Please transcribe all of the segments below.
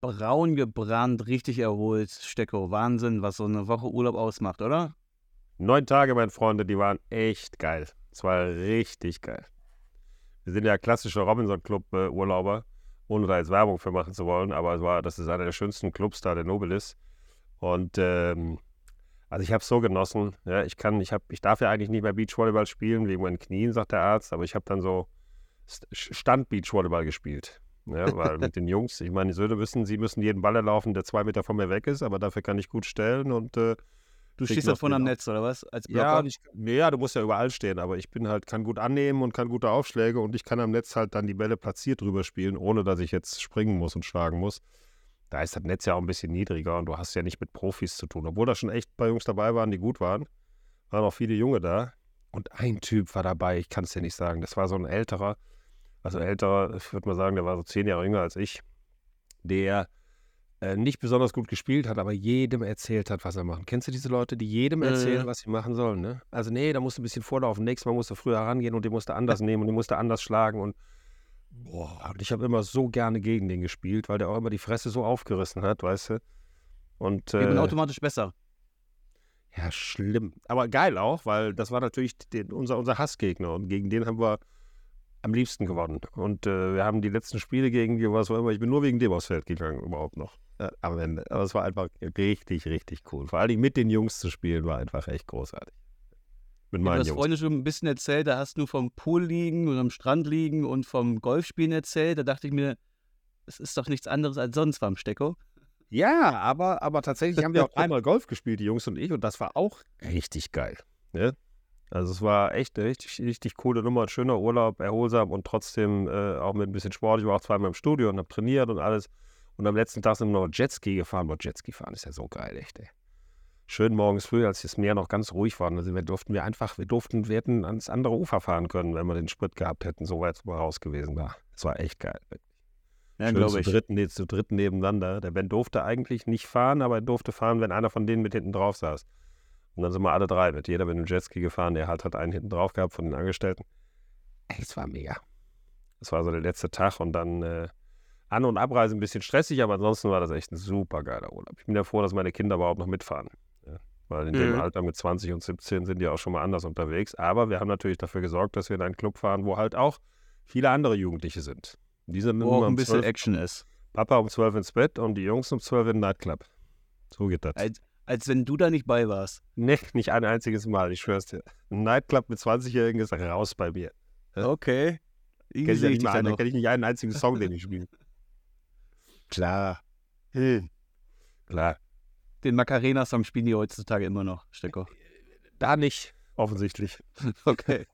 braun gebrannt, richtig erholt. Stecko, Wahnsinn, was so eine Woche Urlaub ausmacht, oder? Neun Tage, meine Freunde, die waren echt geil. Es war richtig geil. Wir sind ja klassische Robinson-Club-Urlauber, ohne da jetzt Werbung für machen zu wollen, aber es war, das ist einer der schönsten Clubs da, der Nobilis. Und ähm, also ich habe es so genossen. Ja, ich kann, ich habe, ich darf ja eigentlich nicht mehr Beachvolleyball spielen wegen meinen Knien, sagt der Arzt, aber ich habe dann so Stand-Beachvolleyball gespielt. Ja, weil mit den Jungs, ich meine, die Söhne wissen, sie müssen jeden Ball erlaufen, der zwei Meter von mir weg ist, aber dafür kann ich gut stellen und äh, Du stehst da vorne am Netz, oder was? Als Ja, ich, ja, du musst ja überall stehen, aber ich bin halt, kann gut annehmen und kann gute Aufschläge und ich kann am Netz halt dann die Bälle platziert drüber spielen, ohne dass ich jetzt springen muss und schlagen muss. Da ist das Netz ja auch ein bisschen niedriger und du hast ja nicht mit Profis zu tun. Obwohl da schon echt ein paar Jungs dabei waren, die gut waren, waren auch viele Junge da. Und ein Typ war dabei, ich kann es dir nicht sagen. Das war so ein älterer, also älterer, ich würde mal sagen, der war so zehn Jahre jünger als ich, der äh, nicht besonders gut gespielt hat, aber jedem erzählt hat, was er macht. Kennst du diese Leute, die jedem erzählen, äh. was sie machen sollen? Ne? Also, nee, da musst du ein bisschen vorlaufen. Nächstes Mal musst du früher rangehen und den musst du anders nehmen und den musst du anders schlagen. Und, boah, und ich habe immer so gerne gegen den gespielt, weil der auch immer die Fresse so aufgerissen hat, weißt du? Und, äh, bin automatisch besser. Ja, schlimm. Aber geil auch, weil das war natürlich den, unser, unser Hassgegner und gegen den haben wir am liebsten gewonnen. Und äh, wir haben die letzten Spiele gegen die, was auch immer, ich bin nur wegen dem aufs Feld gegangen überhaupt noch äh, am Ende. Aber es war einfach richtig, richtig cool. Vor allem mit den Jungs zu spielen war einfach echt großartig. Mit meinen du hast vorhin schon ein bisschen erzählt, da hast du vom Pool liegen und am Strand liegen und vom Golfspielen erzählt. Da dachte ich mir, es ist doch nichts anderes als sonst beim Stecko. Ja, aber, aber tatsächlich haben wir auch einmal Golf gespielt, die Jungs und ich, und das war auch richtig geil. Ne? Also es war echt eine richtig, richtig coole Nummer, ein schöner Urlaub, erholsam und trotzdem äh, auch mit ein bisschen Sport. Ich war auch zweimal im Studio und habe trainiert und alles. Und am letzten Tag sind wir noch Jetski gefahren. Boah, Jetski fahren ist ja so geil, echt, ey. Schön morgens früh, als das Meer noch ganz ruhig war. Also wir durften wir einfach, wir durften, wir hätten ans andere Ufer fahren können, wenn wir den Sprit gehabt hätten, so weit es mal raus gewesen war. Das war echt geil. Ja, glaube ich. Zu dritten, zu dritten nebeneinander. Der Ben durfte eigentlich nicht fahren, aber er durfte fahren, wenn einer von denen mit hinten drauf saß. Und dann sind wir alle drei mit. Jeder mit dem Jetski gefahren. Der halt hat einen hinten drauf gehabt von den Angestellten. Es war mega. Das war so der letzte Tag und dann äh, An- und Abreise ein bisschen stressig, aber ansonsten war das echt ein super geiler Urlaub. Ich bin ja froh, dass meine Kinder überhaupt noch mitfahren. Ja, weil in mhm. dem Alter mit 20 und 17 sind die auch schon mal anders unterwegs. Aber wir haben natürlich dafür gesorgt, dass wir in einen Club fahren, wo halt auch viele andere Jugendliche sind. Die sind wo auch ein bisschen 12, Action ist. Papa um 12 ins Bett und die Jungs um 12 in den Nightclub. So geht das. Als, wenn du da nicht bei warst. Nee, nicht ein einziges Mal, ich schwör's dir. Ein Nightclub mit 20-Jährigen ist raus bei mir. Okay. Kenn ich, ja nicht mal, kenn ich nicht einen einzigen Song, den ich spiele. Klar. Hm. Klar. Den Macarena-Song spielen die heutzutage immer noch, Stecko. Da nicht, offensichtlich. okay.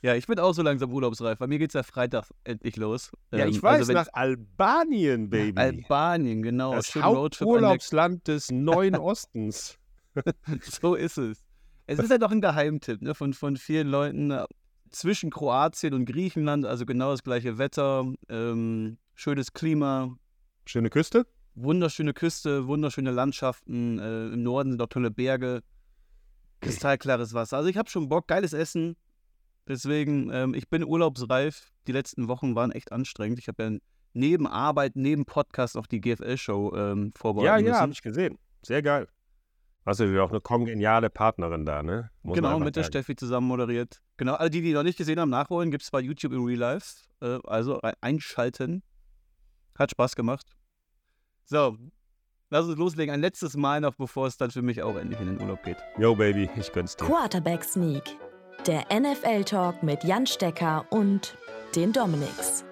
Ja, ich bin auch so langsam urlaubsreif. Bei mir geht es ja Freitag endlich los. Ja, ich ähm, weiß, also nach Albanien, Baby. Albanien, genau. Das Haupturlaubsland des neuen Ostens. so ist es. Es ist ja doch ein Geheimtipp ne, von, von vielen Leuten äh, zwischen Kroatien und Griechenland, also genau das gleiche Wetter, ähm, schönes Klima. Schöne Küste? Wunderschöne Küste, wunderschöne Landschaften. Äh, Im Norden sind auch tolle Berge, kristallklares Wasser. Also ich habe schon Bock, geiles Essen. Deswegen, ähm, ich bin urlaubsreif. Die letzten Wochen waren echt anstrengend. Ich habe ja neben Arbeit, neben Podcast auch die GFL-Show ähm, vorbereitet. Ja, ja, habe ich gesehen. Sehr geil. Hast du auch eine kongeniale Partnerin da, ne? Muss genau, mit der Steffi zusammen moderiert. Genau, alle die, die noch nicht gesehen haben, nachholen, gibt es bei YouTube in Real Life. Äh, also einschalten. Hat Spaß gemacht. So, lass uns loslegen. Ein letztes Mal noch, bevor es dann für mich auch endlich in den Urlaub geht. Yo, Baby, ich gönn's dir. Quarterback Sneak der NFL-Talk mit Jan Stecker und den Dominics.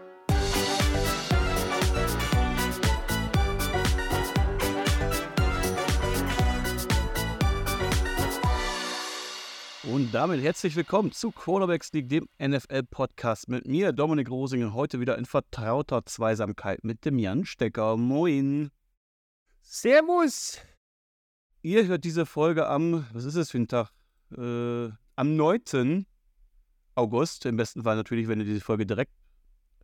Und damit herzlich willkommen zu Quarterbacks League, dem NFL-Podcast mit mir, Dominik Rosingen, heute wieder in vertrauter Zweisamkeit mit dem Jan Stecker. Moin. Servus. Ihr hört diese Folge am, was ist es für ein Tag? Äh, am 9. August, im besten Fall natürlich, wenn ihr diese Folge direkt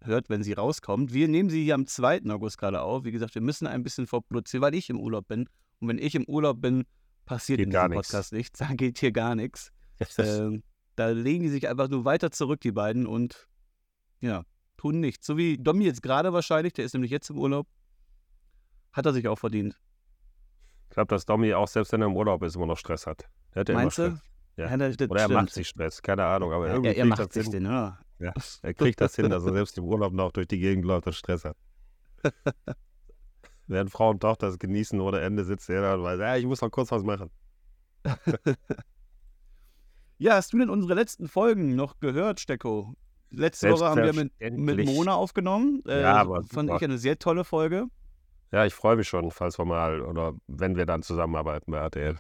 hört, wenn sie rauskommt. Wir nehmen sie hier am 2. August gerade auf. Wie gesagt, wir müssen ein bisschen vorproduzieren, weil ich im Urlaub bin. Und wenn ich im Urlaub bin, passiert geht in diesem Podcast nichts. Da geht hier gar nichts. ähm, da legen die sich einfach nur weiter zurück, die beiden. Und ja, tun nichts. So wie Domi jetzt gerade wahrscheinlich, der ist nämlich jetzt im Urlaub. Hat er sich auch verdient. Ich glaube, dass Domi auch selbst wenn er im Urlaub ist, immer noch Stress hat. Er hat ja Meinst immer du? Stress. Ja. Ja, das, das Oder er stimmt. macht sich Stress, keine Ahnung. Aber irgendwie er, er macht das sich hin. den, ja. Ja, er kriegt das hin, dass er selbst im Urlaub noch durch die Gegend läuft und Stress hat. Während Frau und Tochter das genießen ohne Ende, sitzt er da und weiß, ja, ich muss noch kurz was machen. Ja, hast du denn unsere letzten Folgen noch gehört, Stecko? Letzte Woche haben wir mit, mit. Mona aufgenommen. Äh, Ja, aber fand super. ich eine sehr tolle Folge. Ja, ich freue mich schon, falls wir mal oder wenn wir dann zusammenarbeiten bei RTL.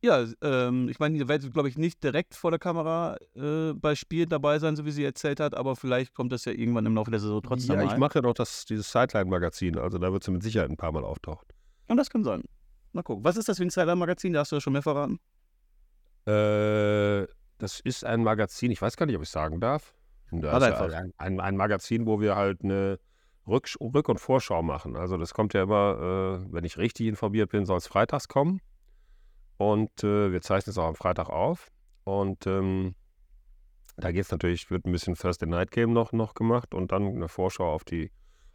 Ja, ähm, ich meine, ihr werdet, glaube ich, nicht direkt vor der Kamera äh, bei Spiel dabei sein, so wie sie erzählt hat, aber vielleicht kommt das ja irgendwann im Laufe der Saison trotzdem ja, mal. ich mache ja doch das, dieses Sideline-Magazin, also da wird sie mit Sicherheit ein paar Mal auftauchen. Und das kann sein. Mal gucken. Was ist das für ein Insider-Magazin? Da hast du ja schon mehr verraten. Äh, das ist ein Magazin, ich weiß gar nicht, ob ich sagen darf. Einfach. ein, ein, ein Magazin, wo wir halt eine Rück Rück- und Vorschau machen. Also das kommt ja immer, äh, wenn ich richtig informiert bin, soll es freitags kommen. Und äh, wir zeichnen es auch am Freitag auf. Und ähm, da geht es natürlich, wird ein bisschen Thursday Night Game noch, noch gemacht und dann eine Vorschau auf die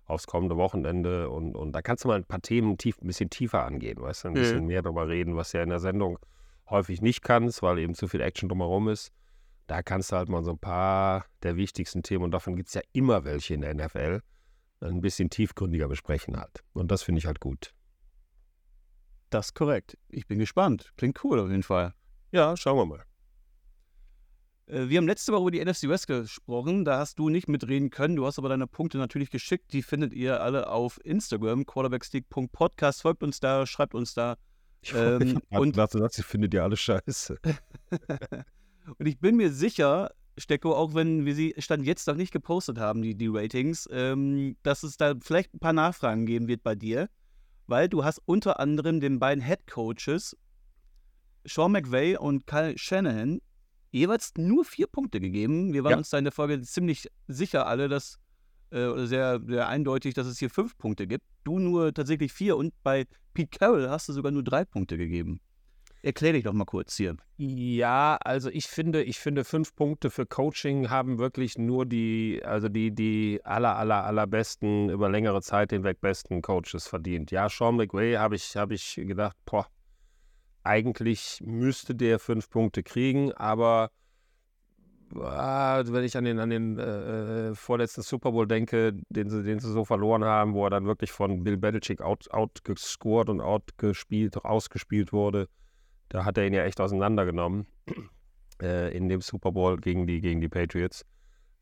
aufs kommende Wochenende und, und da kannst du mal ein paar Themen tief, ein bisschen tiefer angehen, weißt du, ein Mhm. bisschen mehr darüber reden, was ja in der Sendung häufig nicht kannst, weil eben zu viel Action drumherum ist. Da kannst du halt mal so ein paar der wichtigsten Themen, und davon gibt es ja immer welche in der NFL, ein bisschen tiefgründiger besprechen halt. Und das finde ich halt gut. Das ist korrekt. Ich bin gespannt. Klingt cool auf jeden Fall. Ja, schauen wir mal. Äh, Wir haben letzte Woche über die NFC West gesprochen. Da hast du nicht mitreden können. Du hast aber deine Punkte natürlich geschickt. Die findet ihr alle auf Instagram, quarterbackstick.podcast. Folgt uns da, schreibt uns da. Ich, Ähm, ich und- sagst, ihr findet ja alle scheiße. Und ich bin mir sicher, Stecko, auch wenn wir sie Stand jetzt noch nicht gepostet haben, die, die Ratings, ähm, dass es da vielleicht ein paar Nachfragen geben wird bei dir, weil du hast unter anderem den beiden Head Coaches, Sean McVay und Kyle Shanahan, jeweils nur vier Punkte gegeben. Wir waren Ja. uns da in der Folge ziemlich sicher alle, dass äh, oder sehr, sehr eindeutig, dass es hier fünf Punkte gibt. Du nur tatsächlich vier und bei Pete Carroll hast du sogar nur drei Punkte gegeben. Erklär dich doch mal kurz hier. Ja, also ich finde, ich finde, fünf Punkte für Coaching haben wirklich nur die, also die, die aller, aller, allerbesten, über längere Zeit hinweg besten Coaches verdient. Ja, Sean McVay habe ich, habe ich gedacht, boah, eigentlich müsste der fünf Punkte kriegen, aber ah, wenn ich an den, an den äh, äh, vorletzten Super Bowl denke, den sie, den sie so verloren haben, wo er dann wirklich von Bill Belichick out, outgescored und outgespielt, ausgespielt wurde, da hat er ihn ja echt auseinandergenommen äh, in dem Super Bowl gegen die, gegen die Patriots.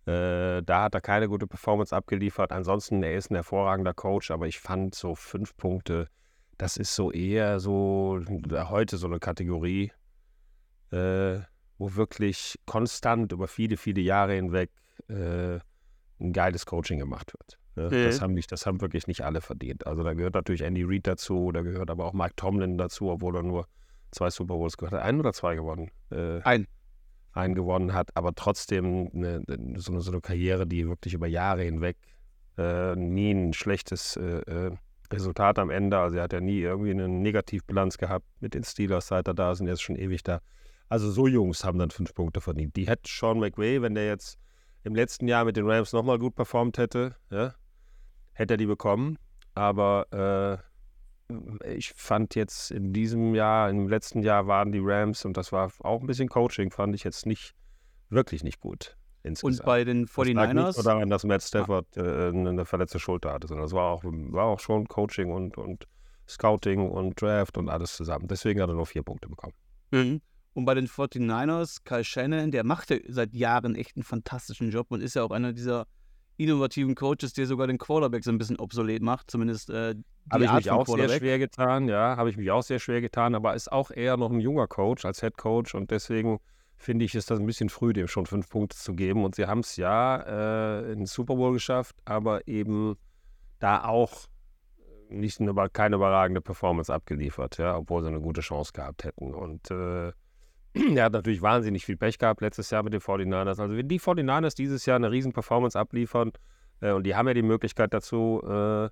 Äh, da hat er keine gute Performance abgeliefert. Ansonsten, er ist ein hervorragender Coach, aber ich fand so fünf Punkte, das ist so eher so äh, heute so eine Kategorie, äh, wo wirklich konstant über viele, viele Jahre hinweg äh, ein geiles Coaching gemacht wird. Ne? Mhm. Das, haben nicht, das haben wirklich nicht alle verdient. Also da gehört natürlich Andy Reid dazu, da gehört aber auch Mike Tomlin dazu, obwohl er nur zwei Super Bowls gehört hat. Ein oder zwei gewonnen? Äh, Ein. einen gewonnen hat, aber trotzdem eine, so, eine, so eine Karriere, die wirklich über Jahre hinweg äh, nie ein schlechtes äh, äh, Resultat am Ende. Also er hat ja nie irgendwie eine Negativbilanz gehabt mit den Steelers, seit er da ist und er ist schon ewig da. Also so Jungs haben dann fünf Punkte verdient. Die hätte Sean McVay, wenn der jetzt im letzten Jahr mit den Rams nochmal gut performt hätte, ja, hätte er die bekommen. Aber äh, ich fand jetzt in diesem Jahr, im letzten Jahr waren die Rams, und das war auch ein bisschen Coaching, fand ich jetzt nicht, wirklich nicht gut insgesamt. Und bei den das lag nicht nur 49ers, daran, dass Matt Stafford äh, eine verletzte Schulter hatte, sondern es war auch, war auch schon Coaching und, und Scouting und Draft und alles zusammen. Deswegen hat er nur vier Punkte bekommen. Mhm. Und bei den 49ers, Kyle Shannon, der macht ja seit Jahren echt einen fantastischen Job und ist ja auch einer dieser innovativen Coaches, der sogar den Quarterback so ein bisschen obsolet macht, zumindest äh, Habe ich Art mich auch sehr schwer getan, ja, habe ich mich auch sehr schwer getan, aber ist auch eher noch ein junger Coach als Head Coach und deswegen finde ich, ist das ein bisschen früh, dem schon fünf Punkte zu geben. Und sie haben es ja äh, in den Super Bowl geschafft, aber eben da auch nicht eine, keine überragende Performance abgeliefert, ja, obwohl sie eine gute Chance gehabt hätten. Und äh, er hat natürlich wahnsinnig viel Pech gehabt letztes Jahr mit den 49ers. Also wenn die 49ers dieses Jahr eine riesen Performance abliefern, äh, und die haben ja die Möglichkeit dazu, äh,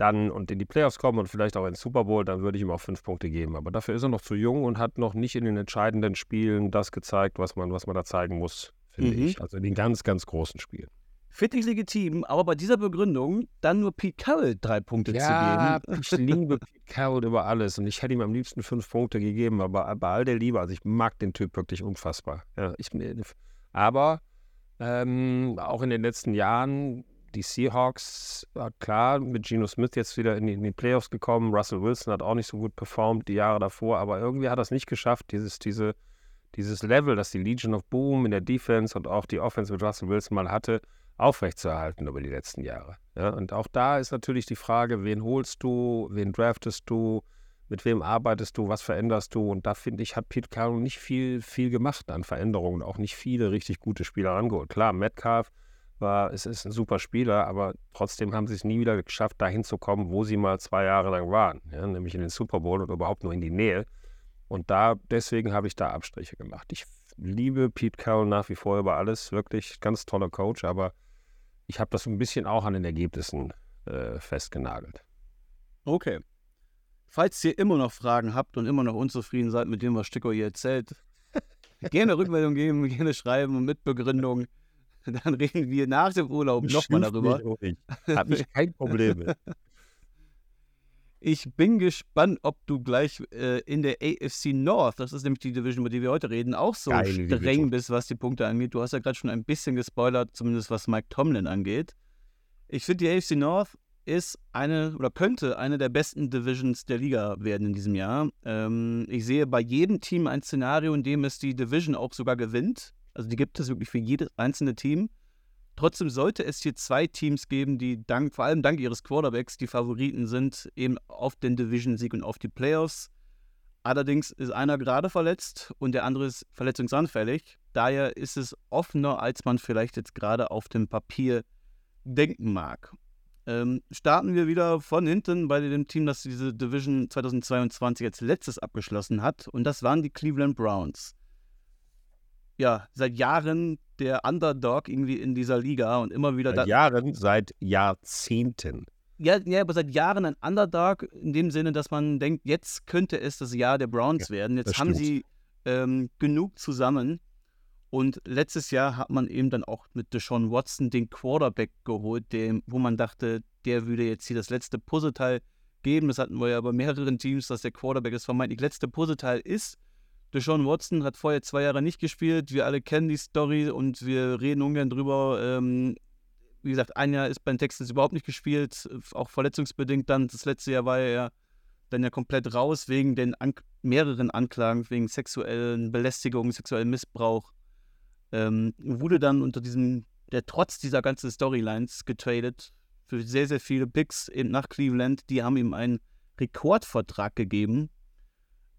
dann und in die Playoffs kommen und vielleicht auch ins Super Bowl, dann würde ich ihm auch fünf Punkte geben. Aber dafür ist er noch zu jung und hat noch nicht in den entscheidenden Spielen das gezeigt, was man, was man da zeigen muss, finde Mhm. ich. Also in den ganz, ganz großen Spielen. Finde ich legitim, aber bei dieser Begründung dann nur Pete Carroll drei Punkte Ja, zu geben. ich liebe Pete Carroll über alles und ich hätte ihm am liebsten fünf Punkte gegeben, aber bei all der Liebe, also ich mag den Typ wirklich unfassbar. Ja, ich, aber ähm, auch in den letzten Jahren, die Seahawks, war klar, mit Geno Smith jetzt wieder in die, in die Playoffs gekommen. Russell Wilson hat auch nicht so gut performt die Jahre davor, aber irgendwie hat er es nicht geschafft, dieses, diese, dieses Level, das die Legion of Boom in der Defense und auch die Offense mit Russell Wilson mal hatte, aufrechtzuerhalten über die letzten Jahre. Ja, und auch da ist natürlich die Frage, wen holst du, wen draftest du, mit wem arbeitest du, was veränderst du? Und da finde ich, hat Pete Carroll nicht viel, viel gemacht an Veränderungen, auch nicht viele richtig gute Spieler angeholt. Klar, Metcalf war, es ist ein super Spieler, aber trotzdem haben sie es nie wieder geschafft, dahin zu kommen, wo sie mal zwei Jahre lang waren, ja, nämlich in den Super Bowl oder überhaupt nur in die Nähe. Und da, deswegen habe ich da Abstriche gemacht. Ich liebe Pete Carroll nach wie vor über alles, wirklich ganz toller Coach, aber ich habe das ein bisschen auch an den Ergebnissen äh, festgenagelt. Okay. Falls ihr immer noch Fragen habt und immer noch unzufrieden seid mit dem, was Sticker hier erzählt, gerne Rückmeldung geben, gerne schreiben und mit Begründung. Dann reden wir nach dem Urlaub nochmal darüber. Habe ich kein Problem mit. Ich bin gespannt, ob du gleich äh, in der AFC North, das ist nämlich die Division, über die wir heute reden, auch so Geile streng bist, was die Punkte angeht. Du hast ja gerade schon ein bisschen gespoilert, zumindest was Mike Tomlin angeht. Ich finde, die AFC North ist eine oder könnte eine der besten Divisions der Liga werden in diesem Jahr. Ähm, ich sehe bei jedem Team ein Szenario, in dem es die Division auch sogar gewinnt. Also die gibt es wirklich für jedes einzelne Team. Trotzdem sollte es hier zwei Teams geben, die dank, vor allem dank ihres Quarterbacks die Favoriten sind, eben auf den Division-Sieg und auf die Playoffs. Allerdings ist einer gerade verletzt und der andere ist verletzungsanfällig. Daher ist es offener, als man vielleicht jetzt gerade auf dem Papier denken mag. Ähm, starten wir wieder von hinten bei dem Team, das diese Division 2022 als letztes abgeschlossen hat. Und das waren die Cleveland Browns. Ja, seit Jahren der Underdog irgendwie in dieser Liga und immer wieder. Seit Jahren, seit Jahrzehnten. Ja, ja, aber seit Jahren ein Underdog in dem Sinne, dass man denkt, jetzt könnte es das Jahr der Browns Ja, werden. Jetzt haben stimmt. sie ähm, genug zusammen. Und letztes Jahr hat man eben dann auch mit Deshaun Watson den Quarterback geholt, dem, wo man dachte, der würde jetzt hier das letzte Puzzleteil geben. Das hatten wir ja bei mehreren Teams, dass der Quarterback das vermeintlich letzte Puzzleteil ist. Deshaun Watson hat vorher zwei Jahre nicht gespielt. Wir alle kennen die Story und wir reden ungern drüber. Ähm, wie gesagt, ein Jahr ist bei den Texans überhaupt nicht gespielt, auch verletzungsbedingt dann. Das letzte Jahr war er dann ja komplett raus wegen den an mehreren Anklagen, wegen sexuellen Belästigung, sexuellem Missbrauch. Ähm, wurde dann unter diesem, der trotz dieser ganzen Storylines getradet für sehr, sehr viele Picks eben nach Cleveland. Die haben ihm einen Rekordvertrag gegeben.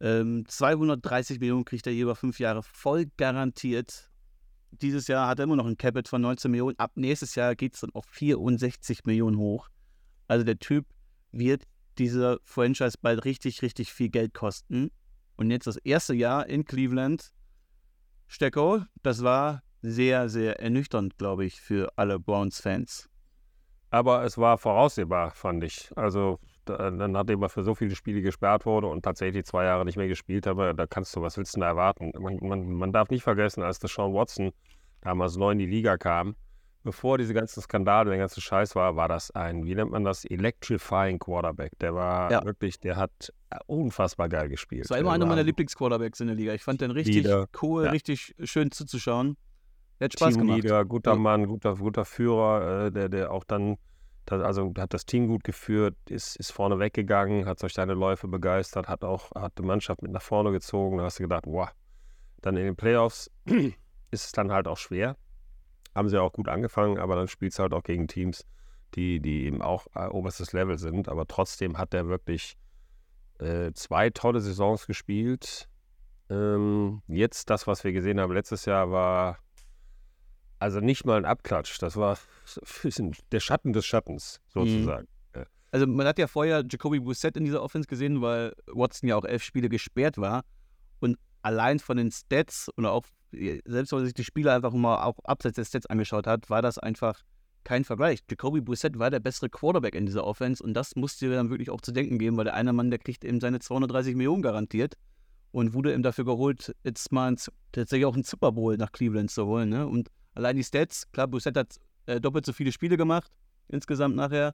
Ähm, 230 Millionen kriegt er hier über fünf Jahre voll garantiert. Dieses Jahr hat er immer noch ein Capit von 19 Millionen. Ab nächstes Jahr geht es dann auf 64 Millionen hoch. Also der Typ wird dieser Franchise bald richtig, richtig viel Geld kosten. Und jetzt das erste Jahr in Cleveland. Stecko, das war sehr, sehr ernüchternd, glaube ich, für alle Browns-Fans. Aber es war voraussehbar, fand ich. Also, dann, nachdem er für so viele Spiele gesperrt wurde und tatsächlich zwei Jahre nicht mehr gespielt hat, da kannst du, was willst du denn da erwarten? Man, man, man darf nicht vergessen, als der Sean Watson damals neu in die Liga kam, bevor diese ganzen Skandale, der ganze Scheiß war, war das ein, wie nennt man das, electrifying Quarterback. Der war Ja. wirklich, der hat unfassbar geil gespielt. Das war immer einer meiner Lieblingsquarterbacks in der Liga. Ich fand den richtig Leader. cool, Ja. richtig schön zuzuschauen. Der hat Spaß gemacht. Teamleader, guter Ja. Mann, guter, guter Führer, äh, der, der auch dann, also hat das Team gut geführt, ist, ist vorne weggegangen, hat durch seine Läufe begeistert, hat auch hat die Mannschaft mit nach vorne gezogen. Da hast du gedacht, wow. Dann in den Playoffs ist es dann halt auch schwer. Haben sie auch gut angefangen, aber dann spielst du halt auch gegen Teams, die, die eben auch äh, oberstes Level sind. Aber trotzdem hat er wirklich äh, zwei tolle Saisons gespielt. Ähm, jetzt das, was wir gesehen haben letztes Jahr, war also nicht mal ein Abklatsch. Das war der Schatten des Schattens, sozusagen. Also man hat ja vorher Jacoby Brissett in dieser Offense gesehen, weil Watson ja auch elf Spiele gesperrt war. Und allein von den Stats oder auch, selbst wenn man sich die Spiele einfach mal auch abseits der Stats angeschaut hat, war das einfach kein Vergleich. Jacoby Brissett war der bessere Quarterback in dieser Offense und das musste dir dann wirklich auch zu denken geben, weil der eine Mann, der kriegt eben seine 230 Millionen garantiert und wurde eben dafür geholt, jetzt mal tatsächlich auch einen Super Bowl nach Cleveland zu holen. Ne? Und allein die Stats, klar, Brissett hat äh, doppelt so viele Spiele gemacht, insgesamt nachher.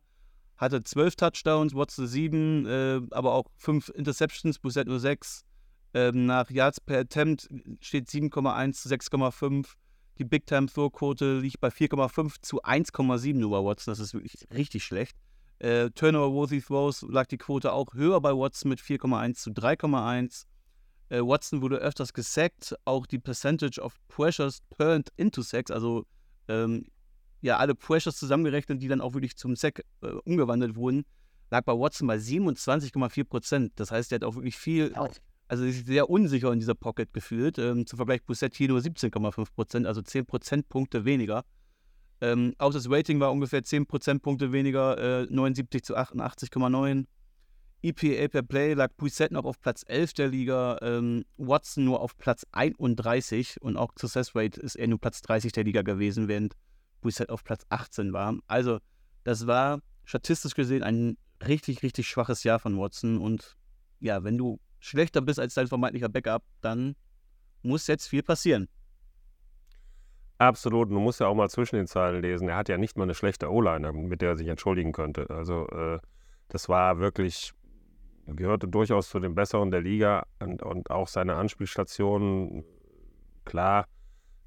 Hatte zwölf Touchdowns, Watson sieben, äh, aber auch fünf Interceptions, Brissett nur sechs. Ähm, nach Yards per Attempt steht 7,1 zu 6,5. Die Big Time Throw Quote liegt bei 4,5 zu 1,7 nur bei Watson. Das ist wirklich richtig schlecht. Äh, Turnover-worthy Throws lag die Quote auch höher bei Watson mit 4,1 zu 3,1. Äh, Watson wurde öfters gesackt. Auch die Percentage of Pressures turned into Sacks, also ähm, ja, alle Pressures zusammengerechnet, die dann auch wirklich zum Sack äh, umgewandelt wurden, lag bei Watson bei 27,4 Prozent. Das heißt, er hat auch wirklich viel also ist sehr unsicher in dieser Pocket gefühlt. Ähm, zum Vergleich Brissett hier nur 17,5 Prozent, also 10 Prozentpunkte weniger. Ähm, auch das Rating war ungefähr 10 Prozentpunkte weniger, äh, 79 zu 88,9. EPA per Play lag Brissett noch auf Platz 11 der Liga, ähm, Watson nur auf Platz 31 und auch Success Rate ist er nur Platz 30 der Liga gewesen, während Brissett auf Platz 18 war. Also das war statistisch gesehen ein richtig, richtig schwaches Jahr von Watson und ja, wenn du schlechter bist als dein vermeintlicher Backup, dann muss jetzt viel passieren. Absolut. Du musst ja auch mal zwischen den Zeilen lesen. Er hat ja nicht mal eine schlechte O-Line, mit der er sich entschuldigen könnte. Also, äh, das war wirklich, gehörte durchaus zu den Besseren der Liga und, und auch seine Anspielstationen, klar,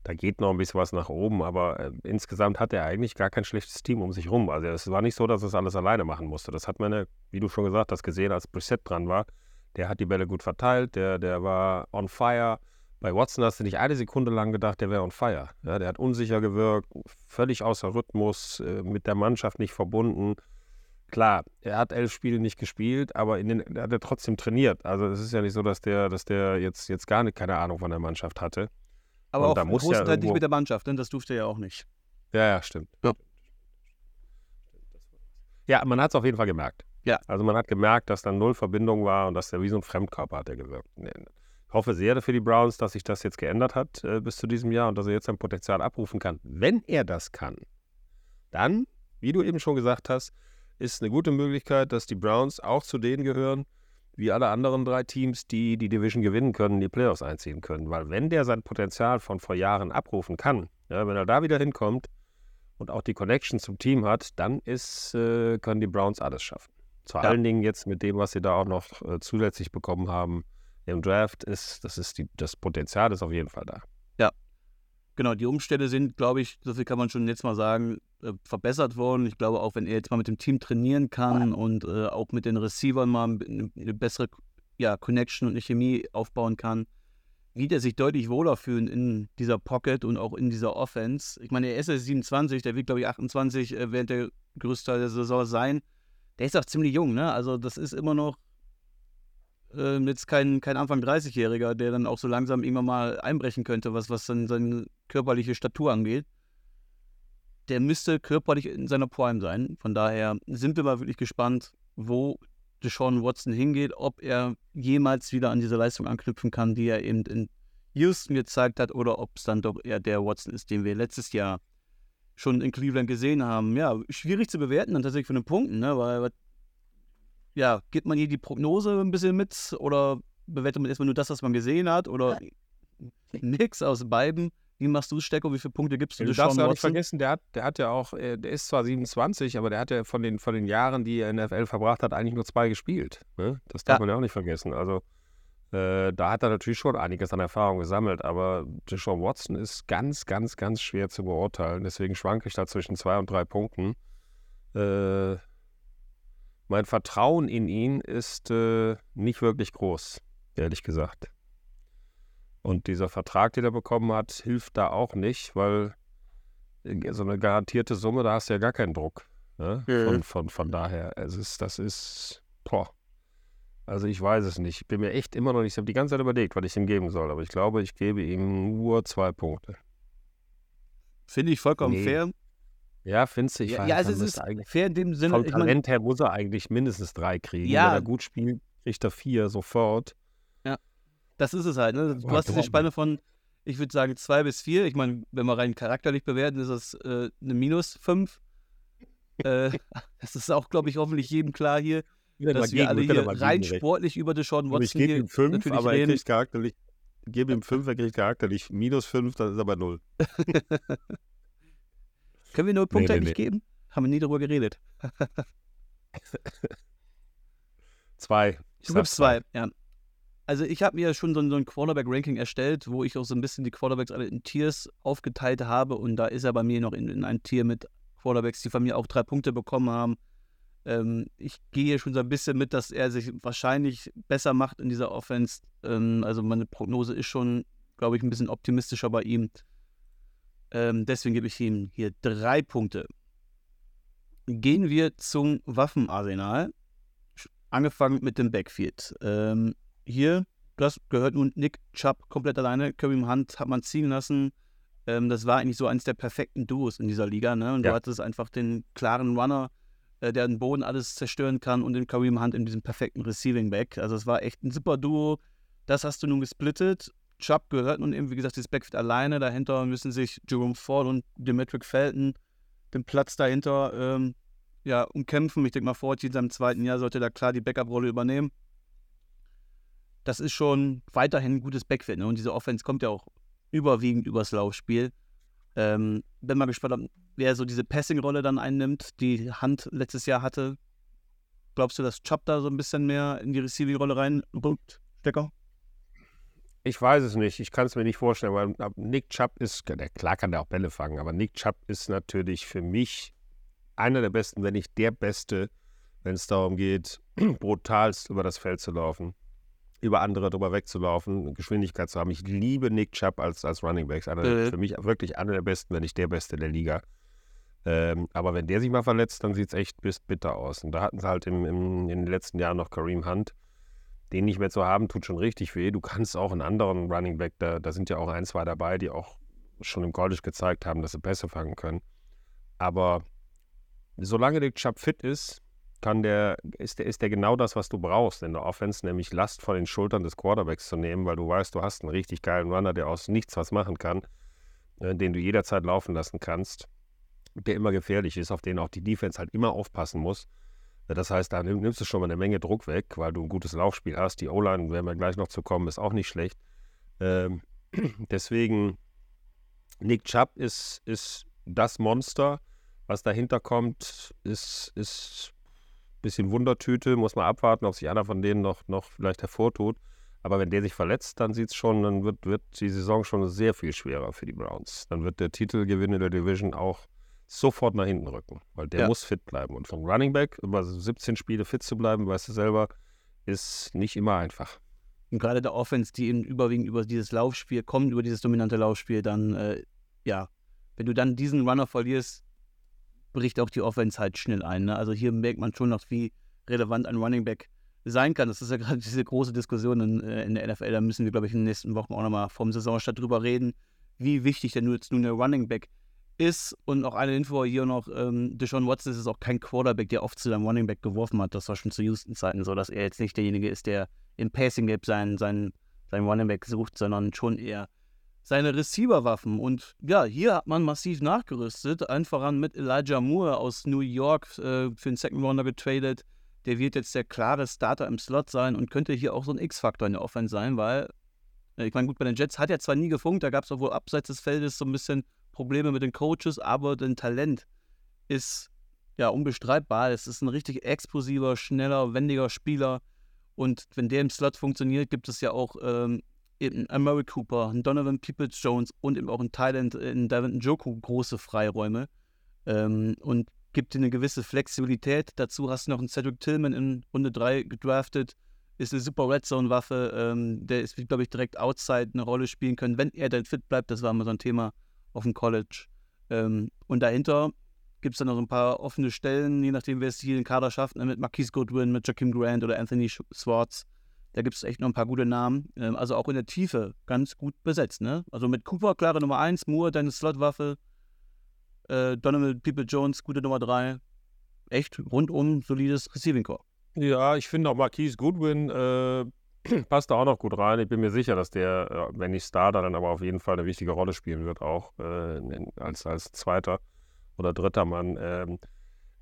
da geht noch ein bisschen was nach oben, aber äh, insgesamt hat er eigentlich gar kein schlechtes Team um sich rum. Also, es war nicht so, dass er es alles alleine machen musste. Das hat man, ja, wie du schon gesagt hast, gesehen, als Brissett dran war. Der hat die Bälle gut verteilt, der, der war on fire. Bei Watson hast du nicht eine Sekunde lang gedacht, der wäre on fire. Ja, der hat unsicher gewirkt, völlig außer Rhythmus, äh, mit der Mannschaft nicht verbunden. Klar, er hat elf Spiele nicht gespielt, aber in den, er hat er trotzdem trainiert. Also es ist ja nicht so, dass der, dass der jetzt, jetzt gar nicht, keine Ahnung von der Mannschaft hatte. Aber Und auch da muss ja Teil nicht irgendwo- mit der Mannschaft, denn das durfte er ja auch nicht. Ja, ja, stimmt. Ja. Ja, man hat es auf jeden Fall gemerkt. Ja. Also man hat gemerkt, dass da null Verbindung war und dass der wie so ein Fremdkörper hat er gewirkt. Ich hoffe sehr für die Browns, dass sich das jetzt geändert hat äh, bis zu diesem Jahr und dass er jetzt sein Potenzial abrufen kann. Wenn er das kann, dann, wie du eben schon gesagt hast, ist eine gute Möglichkeit, dass die Browns auch zu denen gehören, wie alle anderen drei Teams, die die Division gewinnen können, die Playoffs einziehen können. Weil wenn der sein Potenzial von vor Jahren abrufen kann, ja, wenn er da wieder hinkommt und auch die Connection zum Team hat, dann ist, äh, können die Browns alles schaffen. Vor Ja. allen Dingen jetzt mit dem, was sie da auch noch äh, zusätzlich bekommen haben im Draft, ist, das ist die, das Potenzial ist auf jeden Fall da. Genau, die Umstände sind, glaube ich, so viel kann man schon jetzt mal sagen, äh, verbessert worden. Ich glaube, auch wenn er jetzt mal mit dem Team trainieren kann und äh, auch mit den Receivern mal eine, bessere ja, Connection und eine Chemie aufbauen kann, wird er sich deutlich wohler fühlen in dieser Pocket und auch in dieser Offense. Ich meine, er ist jetzt 27, der wird, glaube ich, 28 äh, während der größte Teil der Saison sein. Der ist auch ziemlich jung, ne? Also, das ist immer noch ähm, jetzt kein, kein Anfang 30-Jähriger, der dann auch so langsam irgendwann mal einbrechen könnte, was, was dann seine körperliche Statur angeht. Der müsste körperlich in seiner Prime sein. Von daher sind wir mal wirklich gespannt, wo Deshaun Watson hingeht, ob er jemals wieder an diese Leistung anknüpfen kann, die er eben in Houston gezeigt hat, oder ob es dann doch eher der Watson ist, den wir letztes Jahr schon in Cleveland gesehen haben. Ja, schwierig zu bewerten dann tatsächlich von den Punkten, ne? weil ja, gibt man hier die Prognose ein bisschen mit oder bewertet man erstmal nur das, was man gesehen hat oder ein Mix aus beiden? Wie machst du es, Stecko? Wie viele Punkte gibst du Du darfst ja auch nicht vergessen, der hat, der hat ja auch, äh, der ist zwar 27, aber der hat ja von den, von den Jahren, die er in der NFL verbracht hat, eigentlich nur zwei gespielt. Ne? Das darf Ja. man ja auch nicht vergessen. Also äh, da hat er natürlich schon einiges an Erfahrung gesammelt, aber Deshaun Watson ist ganz, ganz, ganz schwer zu beurteilen. Deswegen schwanke ich da zwischen zwei und drei Punkten. Äh, mein Vertrauen in ihn ist äh, nicht wirklich groß, ehrlich gesagt. Und dieser Vertrag, den er bekommen hat, hilft da auch nicht, weil äh, so eine garantierte Summe, da hast du ja gar keinen Druck. Ne? Mhm. Von, von, von daher, es ist, das ist, boah. Also ich weiß es nicht. Ich bin mir echt immer noch nicht, ich habe die ganze Zeit überlegt, was ich ihm geben soll, aber ich glaube, ich gebe ihm nur zwei Punkte. Finde ich vollkommen Nee. fair. Ja, findest du? Ich Ja, ja er also es ist fair in dem Sinne, vom ich Talent her muss er eigentlich mindestens drei kriegen. Ja. Wenn er gut spielt, kriegt er vier sofort. das ist es halt. Ne? Du Boah, hast diese. Spanne von, ich würde sagen, zwei bis vier. Ich meine, wenn wir rein charakterlich bewerten, ist das äh, eine minus fünf. äh, das ist auch, glaube ich, hoffentlich jedem klar hier, dass wir alle hier rein sportlich über Deshaun Watson ich gebe ihm fünf, natürlich aber er reden. kriegt charakterlich, ich gebe ihm fünf, er kriegt charakterlich minus fünf, das ist aber null. Können wir nur Punkte nee, nicht nee. geben? Haben wir nie darüber geredet. zwei. Ich Du gibst zwei, ja. Also ich habe mir schon so ein, so ein Quarterback-Ranking erstellt, wo ich auch so ein bisschen die Quarterbacks alle in Tiers aufgeteilt habe und da ist er bei mir noch in, in ein Tier mit Quarterbacks, die von mir auch drei Punkte bekommen haben. Ähm, ich gehe schon so ein bisschen mit, dass er sich wahrscheinlich besser macht in dieser Offense. Ähm, also meine Prognose ist schon, glaube ich, ein bisschen optimistischer bei ihm. Ähm, deswegen gebe ich ihm hier drei Punkte. Gehen wir zum Waffenarsenal. Angefangen mit dem Backfield. Ähm, hier, das gehört nun Nick Chubb komplett alleine. Kareem Hunt hat man ziehen lassen. Ähm, das war eigentlich so eines der perfekten Duos in dieser Liga. Ne? Und Ja. du hattest einfach den klaren Runner, äh, der den Boden alles zerstören kann und den Kareem Hunt in diesem perfekten Receiving Back. Also es war echt ein super Duo. Das hast du nun gesplittet. Chubb gehört nun eben, wie gesagt, dieses Backfield alleine. Dahinter müssen sich Jerome Ford und Demetric Felton den Platz dahinter ähm, ja, umkämpfen. Ich denke mal, Ford in seinem zweiten Jahr sollte da klar die Backup-Rolle übernehmen. Das ist schon weiterhin ein gutes Backfield. Ne? Und diese Offense kommt ja auch überwiegend übers Laufspiel. Ähm, bin mal gespannt, wer so diese Passing-Rolle dann einnimmt, die Hand letztes Jahr hatte. Glaubst du, dass Chubb da so ein bisschen mehr in die Receiving-Rolle reinrückt, Stecker? Ich weiß es nicht. Ich kann es mir nicht vorstellen, weil Nick Chubb ist, der- klar kann der auch Bälle fangen, aber Nick Chubb ist natürlich für mich einer der besten, wenn nicht der Beste, wenn es darum geht, brutalst über das Feld zu laufen, über andere drüber wegzulaufen, Geschwindigkeit zu haben. Ich liebe Nick Chubb als, als Running Back. Einer, Äh. Für mich wirklich einer der besten, wenn nicht der Beste der Liga. Ähm, aber wenn der sich mal verletzt, dann sieht es echt bis bitter aus. Und da hatten sie halt im, im, in den letzten Jahren noch Kareem Hunt. Den nicht mehr zu haben, tut schon richtig weh. Du kannst auch einen anderen Running Back, da, da sind ja auch ein, zwei dabei, die auch schon im College gezeigt haben, dass sie Pässe fangen können. Aber solange der Chubb fit ist, kann der, ist, der, ist der genau das, was du brauchst in der Offense, nämlich Last von den Schultern des Quarterbacks zu nehmen, weil du weißt, du hast einen richtig geilen Runner, der aus nichts was machen kann, äh, den du jederzeit laufen lassen kannst, der immer gefährlich ist, auf den auch die Defense halt immer aufpassen muss. Das heißt, da nimm- nimmst du schon mal eine Menge Druck weg, weil du ein gutes Laufspiel hast. Die O-Line, werden wir gleich noch zu kommen, ist auch nicht schlecht. Ähm, deswegen, Nick Chubb ist, ist das Monster. Was dahinter kommt, ist, ist ein bisschen Wundertüte. Muss man abwarten, ob sich einer von denen noch, noch vielleicht hervortut. Aber wenn der sich verletzt, dann sieht es schon, dann wird, wird die Saison schon sehr viel schwerer für die Browns. Dann wird der Titelgewinn in der Division auch sofort nach hinten rücken, weil der Ja. muss fit bleiben. Und vom Running Back über 17 Spiele fit zu bleiben, weißt du selber, ist nicht immer einfach. Und gerade der Offense, die eben überwiegend über dieses Laufspiel kommt, über dieses dominante Laufspiel, dann, äh, ja, wenn du dann diesen Runner verlierst, bricht auch die Offense halt schnell ein. Ne? Also hier merkt man schon noch, wie relevant ein Running Back sein kann. Das ist ja gerade diese große Diskussion in, äh, in der NFL. Da müssen wir, glaube ich, in den nächsten Wochen auch nochmal vom Saisonstart drüber reden, wie wichtig denn jetzt nun der Running Back ist. Und noch eine Info hier noch: ähm, Deshaun Watson ist auch kein Quarterback, der oft zu seinem Running Back geworfen hat. Das war schon zu Houston-Zeiten so, dass er jetzt nicht derjenige ist, der im Passing Game seinen, seinen, seinen Running Back sucht, sondern schon eher seine Receiver-Waffen. Und ja, hier hat man massiv nachgerüstet. Allen voran mit Elijah Moore aus New York äh, für den Second Rounder getradet. Der wird jetzt der klare Starter im Slot sein und könnte hier auch so ein X-Faktor in der Offense sein, weil, äh, ich meine, gut, bei den Jets hat er zwar nie gefunkt, da gab es auch wohl abseits des Feldes so ein bisschen Probleme mit den Coaches, aber dein Talent ist ja unbestreitbar. Es ist ein richtig explosiver, schneller, wendiger Spieler. Und wenn der im Slot funktioniert, gibt es ja auch ähm, eben einen Murray Cooper, einen Donovan Peoples-Jones und eben auch einen Thailand in Devin Njoku große Freiräume. Ähm, und gibt dir eine gewisse Flexibilität. Dazu hast du noch einen Cedric Tillman in Runde 3 gedraftet. Ist eine super Red Zone-Waffe. Ähm, der ist, glaube ich, direkt outside eine Rolle spielen können, wenn er dann fit bleibt. Das war immer so ein Thema auf dem College. Ähm, und dahinter gibt es dann noch ein paar offene Stellen, je nachdem, wer es hier in den Kader schafft, ne, mit Marquise Goodwin, mit Jakim Grant oder Anthony Swartz. Da gibt es echt noch ein paar gute Namen. Ähm, also auch in der Tiefe ganz gut besetzt. Ne? Also mit Cooper, klare Nummer 1, Moore, deine Slotwaffe, äh, Donovan People Jones, gute Nummer 3. Echt rundum solides Receiving Core. Ja, ich finde auch Marquise Goodwin äh, passt da auch noch gut rein. Ich bin mir sicher, dass der, äh, wenn nicht Starter, dann aber auf jeden Fall eine wichtige Rolle spielen wird, auch äh, als, als zweiter oder dritter Mann. Ähm,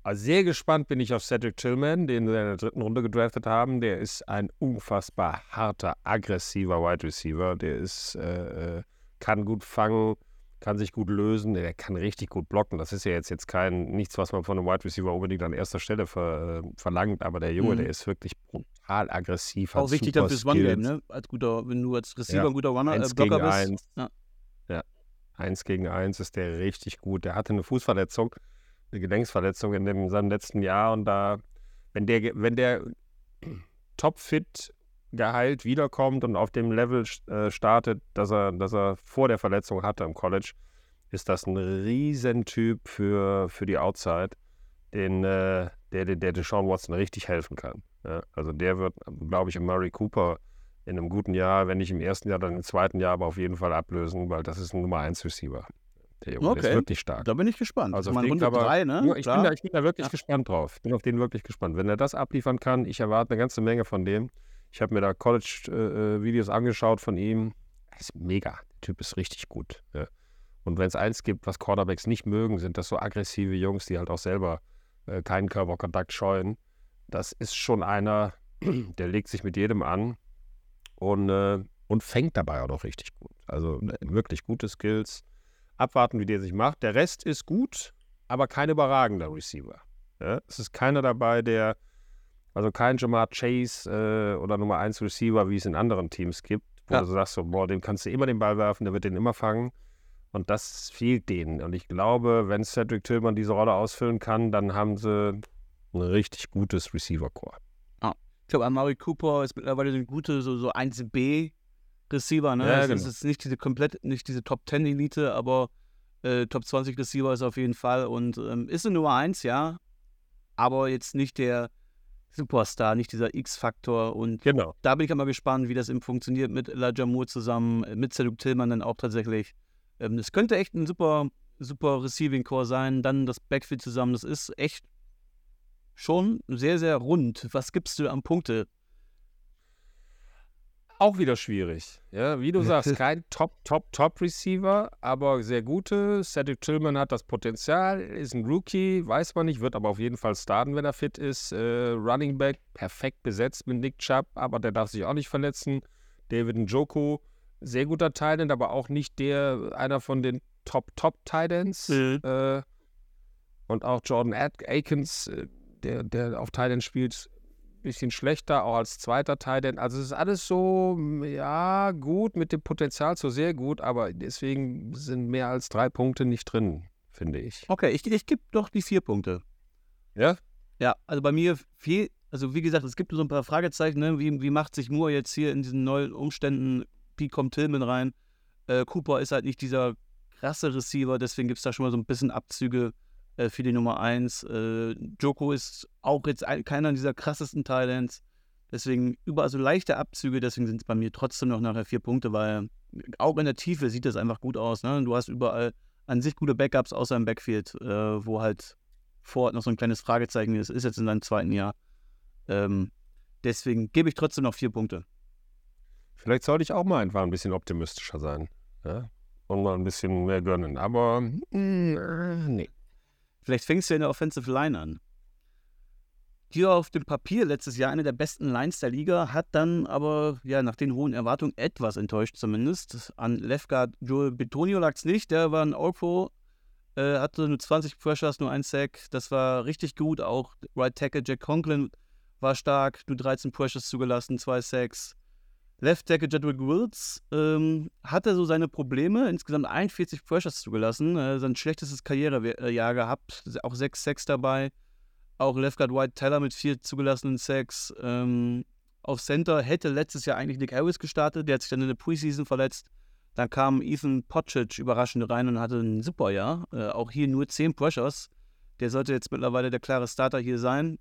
also sehr gespannt bin ich auf Cedric Tillman, den wir in der dritten Runde gedraftet haben. Der ist ein unfassbar harter, aggressiver Wide Receiver. Der ist, äh, äh, kann gut fangen, kann sich gut lösen, der kann richtig gut blocken. Das ist ja jetzt, jetzt kein, nichts, was man von einem Wide Receiver unbedingt an erster Stelle ver, äh, verlangt, aber der Junge, Mhm. der ist wirklich brutal aggressiv. Auch wichtig dann fürs One-Game, ne? Als guter, wenn du als Receiver Ja. ein guter Runner, äh, Eins gegen Blocker bist. eins. Ja. Eins gegen eins ist der richtig gut. Der hatte eine Fußverletzung, eine Gelenksverletzung in, dem, in seinem letzten Jahr und da, wenn der, wenn der topfit geheilt wiederkommt und auf dem Level äh, startet, dass er, dass er vor der Verletzung hatte im College, ist das ein Riesentyp für, für die Outside, den, äh, der, der, der Deshaun Watson richtig helfen kann. Ja, also der wird, glaube ich, Murray Cooper in einem guten Jahr, wenn nicht im ersten Jahr, dann im zweiten Jahr, aber auf jeden Fall ablösen, weil das ist ein Nummer 1 Receiver. Der Junge der Okay. ist wirklich stark. Da bin ich gespannt. Also ich meine, Runde aber- 3, ne? Ich, bin da, ich bin da wirklich Ja. gespannt drauf. Ich bin auf den wirklich gespannt. Wenn er das abliefern kann, ich erwarte eine ganze Menge von dem. Ich habe mir da College-Videos angeschaut von ihm. Er ist mega. Der Typ ist richtig gut. Ja. Und wenn es eins gibt, was Quarterbacks nicht mögen, sind das so aggressive Jungs, die halt auch selber äh, keinen Körperkontakt scheuen. Das ist schon einer, der legt sich mit jedem an und, äh, und fängt dabei auch noch richtig gut. Also äh, wirklich gute Skills. Abwarten, wie der sich macht. Der Rest ist gut, aber kein überragender Receiver. Ja? Es ist keiner dabei, der, also kein Jamar Chase äh, oder Nummer 1 Receiver, wie es in anderen Teams gibt, wo Ja. du sagst, so, boah, dem kannst du immer den Ball werfen, der wird den immer fangen. Und das fehlt denen. Und ich glaube, wenn Cedric Tillman diese Rolle ausfüllen kann, dann haben sie ein richtig gutes Receiver-Core. Ich glaube, Amari Cooper ist mittlerweile eine gute, so, so 1B Receiver, ne? Ja, es genau. ist jetzt nicht diese komplett, nicht diese Top 10 Elite, aber äh, Top 20 Receiver ist auf jeden Fall und ähm, ist eine Nummer 1, ja. Aber jetzt nicht der Superstar, nicht dieser X-Faktor und Genau. da bin ich mal gespannt, wie das eben funktioniert mit Elijah Moore zusammen, äh, mit Cedric Tillman dann auch tatsächlich. Ähm, das könnte echt ein super, super Receiving Core sein. Dann das Backfield zusammen, das ist echt schon sehr, sehr rund. Was gibst du an Punkte? Auch wieder schwierig. Ja, wie du sagst, kein Top, Top, Top Receiver, aber sehr gute. Cedric Tillman hat das Potenzial, ist ein Rookie, weiß man nicht, wird aber auf jeden Fall starten, wenn er fit ist. Äh, Running Back, perfekt besetzt mit Nick Chubb, aber der darf sich auch nicht verletzen. David Njoku, sehr guter Titan, aber auch nicht der, einer von den Top, Top Titans. Mhm. Äh, und auch Jordan Ad Akins, äh, der, der auf Titan spielt, bisschen schlechter, auch als zweiter Titan. Also es ist alles so, ja, gut, mit dem Potenzial so sehr gut, aber deswegen sind mehr als drei Punkte nicht drin, finde ich. Okay, ich, ich gebe doch die vier Punkte. Ja? Ja, also bei mir viel, also wie gesagt, es gibt so ein paar Fragezeichen, ne? wie, wie macht sich Moore jetzt hier in diesen neuen Umständen, wie kommt Tillman rein? Äh, Cooper ist halt nicht dieser krasse Receiver, deswegen gibt es da schon mal so ein bisschen Abzüge äh, für die Nummer 1. Äh, Joko ist auch jetzt ein, keiner dieser krassesten Thailands, deswegen überall so leichte Abzüge, deswegen sind es bei mir trotzdem noch nachher vier Punkte, weil auch in der Tiefe sieht das einfach gut aus. Ne? Du hast überall an sich gute Backups außer im Backfield, äh, wo halt vor Ort noch so ein kleines Fragezeichen ist, ist jetzt in seinem zweiten Jahr. Ähm, deswegen gebe ich trotzdem noch vier Punkte. Vielleicht sollte ich auch mal einfach ein bisschen optimistischer sein. Ja? Und mal ein bisschen mehr gönnen. Aber mm, äh, nee. Vielleicht fängst du in der Offensive Line an. Hier auf dem Papier letztes Jahr eine der besten Lines der Liga, hat dann aber ja nach den hohen Erwartungen etwas enttäuscht zumindest. An Left Guard Joel Betonio lag es nicht, der war ein All-Pro, äh, hatte nur 20 Pressures, nur ein Sack, das war richtig gut. Auch Right Tackle Jack Conklin war stark, nur 13 Pressures zugelassen, zwei Sacks. Left Tackle Jedrick Wills ähm, hatte so seine Probleme, insgesamt 41 Pressures zugelassen, äh, sein schlechtestes Karrierejahr gehabt, auch 6 Sacks dabei. Auch Left Guard White Teller mit vier zugelassenen Sacks. Ähm, auf Center hätte letztes Jahr eigentlich Nick Harris gestartet, der hat sich dann in der Preseason verletzt. Dann kam Ethan Potchich überraschend rein und hatte ein super Jahr. Äh, auch hier nur 10 Pressures. Der sollte jetzt mittlerweile der klare Starter hier sein.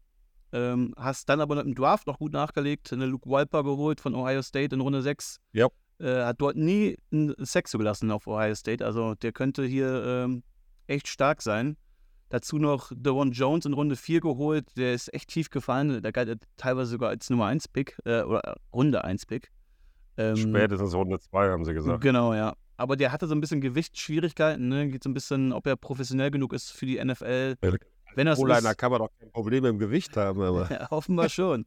Ähm, hast dann aber im Draft noch gut nachgelegt, eine Luke Walper geholt von Ohio State in Runde 6. Ja. Äh, hat dort nie einen Sex zugelassen auf Ohio State. Also der könnte hier ähm, echt stark sein. Dazu noch Deron Jones in Runde 4 geholt. Der ist echt tief gefallen. Der galt teilweise sogar als Nummer 1-Pick äh, oder Runde 1-Pick. Ähm, Spätestens Runde 2, haben sie gesagt. Genau, ja. Aber der hatte so ein bisschen Gewichtsschwierigkeiten. Ne? Geht so ein bisschen, ob er professionell genug ist für die NFL. Wenn das O-Liner ist, kann man doch kein Problem im Gewicht haben, aber. ja, offenbar schon.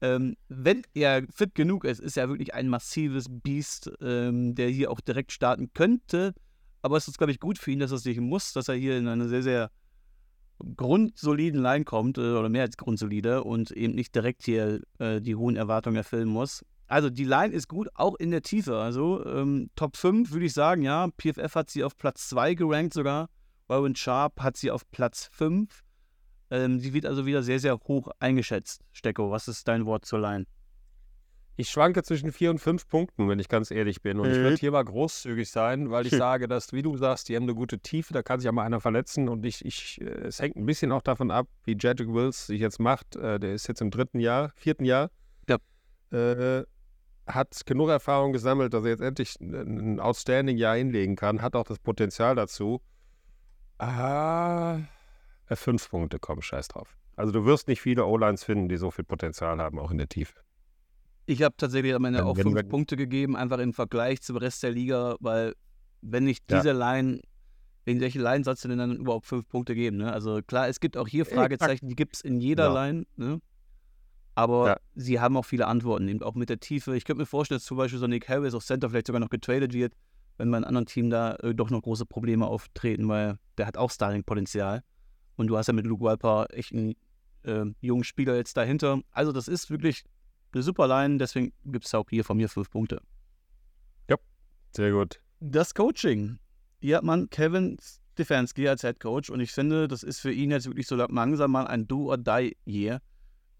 Ähm, wenn er fit genug ist, ist er wirklich ein massives Biest, ähm, der hier auch direkt starten könnte. aber es ist, glaube ich, gut für ihn, dass er es nicht muss, dass er hier in eine sehr, sehr grundsoliden Line kommt, äh, oder mehr als grundsolide, und eben nicht direkt hier äh, die hohen Erwartungen erfüllen muss. Also die Line ist gut, auch in der Tiefe. Also ähm, Top 5 würde ich sagen, ja. PFF hat sie auf Platz 2 gerankt sogar. Warren Sharp hat sie auf Platz 5. Ähm, sie wird also wieder sehr, sehr hoch eingeschätzt. Stecko, was ist dein Wort zur Line? Ich schwanke zwischen vier und fünf Punkten, wenn ich ganz ehrlich bin. Und ich würde hier mal großzügig sein, weil ich sage, dass, wie du sagst, die haben eine gute Tiefe, da kann sich ja mal einer verletzen. Und ich, ich, äh, es hängt ein bisschen auch davon ab, wie Jedrick Wills sich jetzt macht. Äh, der ist jetzt im dritten Jahr, vierten Jahr. Ja. Äh, hat genug Erfahrung gesammelt, dass er jetzt endlich ein outstanding Jahr hinlegen kann, hat auch das Potenzial dazu. Ah, fünf Punkte, komm, scheiß drauf. Also du wirst nicht viele O-Lines finden, die so viel Potenzial haben, auch in der Tiefe. Ich habe tatsächlich am Ende Wenn- auch wenn- fünf wenn- Punkte gegeben, einfach im Vergleich zum Rest der Liga, weil wenn nicht Ja. diese Line, in welche Line sollst du denn dann überhaupt fünf Punkte geben? Ne? Also klar, es gibt auch hier. Fragezeichen, die gibt es in jeder Ja. Line, ne? aber Ja. sie haben auch viele Antworten, eben auch mit der Tiefe. Ich könnte mir vorstellen, dass zum Beispiel so Nick Harris auf Center vielleicht sogar noch getradet wird, wenn bei einem anderen Team da äh, doch noch große Probleme auftreten, weil der hat auch Starting-Potenzial. Und du hast ja mit Luke Walper echt einen äh, jungen Spieler jetzt dahinter. Also das ist wirklich eine super Line, deswegen gibt es auch hier von mir fünf Punkte. Sehr gut. Das Coaching. Hier hat man Kevin Stefanski als Head Coach und ich finde, das ist für ihn jetzt wirklich so langsam mal ein Do-or-Die-Year.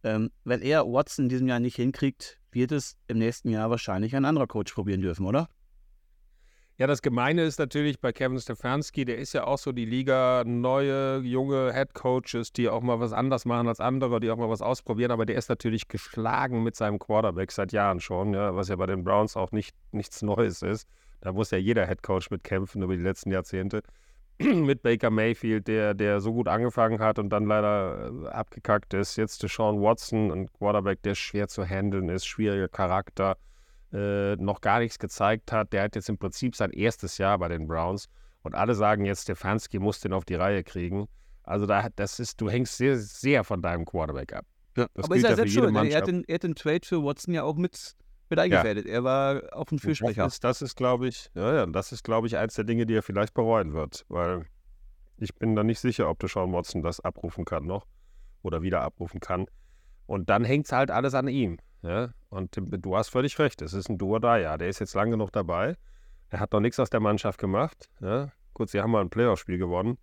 Ähm, wenn er Watson in diesem Jahr nicht hinkriegt, wird es im nächsten Jahr wahrscheinlich ein anderer Coach probieren dürfen, oder? Ja, das Gemeine ist natürlich bei Kevin Stefanski, der ist ja auch so die Liga, neue, junge Head Coaches, die auch mal was anders machen als andere, die auch mal was ausprobieren, aber der ist natürlich geschlagen mit seinem Quarterback seit Jahren schon, ja, was ja bei den Browns auch nicht, nichts Neues ist. Da muss ja jeder Head Coach mitkämpfen über die letzten Jahrzehnte. mit Baker Mayfield, der, der so gut angefangen hat und dann leider äh, abgekackt ist. Jetzt Deshaun Watson, ein Quarterback, der schwer zu handeln ist, schwieriger Charakter äh, noch gar nichts gezeigt hat. Der hat jetzt im Prinzip sein erstes Jahr bei den Browns und alle sagen jetzt, Stefanski muss den auf die Reihe kriegen. Also da, das ist, du hängst sehr, sehr von deinem Quarterback ab. Das Aber ist ja selbst schuld. Er hat, den, er hat den Trade für Watson ja auch mit, mit eingefädelt. Er war auch ein Fürsprecher. Das ist, das ist glaube ich, ja, ja, das ist, glaube ich, eins der Dinge, die er vielleicht bereuen wird, weil ich bin da nicht sicher, ob Deshaun Watson das abrufen kann noch oder wieder abrufen kann. Und dann hängt es halt alles an ihm. Ja? Und du hast völlig recht, es ist ein Duo da, ja. Der ist jetzt lang genug dabei. Er hat noch nichts aus der Mannschaft gemacht. Ja? Gut, sie haben mal ein Playoff-Spiel gewonnen,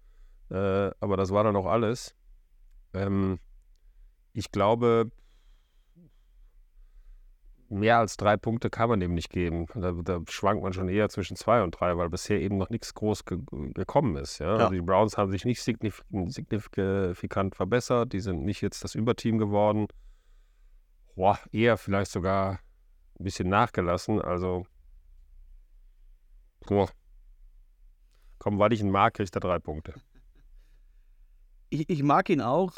äh, aber das war dann auch alles. Ähm, ich glaube, mehr als drei Punkte kann man dem nicht geben. Da, da schwankt man schon eher zwischen zwei und drei, weil bisher eben noch nichts groß ge gekommen ist. Ja? Ja. Also die Browns haben sich nicht signif signifikant verbessert. Die sind nicht jetzt das Überteam geworden. Boah, eher vielleicht sogar ein bisschen nachgelassen. Also, boah. komm, weil ich ihn mag, kriegt er drei Punkte. ich, ich mag ihn auch.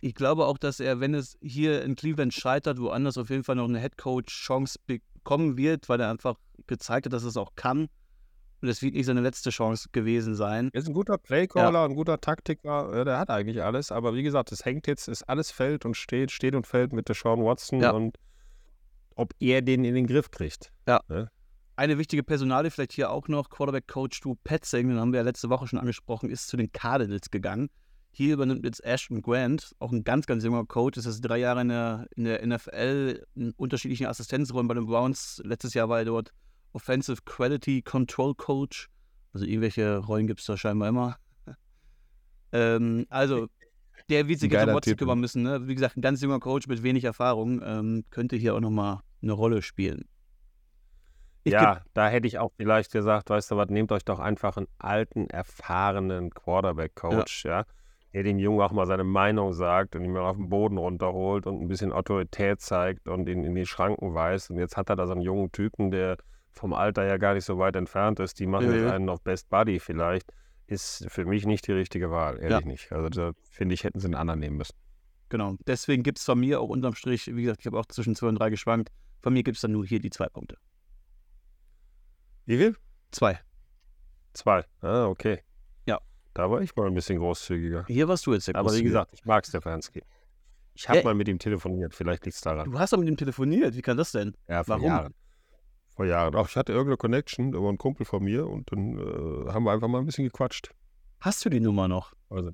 Ich glaube auch, dass er, wenn es hier in Cleveland scheitert, woanders auf jeden Fall noch eine Headcoach-Chance bekommen wird, weil er einfach gezeigt hat, dass es auch kann. Und es wird nicht seine letzte Chance gewesen sein. Er ist ein guter Playcaller, ein guter Taktiker, der hat eigentlich alles, aber wie gesagt, es hängt jetzt, ist alles fällt und steht, steht und fällt mit Deshaun Watson Ja. und ob er den in den Griff kriegt. Eine wichtige Personale vielleicht hier auch noch, Quarterback-Coach Stu Petzing, den haben wir ja letzte Woche schon angesprochen, ist zu den Cardinals gegangen. Hier übernimmt jetzt Ashton Grant, auch ein ganz, ganz junger Coach, ist jetzt drei Jahre in der, in der NFL, in unterschiedlichen Assistenzrollen bei den Browns. Letztes Jahr war er dort Offensive Quality Control Coach. Also irgendwelche Rollen gibt es da scheinbar immer. ähm, also, der wird sich jetzt um Watson kümmern ne? müssen. Ne? Wie gesagt, ein ganz junger Coach mit wenig Erfahrung ähm, könnte hier auch nochmal eine Rolle spielen. Ich ja, da hätte ich auch vielleicht gesagt, weißt du was, nehmt euch doch einfach einen alten, erfahrenen Quarterback-Coach, ja. der dem Jungen auch mal seine Meinung sagt und ihn mal auf den Boden runterholt und ein bisschen Autorität zeigt und ihn in die Schranken weist. Und jetzt hat er da so einen jungen Typen, der vom Alter ja gar nicht so weit entfernt ist. Die machen jetzt einen auf Best Buddy vielleicht. Ist für mich nicht die richtige Wahl, ehrlich nicht. Also da finde ich, hätten sie einen anderen nehmen müssen. Genau. Deswegen gibt es von mir auch unterm Strich, wie gesagt, ich habe auch zwischen 2 und 3 geschwankt. Von mir gibt es dann nur hier die zwei Punkte. Wie viel? Zwei. Zwei. Ah, okay. Ja. Da war ich mal ein bisschen großzügiger. Hier warst du jetzt der Aber wie gesagt, ich mag Stefanski. Ich habe Ja. mal mit ihm telefoniert, vielleicht liegt es daran. Du hast doch mit ihm telefoniert. Wie kann das denn? Ja, vor warum? Jahren. Vor Jahren. Auch ich hatte irgendeine Connection über einen Kumpel von mir und dann äh, haben wir einfach mal ein bisschen gequatscht. Hast du die Nummer noch? Also.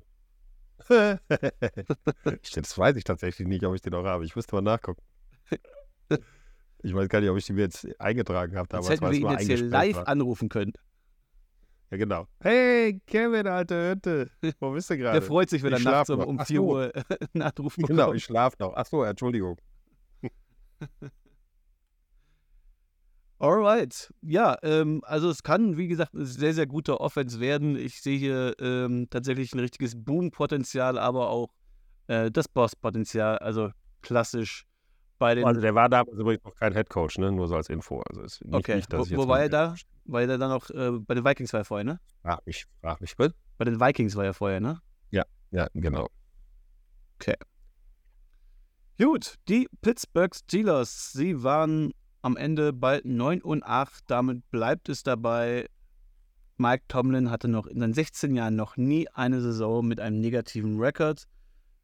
das weiß ich tatsächlich nicht, ob ich die noch habe. Ich müsste mal nachgucken. Ich weiß gar nicht, ob ich die mir jetzt eingetragen habe. Jetzt hätten wir ihn jetzt hier live war. anrufen können. Ja, genau. Hey, Kevin, alte Hütte. Wo bist du gerade? Der freut sich, wenn er nachts um, um 4 Uhr einen Anruf bekommt. Genau, ich schlafe noch. Achso, Entschuldigung. Alright. Ja, ähm, also es kann, wie gesagt, eine sehr, sehr gute Offense werden. Ich sehe hier ähm, tatsächlich ein richtiges Boom-Potenzial, aber auch äh, das Boss-Potenzial. Also klassisch bei den. Also der war damals übrigens noch kein Headcoach, ne? Nur so als Info. Also ist nicht, okay. Nicht, wo, wo war er da? War er dann noch äh, bei den Vikings war er vorher, ne? Frag mich, frag mich, bitte. Bei den Vikings war er vorher, ne? Ja, ja, genau. Okay. Gut, die Pittsburgh Steelers, sie waren am Ende bald 9 und 8. Damit bleibt es dabei. Mike Tomlin hatte noch in seinen 16 Jahren noch nie eine Saison mit einem negativen Rekord.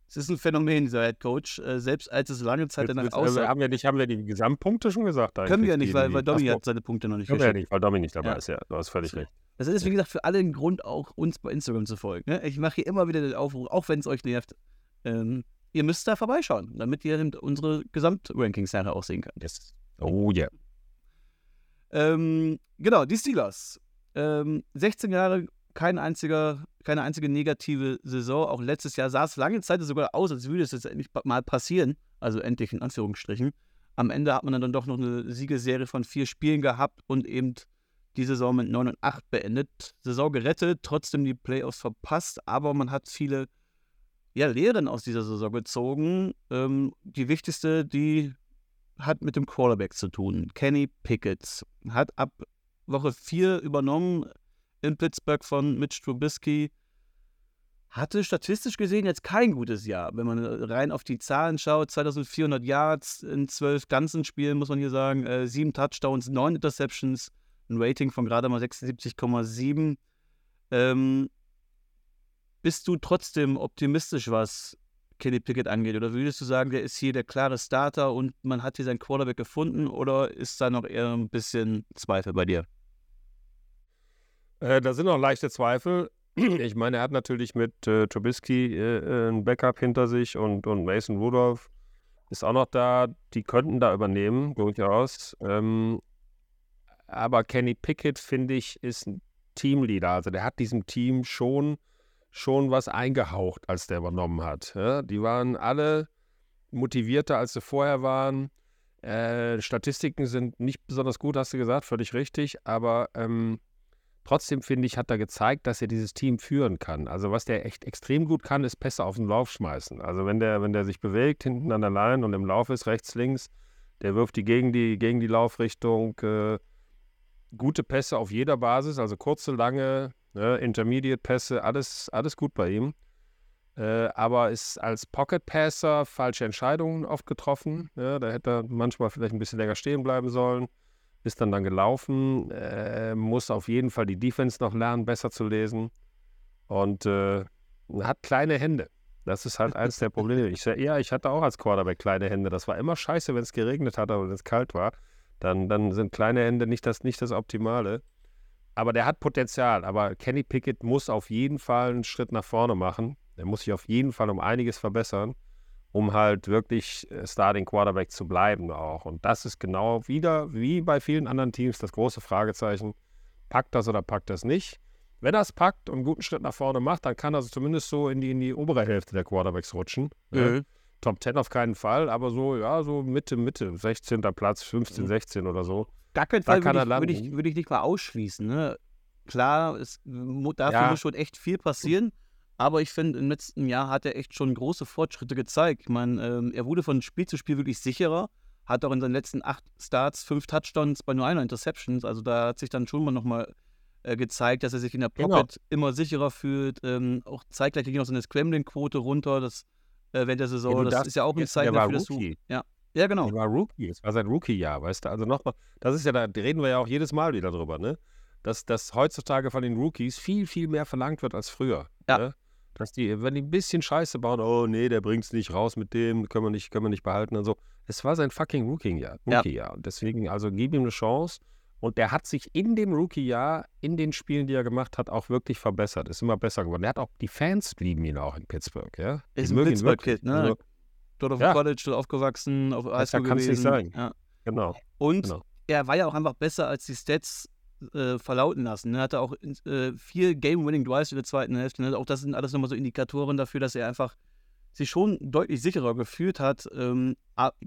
Es ist ein Phänomen, dieser Head Coach. Äh, selbst als es lange Zeit danach aussah. Haben wir, nicht, haben wir die Gesamtpunkte schon gesagt? Können wir ja nicht, weil, weil Domi hat seine Punkte noch nicht Können wir ja nicht, weil Domi nicht dabei ja. ist, ja. Du hast völlig recht. Das ist, wie gesagt, für alle ein Grund, auch uns bei Instagram zu folgen. Ne? Ich mache hier immer wieder den Aufruf, auch wenn es euch nervt. Ähm, ihr müsst da vorbeischauen, damit ihr unsere Gesamtrankings nachher auch sehen könnt. Yes. Oh yeah. Ähm, genau, die Steelers. Ähm, 16 Jahre, kein einziger, keine einzige negative Saison. Auch letztes Jahr sah es lange Zeit sogar aus, als würde es jetzt endlich mal passieren. Also endlich in Anführungsstrichen. Am Ende hat man dann doch noch eine Siegeserie von vier Spielen gehabt und eben die Saison mit 9 und 8 beendet. Saison gerettet, trotzdem die Playoffs verpasst, aber man hat viele ja, Lehren aus dieser Saison gezogen. Ähm, die wichtigste, die hat mit dem Quarterback zu tun. Kenny Pickett hat ab Woche 4 übernommen in Pittsburgh von Mitch Trubisky. Hatte statistisch gesehen jetzt kein gutes Jahr. Wenn man rein auf die Zahlen schaut, 2400 Yards in zwölf ganzen Spielen, muss man hier sagen, äh, sieben Touchdowns, neun Interceptions, ein Rating von gerade mal 76,7. Ähm, bist du trotzdem optimistisch, was Kenny Pickett angeht? Oder würdest du sagen, der ist hier der klare Starter und man hat hier seinen Quarterback gefunden? Oder ist da noch eher ein bisschen Zweifel bei dir? Äh, da sind noch leichte Zweifel. Ich meine, er hat natürlich mit äh, Trubisky äh, äh, ein Backup hinter sich und, und Mason Rudolph ist auch noch da. Die könnten da übernehmen, durchaus. Ähm, aber Kenny Pickett, finde ich, ist ein Teamleader. Also der hat diesem Team schon schon was eingehaucht, als der übernommen hat. Ja, die waren alle motivierter, als sie vorher waren. Äh, Statistiken sind nicht besonders gut, hast du gesagt, völlig richtig. Aber ähm, trotzdem finde ich, hat er gezeigt, dass er dieses Team führen kann. Also was der echt extrem gut kann, ist Pässe auf den Lauf schmeißen. Also wenn der, wenn der sich bewegt hinten an der Line und im Lauf ist, rechts, links, der wirft die gegen die, gegen die Laufrichtung. Äh, gute Pässe auf jeder Basis, also kurze, lange, ne, Intermediate-Pässe, alles, alles gut bei ihm. Äh, aber ist als Pocket-Passer falsche Entscheidungen oft getroffen. Ja, da hätte er manchmal vielleicht ein bisschen länger stehen bleiben sollen. Ist dann dann gelaufen. Äh, muss auf jeden Fall die Defense noch lernen, besser zu lesen. Und äh, hat kleine Hände. Das ist halt eins der Probleme. Ich, ja, ich hatte auch als Quarterback kleine Hände. Das war immer scheiße, wenn es geregnet hat oder wenn es kalt war. Dann, dann sind kleine Hände nicht das, nicht das Optimale aber der hat Potenzial. Aber Kenny Pickett muss auf jeden Fall einen Schritt nach vorne machen. Er muss sich auf jeden Fall um einiges verbessern, um halt wirklich äh, Starting Quarterback zu bleiben auch. Und das ist genau wieder wie bei vielen anderen Teams das große Fragezeichen. Packt das oder packt das nicht? Wenn er es packt und einen guten Schritt nach vorne macht, dann kann er zumindest so in die, in die obere Hälfte der Quarterbacks rutschen. Mhm. Top 10 auf keinen Fall, aber so, ja, so Mitte, Mitte, 16. Platz, 15, mhm. 16 oder so gar keinen Fall würde ich, würd ich, würd ich, nicht mal ausschließen. Ne? Klar, es, dafür ja. muss schon echt viel passieren. Aber ich finde, im letzten Jahr hat er echt schon große Fortschritte gezeigt. Ich meine, ähm, er wurde von Spiel zu Spiel wirklich sicherer. Hat auch in seinen letzten acht Starts fünf Touchdowns bei nur einer Interceptions. Also da hat sich dann schon mal nochmal äh, gezeigt, dass er sich in der genau. Pocket genau. immer sicherer fühlt. Ähm, auch zeitgleich ging auch seine Scrambling-Quote runter. Das äh, während der Saison. Ja, das, das, ist ja auch ein Zeichen dafür, dass du. Ja, ja, genau. Er war Rookie, es war sein Rookie-Jahr, weißt du? Also nochmal, das ist ja, da reden wir ja auch jedes Mal wieder drüber, ne? Dass, dass heutzutage von den Rookies viel, viel mehr verlangt wird als früher. Ja. Ne? dass die, wenn die ein bisschen Scheiße bauen, oh nee, der bringt's nicht raus mit dem, können wir nicht, können wir nicht behalten und so. Es war sein fucking Rookie-Jahr. Rookie ja. Und deswegen, also gib ihm eine Chance. Und der hat sich in dem Rookie-Jahr, in den Spielen, die er gemacht hat, auch wirklich verbessert. Ist immer besser geworden. Er hat auch, die Fans lieben ihn auch in Pittsburgh, ja. Ist ein Pittsburgh-Kid, ne? Also, dort auf ja. College, dort aufgewachsen, auf Highschool gewesen. Kannst nicht sagen. Ja. Genau. Und genau. er war ja auch einfach besser als die Stats äh, verlauten lassen. Er hatte auch äh, vier Game-Winning Drives in der zweiten Hälfte. Ne? Auch das sind alles nochmal so Indikatoren dafür, dass er einfach sich schon deutlich sicherer gefühlt hat. Ähm,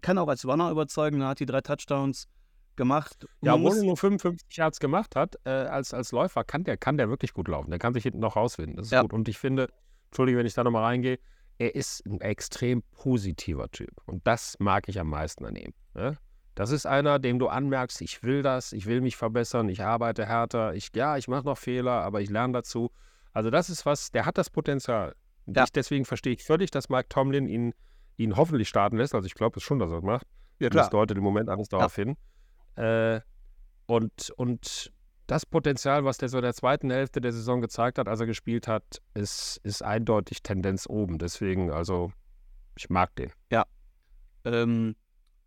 kann auch als Runner überzeugen. Er hat die drei Touchdowns gemacht. Ja, obwohl er nur 55 Yards gemacht hat, äh, als, als Läufer kann der, kann der wirklich gut laufen. Der kann sich hinten noch rausfinden. Das ist ja. gut. Und ich finde, Entschuldige, wenn ich da nochmal reingehe, er ist ein extrem positiver Typ. Und das mag ich am meisten an ihm. Ne? Das ist einer, dem du anmerkst, ich will das, ich will mich verbessern, ich arbeite härter, ich, ja, ich mache noch Fehler, aber ich lerne dazu. Also das ist was, der hat das Potenzial. Ja. Ich, deswegen verstehe ich völlig, dass Mike Tomlin ihn, ihn hoffentlich starten lässt. Also ich glaube es schon, dass er das macht. Ja, klar. Das deutet im Moment alles darauf ja. hin. Äh, und, und das Potenzial, was der so in der zweiten Hälfte der Saison gezeigt hat, als er gespielt hat, ist, ist eindeutig Tendenz oben. Deswegen, also, ich mag den. Ja. Ähm,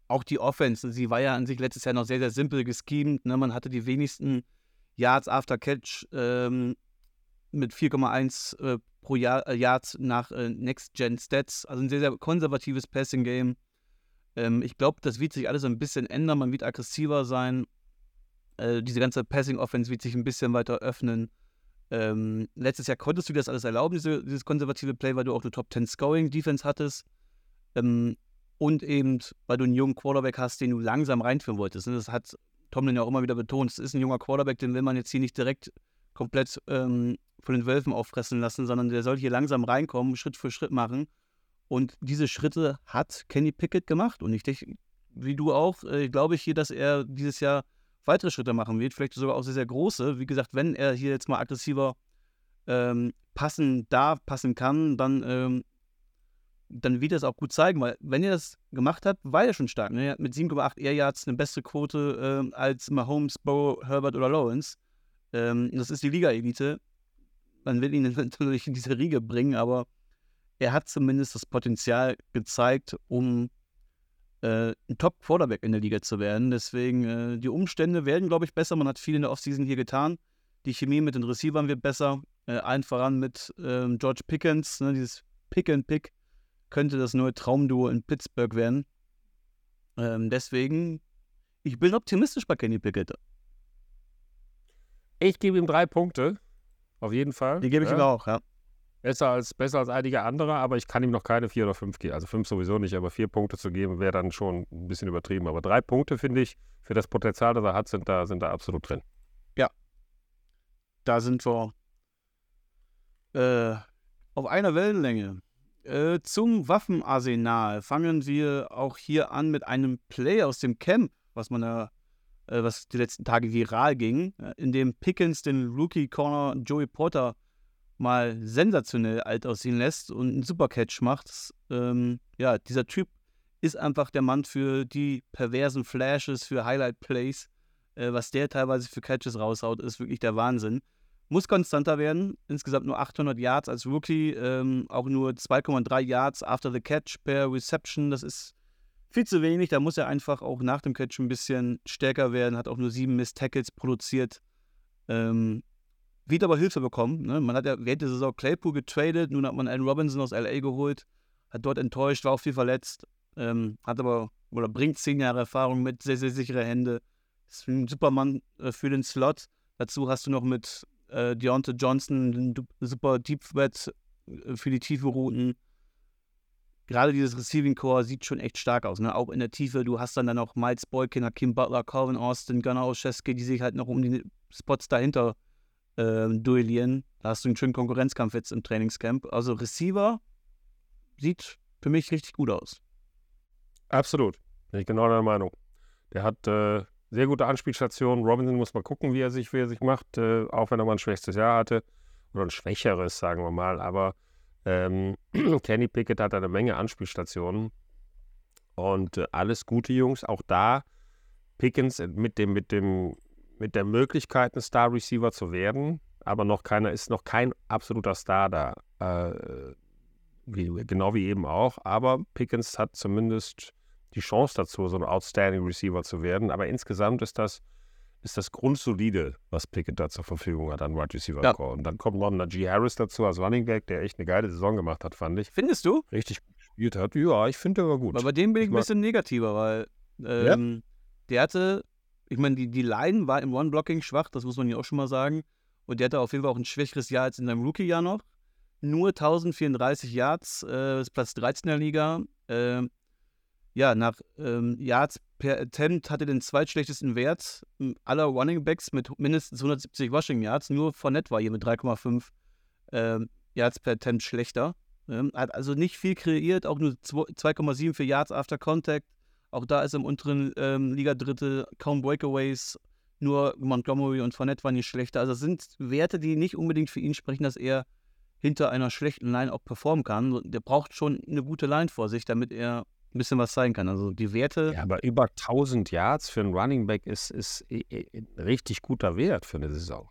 auch die Offense, sie war ja an sich letztes Jahr noch sehr, sehr simpel geschemt. Ne? Man hatte die wenigsten Yards after Catch ähm, mit 4,1 äh, pro Jahr, äh, Yards nach äh, Next-Gen-Stats. Also ein sehr, sehr konservatives Passing-Game. Ähm, ich glaube, das wird sich alles ein bisschen ändern. Man wird aggressiver sein. Äh, diese ganze Passing-Offense wird sich ein bisschen weiter öffnen. Ähm, letztes Jahr konntest du dir das alles erlauben, diese, dieses konservative Play, weil du auch eine Top 10 Scoring-Defense hattest. Ähm, und eben, weil du einen jungen Quarterback hast, den du langsam reinführen wolltest. Und das hat Tomlin ja auch immer wieder betont. Es ist ein junger Quarterback, den will man jetzt hier nicht direkt komplett ähm, von den Wölfen auffressen lassen, sondern der soll hier langsam reinkommen, Schritt für Schritt machen. Und diese Schritte hat Kenny Pickett gemacht. Und ich denke, wie du auch, äh, glaube ich hier, dass er dieses Jahr weitere Schritte machen wird, vielleicht sogar auch sehr, sehr große. Wie gesagt, wenn er hier jetzt mal aggressiver ähm, passen darf, passen kann, dann, ähm, dann wird er es auch gut zeigen, weil wenn er das gemacht hat, war er schon stark. Ne? Er hat mit 7,8 Air Yards eine bessere Quote äh, als Mahomes, Bo, Herbert oder Lawrence. Ähm, das ist die Liga-Elite. Man will ihn natürlich in diese Riege bringen, aber er hat zumindest das Potenzial gezeigt, um äh, ein Top-Quarterback in der Liga zu werden. Deswegen, äh, die Umstände werden, glaube ich, besser. Man hat viel in der Offseason hier getan. Die Chemie mit den Receivern wird besser. Äh, allen voran mit ähm, George Pickens. Ne, dieses Pick-and-Pick könnte das neue Traumduo in Pittsburgh werden. Ähm, deswegen, ich bin optimistisch bei Kenny Pickett. Ich gebe ihm drei Punkte. Auf jeden Fall. Die gebe ich ja. ihm auch, ja. Besser als, besser als einige andere, aber ich kann ihm noch keine vier oder fünf geben. Also fünf sowieso nicht, aber vier Punkte zu geben, wäre dann schon ein bisschen übertrieben. Aber drei Punkte, finde ich, für das Potenzial, das er hat, sind da, sind da absolut drin. Ja. Da sind wir äh, auf einer Wellenlänge. Äh, zum Waffenarsenal fangen wir auch hier an mit einem Play aus dem Camp, was man da, äh, was die letzten Tage viral ging, äh, in dem Pickens den Rookie Corner Joey Porter mal sensationell alt aussehen lässt und einen Supercatch macht. Ähm, ja, dieser Typ ist einfach der Mann für die perversen Flashes, für Highlight-Plays. Äh, was der teilweise für Catches raushaut, ist wirklich der Wahnsinn. Muss konstanter werden. Insgesamt nur 800 Yards als Rookie, ähm, auch nur 2,3 Yards after the catch per Reception. Das ist viel zu wenig. Da muss er einfach auch nach dem Catch ein bisschen stärker werden. Hat auch nur sieben Miss Tackles produziert. Ähm, wird aber Hilfe bekommen. Ne? Man hat ja während der Saison Claypool getradet, nun hat man Allen Robinson aus LA geholt, hat dort enttäuscht, war auch viel verletzt, ähm, hat aber oder bringt zehn Jahre Erfahrung mit, sehr, sehr sichere Hände. Ist ein Supermann äh, für den Slot. Dazu hast du noch mit äh, Deontay Johnson einen super Deep Threat äh, für die tiefe Routen. Gerade dieses Receiving Core sieht schon echt stark aus. Ne? Auch in der Tiefe. Du hast dann, dann noch Miles Boykin, Kim Butler, Calvin Austin, Gunnar Oshesky, die sich halt noch um die Spots dahinter äh, äh, duellieren. Da hast du einen schönen Konkurrenzkampf jetzt im Trainingscamp. Also Receiver sieht für mich richtig gut aus. Absolut. Bin ich genau der Meinung. Der hat äh, sehr gute Anspielstationen. Robinson muss mal gucken, wie er sich, wie er sich macht, äh, auch wenn er mal ein schwächstes Jahr hatte. Oder ein schwächeres, sagen wir mal. Aber ähm, Kenny Pickett hat eine Menge Anspielstationen. Und äh, alles gute Jungs. Auch da Pickens mit dem, mit dem mit der Möglichkeit, ein Star Receiver zu werden, aber noch keiner ist noch kein absoluter Star da. Äh, wie, genau wie eben auch. Aber Pickens hat zumindest die Chance dazu, so ein Outstanding Receiver zu werden. Aber insgesamt ist das, ist das grundsolide, was Pickett da zur Verfügung hat an Wide Receiver Ja. Core. Und dann kommt noch Najee Harris dazu als Running Back, der echt eine geile Saison gemacht hat, fand ich. Findest du? Richtig gut gespielt hat. Ja, ich finde, der war gut. Weil bei dem bin ich Ich ein bisschen negativer, weil ähm, der hatte, ich meine, die, die Line war im One-Blocking schwach, das muss man ja auch schon mal sagen. Und der hatte auf jeden Fall auch ein schwächeres Jahr als in seinem Rookie-Jahr noch. Nur 1034 Yards, äh, ist Platz 13 der Liga. Ähm, ja, nach ähm, Yards per Attempt hatte den zweitschlechtesten Wert aller Running Backs mit mindestens 170 Rushing Yards. Nur Fournette war hier mit 3,5 ähm, Yards per Attempt schlechter. Ähm, hat also nicht viel kreiert, auch nur 2,74 Yards after Contact. Auch da ist im unteren ähm, Liga-Drittel kaum Breakaways. Nur Montgomery und Fournette waren nicht schlechter. Also das sind Werte, die nicht unbedingt für ihn sprechen, dass er hinter einer schlechten Line auch performen kann. Der braucht schon eine gute Line vor sich, damit er ein bisschen was zeigen kann. Also die Werte, ja, aber über 1000 Yards für einen Running Back ist, ist ein richtig guter Wert für eine Saison.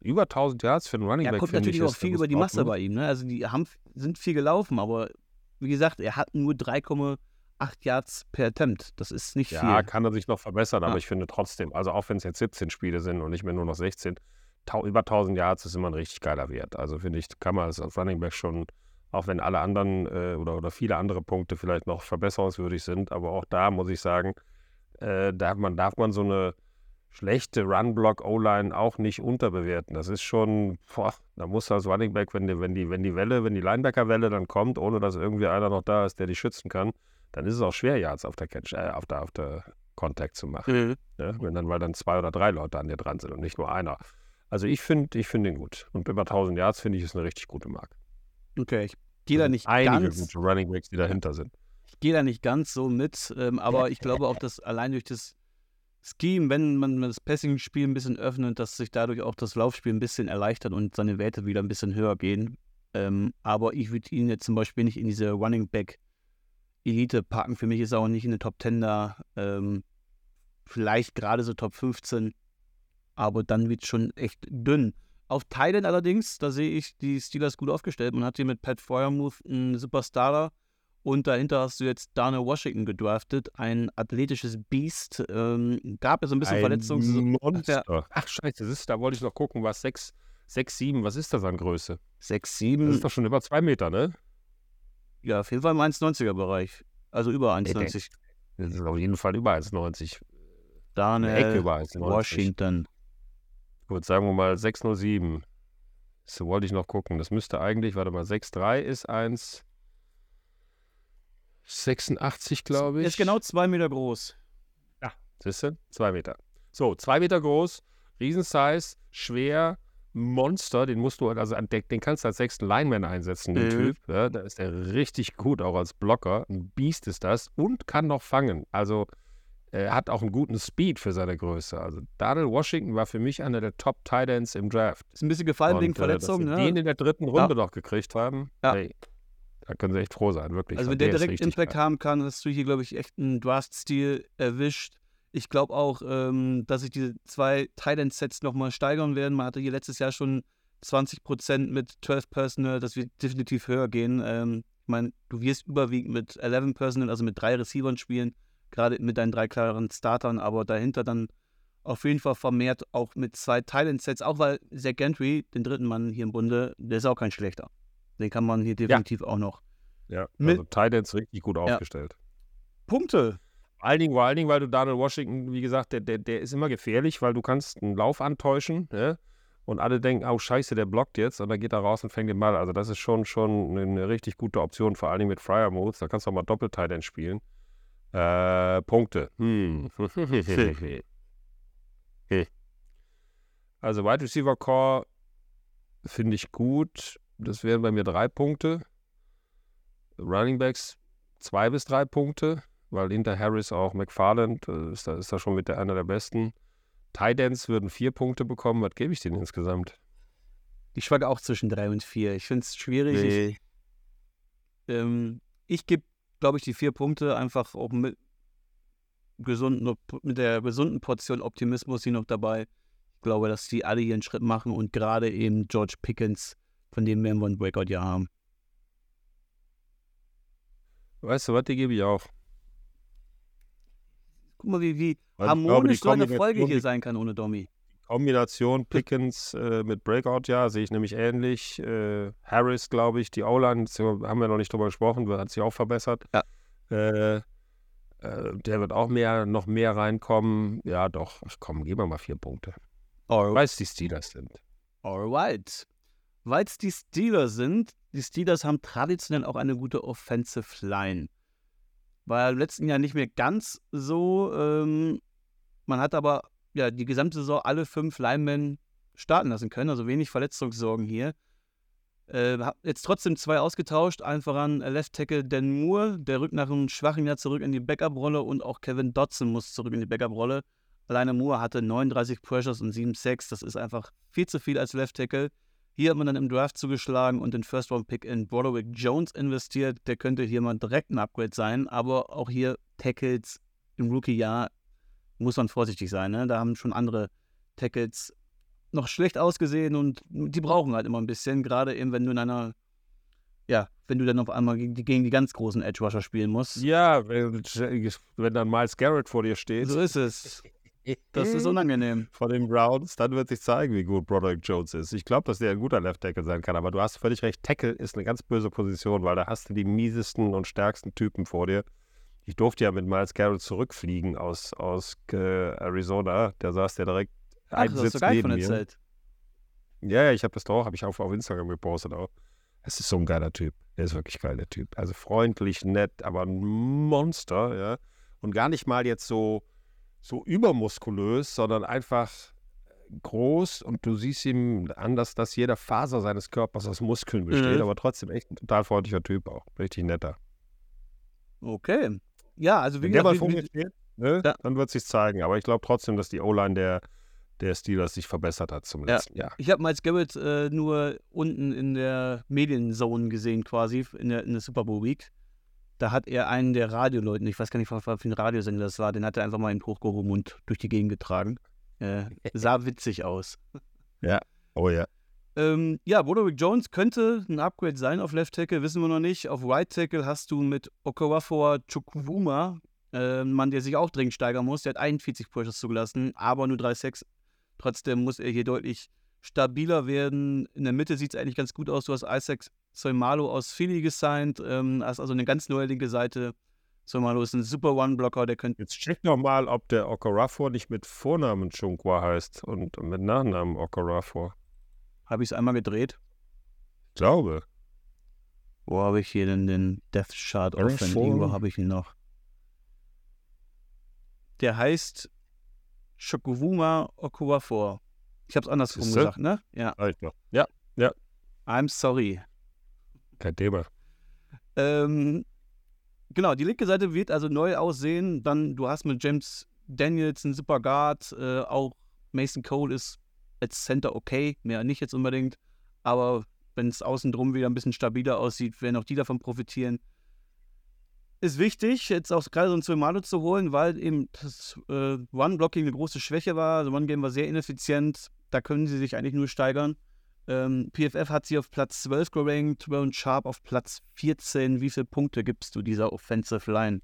Über 1000 Yards für einen Running er Back kommt finde natürlich ich, auch viel über die Masse bei ihm. Ne? Also die haben, sind viel gelaufen, aber wie gesagt, er hat nur 3,8 Yards per Attempt. Das ist nicht Ja, viel. kann er sich noch verbessern, aber Ja. ich finde trotzdem, also auch wenn es jetzt 17 Spiele sind und nicht mehr nur noch 16, tau über 1000 Yards ist immer ein richtig geiler Wert. Also finde ich, kann man als Running Back schon, auch wenn alle anderen äh, oder, oder viele andere Punkte vielleicht noch verbesserungswürdig sind, aber auch da muss ich sagen, äh, darf, man, darf man so eine schlechte Run-Block-O-Line auch nicht unterbewerten. Das ist schon, boah, da muss als Running Back, wenn die, wenn die, wenn die Welle, wenn die Linebacker-Welle dann kommt, ohne dass irgendwie einer noch da ist, der dich schützen kann, dann ist es auch schwer, Yards auf der Catch, äh, auf der, auf der Contact zu machen. Mhm. Ne? Wenn dann, weil dann zwei oder drei Leute an dir dran sind und nicht nur einer. Also ich finde, ich finde ihn gut. Und über 1000 Yards finde ich ist eine richtig gute Marke. Okay, ich gehe da Also nicht einige ganz, gute Running Backs, die dahinter sind. ich gehe da nicht ganz so mit, ähm, aber ich glaube auch, dass allein durch das Scheme, wenn man das Passing-Spiel ein bisschen öffnet, dass sich dadurch auch das Laufspiel ein bisschen erleichtert und seine Werte wieder ein bisschen höher gehen. Ähm, aber ich würde ihn jetzt zum Beispiel nicht in diese Running Back Elite packen. Für mich ist er auch nicht in der Top 10 da. Ähm, vielleicht gerade so Top 15. Aber dann wird es schon echt dünn. Auf Thailand allerdings, da sehe ich die Steelers gut aufgestellt. Man hat hier mit Pat Fryermuth einen Superstar und dahinter hast du jetzt Darnell Washington gedraftet, ein athletisches Biest. Ähm, gab es ein bisschen Verletzungs... Monster. Ach scheiße, das ist, da wollte ich noch gucken, was 6, 6, 7, was ist das an Größe? 6, Das 7, ist doch schon über zwei Meter, ne? Ja, auf jeden Fall im 1,90er Bereich. Also über Nee, 1,90. Das ist auf jeden Fall über 1,90. Eine Ecke über 1,90. Washington. Gut, sagen wir mal 607. So wollte ich noch gucken. Das müsste eigentlich, warte mal, 6,3 ist 1. 86, glaube ich. Ist genau zwei Meter groß. Siehst du? Zwei Meter. So, zwei Meter groß, Riesensize, schwer, Monster, den musst du, also an- den, den kannst du als sechsten Lineman einsetzen, den Mhm. Typ. Ja, da ist er richtig gut, auch als Blocker. Ein Biest ist das und kann noch fangen. Also er hat auch einen guten Speed für seine Größe. Also Daniel Washington war für mich einer der Top Titans im Draft. Ist ein bisschen gefallen wegen Und, äh, dass Verletzungen. sie ne? den in der dritten Runde noch gekriegt haben, Ja. hey, da können sie echt froh sein, wirklich. Also wenn der ist direkt Impact geil. haben kann, hast du hier, glaube ich, echt einen Draft-Stil erwischt. Ich glaube auch, ähm, dass sich diese zwei Tight-End-Sets nochmal steigern werden. Man hatte hier letztes Jahr schon 20% mit 12 Personal, das wird definitiv höher gehen. Ähm, ich meine, du wirst überwiegend mit 11 Personal, also mit drei Receivern spielen, gerade mit deinen drei klaren Startern, aber dahinter dann auf jeden Fall vermehrt auch mit zwei Tight-End-Sets, auch weil Zach Gentry, den dritten Mann hier im Bunde, der ist auch kein schlechter. Den kann man hier definitiv auch noch. Ja, mit- also Titans richtig gut aufgestellt. Punkte. Vor allen Dingen, vor allen Dingen, weil du Daniel Washington, wie gesagt, der, der, der ist immer gefährlich, weil du kannst einen Lauf antäuschen, ne? Und alle denken, oh scheiße, der blockt jetzt und dann geht er raus und fängt den Ball. Also das ist schon, schon eine richtig gute Option, vor allen Dingen mit Fryer Modes. Da kannst du auch mal Doppeltight spielen. Äh, Punkte. Hm. also Wide Receiver Core finde ich gut. Das wären bei mir drei Punkte. Running Backs zwei bis drei Punkte weil hinter Harris auch McFarland äh, ist, da, ist da schon mit der einer der besten. Tidans würden vier Punkte bekommen. Was gebe ich denen insgesamt? Ich schwanke auch zwischen drei und vier. Ich finde es schwierig. Ich, ähm, ich gebe, glaube ich, die vier Punkte einfach auch mit, gesunden, mit der gesunden Portion Optimismus hier noch dabei. Ich glaube, dass die alle hier einen Schritt machen und gerade eben George Pickens von dem werden wir ein Breakout-Jahr haben. Weißt du was, die gebe ich auch. Guck mal, wie, wie harmonisch so glaube, die eine Folge hier sein kann ohne Domi. Kombination Pickens äh, mit Breakout, ja, sehe ich nämlich ähnlich. Äh, Harris, glaube ich, die O-Line, haben wir noch nicht drüber gesprochen, hat sich auch verbessert. Ja. Äh, äh, der wird auch mehr, noch mehr reinkommen. Ja, doch, ach komm, geben wir mal vier Punkte. Alright. Weil es die Steelers sind. Alright. Weil es die Steelers sind, die Steelers haben traditionell auch eine gute Offensive Line. War im letzten Jahr nicht mehr ganz so. Ähm, man hat aber ja die gesamte Saison alle fünf Linemen starten lassen können, also wenig Verletzungssorgen hier. Äh, hab jetzt trotzdem zwei ausgetauscht, allen voran äh, Left Tackle Dan Moore, der rückt nach einem schwachen Jahr zurück in die Backup-Rolle und auch Kevin Dodson muss zurück in die Backup-Rolle. Alleine Moore hatte 39 Pressures und 7 Sacks. Das ist einfach viel zu viel als Left Tackle. Hier hat man dann im Draft zugeschlagen und den First-Round-Pick in Broderick Jones investiert. Der könnte hier mal direkt ein Upgrade sein, aber auch hier Tackles im Rookie-Jahr muss man vorsichtig sein. Ne? Da haben schon andere Tackles noch schlecht ausgesehen und die brauchen halt immer ein bisschen, gerade eben, wenn du in einer, ja, wenn du dann auf einmal gegen die, gegen die ganz großen Edge-Rusher spielen musst. Ja, wenn, wenn dann Miles Garrett vor dir steht. So ist es. Das ist unangenehm. Von den Browns, dann wird sich zeigen, wie gut Broderick Jones ist. Ich glaube, dass der ein guter Left Tackle sein kann, aber du hast völlig recht. Tackle ist eine ganz böse Position, weil da hast du die miesesten und stärksten Typen vor dir. Ich durfte ja mit Miles Garrett zurückfliegen aus, aus äh, Arizona. Der saß ja direkt Ach, einen das ist Sitz so geil neben von mir. erzählt. Ja, ja, ich habe das doch, habe ich auch auf Instagram gepostet auch. Es ist so ein geiler Typ. Der ist wirklich geil, der Typ. Also freundlich, nett, aber ein Monster, ja. Und gar nicht mal jetzt so, so übermuskulös, sondern einfach groß und du siehst ihm an, dass, dass jeder Faser seines Körpers aus Muskeln besteht, Mhm. aber trotzdem echt ein total freundlicher Typ auch. Richtig netter. Okay. Ja, also wie Wenn der mal gesagt, wie, mir steht, ne, Ja. dann wird es sich zeigen. Aber ich glaube trotzdem, dass die O-Line der, der Steelers sich verbessert hat zum Ja. letzten Jahr. Ich habe Miles Garrett äh, nur unten in der Medienzone gesehen, quasi, in der, in der Super Bowl Week. Da hat er einen der Radioleuten, ich weiß gar nicht, was für ein Radiosender das war, den hat er einfach mal in den hochgehoben und durch die Gegend getragen. Äh, sah witzig aus. Oh ja. Ähm, ja, Broderick Jones könnte ein Upgrade sein auf Left Tackle, wissen wir noch nicht. Auf Right Tackle hast du mit Okorafor Chukwuma äh, einen Mann, der sich auch dringend steigern muss. Der hat 41 Pressures zugelassen, aber nur 3 Sacks. Trotzdem muss er hier deutlich stabiler werden. In der Mitte sieht es eigentlich ganz gut aus. Du hast Isaac Soimalo aus Philly gesigned, ähm, also eine ganz neue linke Seite. Soimalo ist ein super One-Blocker, der könnte Jetzt check noch mal, ob der Okorafor nicht mit Vornamen Chunkwa heißt und mit Nachnamen Okorafor. Habe ich es einmal gedreht. Ich glaube. Wo habe ich hier denn den Death Shard offen? Irgendwo habe ich ihn noch. Der heißt Shokuwuma Okuwafor. Ich habe es andersrum gesagt, ne? Ja. Noch. Ja, I'm sorry. Kein Thema. Ähm, genau, die linke Seite wird also neu aussehen. Dann, du hast mit James Daniels einen super Guard. Äh, auch Mason Cole ist als Center okay, mehr nicht jetzt unbedingt. Aber wenn es außen drum wieder ein bisschen stabiler aussieht, werden auch die davon profitieren. Ist wichtig, jetzt auch gerade so ein Zulmano zu holen, weil eben das äh, One-Blocking eine große Schwäche war. Also One-Game war sehr ineffizient. Da können sie sich eigentlich nur steigern. Ähm, PFF hat sie auf Platz 12 gerankt, Tyrone Sharp auf Platz 14. Wie viele Punkte gibst du dieser Offensive Line?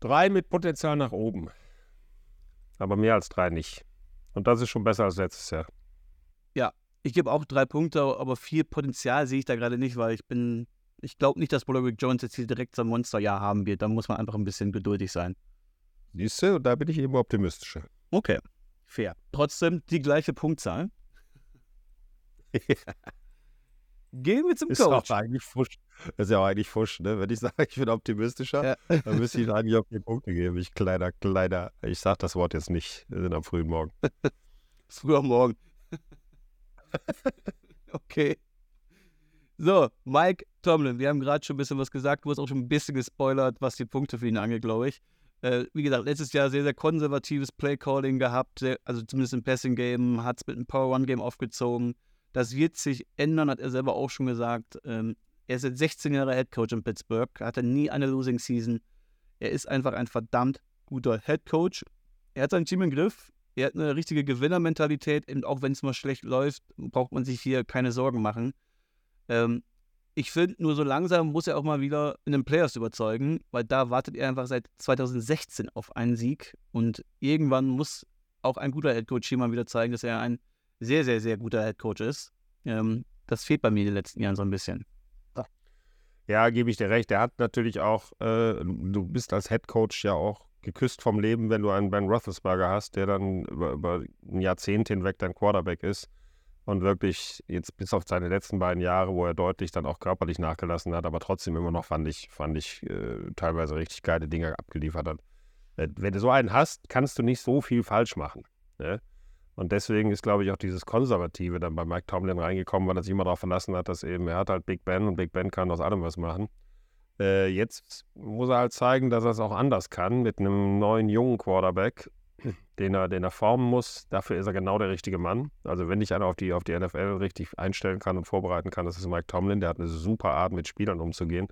Drei mit Potenzial nach oben. Aber mehr als drei nicht. Und das ist schon besser als letztes Jahr. Ich gebe auch drei Punkte, aber viel Potenzial sehe ich da gerade nicht, weil ich bin, ich glaube nicht, dass Broderick Jones jetzt hier direkt so ein Monsterjahr haben wird. Da muss man einfach ein bisschen geduldig sein. Siehst du, und da bin ich eben optimistischer. Okay, fair. Trotzdem die gleiche Punktzahl. Gehen wir zum Ist auch Coach. eigentlich fusch. Das ist ja auch eigentlich fusch, ne? Wenn ich sage, ich bin optimistischer, Ja. dann müsste ich eigentlich auch vier Punkte geben. Ich kleiner, kleiner, ich sage das Wort jetzt nicht. Wir sind am frühen Morgen. Früher morgen. okay. So, Mike Tomlin, wir haben gerade schon ein bisschen was gesagt, du hast auch schon ein bisschen gespoilert, was die Punkte für ihn angeht, glaube ich. Äh, wie gesagt, letztes Jahr sehr, sehr konservatives Playcalling gehabt, sehr, also zumindest im Passing-Game, hat es mit einem Power-One-Game aufgezogen. Das wird sich ändern, hat er selber auch schon gesagt. Ähm, er ist jetzt 16 Jahre Headcoach in Pittsburgh, hatte nie eine Losing Season. Er ist einfach ein verdammt guter Headcoach. Er hat sein Team im Griff, Er hat eine richtige Gewinnermentalität, und auch wenn es mal schlecht läuft, braucht man sich hier keine Sorgen machen. Ähm, ich finde, nur so langsam muss er auch mal wieder in den Playoffs überzeugen, weil da wartet er einfach seit 2016 auf einen Sieg und irgendwann muss auch ein guter Headcoach hier mal wieder zeigen, dass er ein sehr, sehr, sehr guter Headcoach ist. Ähm, das fehlt bei mir in den letzten Jahren so ein bisschen. Ja, gebe ich dir recht. Er hat natürlich auch, äh, du bist als Headcoach ja auch geküsst vom Leben, wenn du einen Ben Roethlisberger hast, der dann über, über ein Jahrzehnt hinweg dein Quarterback ist und wirklich jetzt bis auf seine letzten beiden Jahre, wo er deutlich dann auch körperlich nachgelassen hat, aber trotzdem immer noch fand ich, fand ich äh, teilweise richtig geile Dinge abgeliefert hat. Äh, wenn du so einen hast, kannst du nicht so viel falsch machen. Ne? Und deswegen ist, glaube ich, auch dieses Konservative dann bei Mike Tomlin reingekommen, weil er sich immer darauf verlassen hat, dass eben, er hat halt Big Ben und Big Ben kann aus allem was machen. Äh, jetzt muss er halt zeigen, dass er es auch anders kann mit einem neuen jungen Quarterback, den er, den er formen muss. Dafür ist er genau der richtige Mann. Also wenn ich einer auf die, auf die NFL richtig einstellen kann und vorbereiten kann, das ist Mike Tomlin. Der hat eine super Art, mit Spielern umzugehen.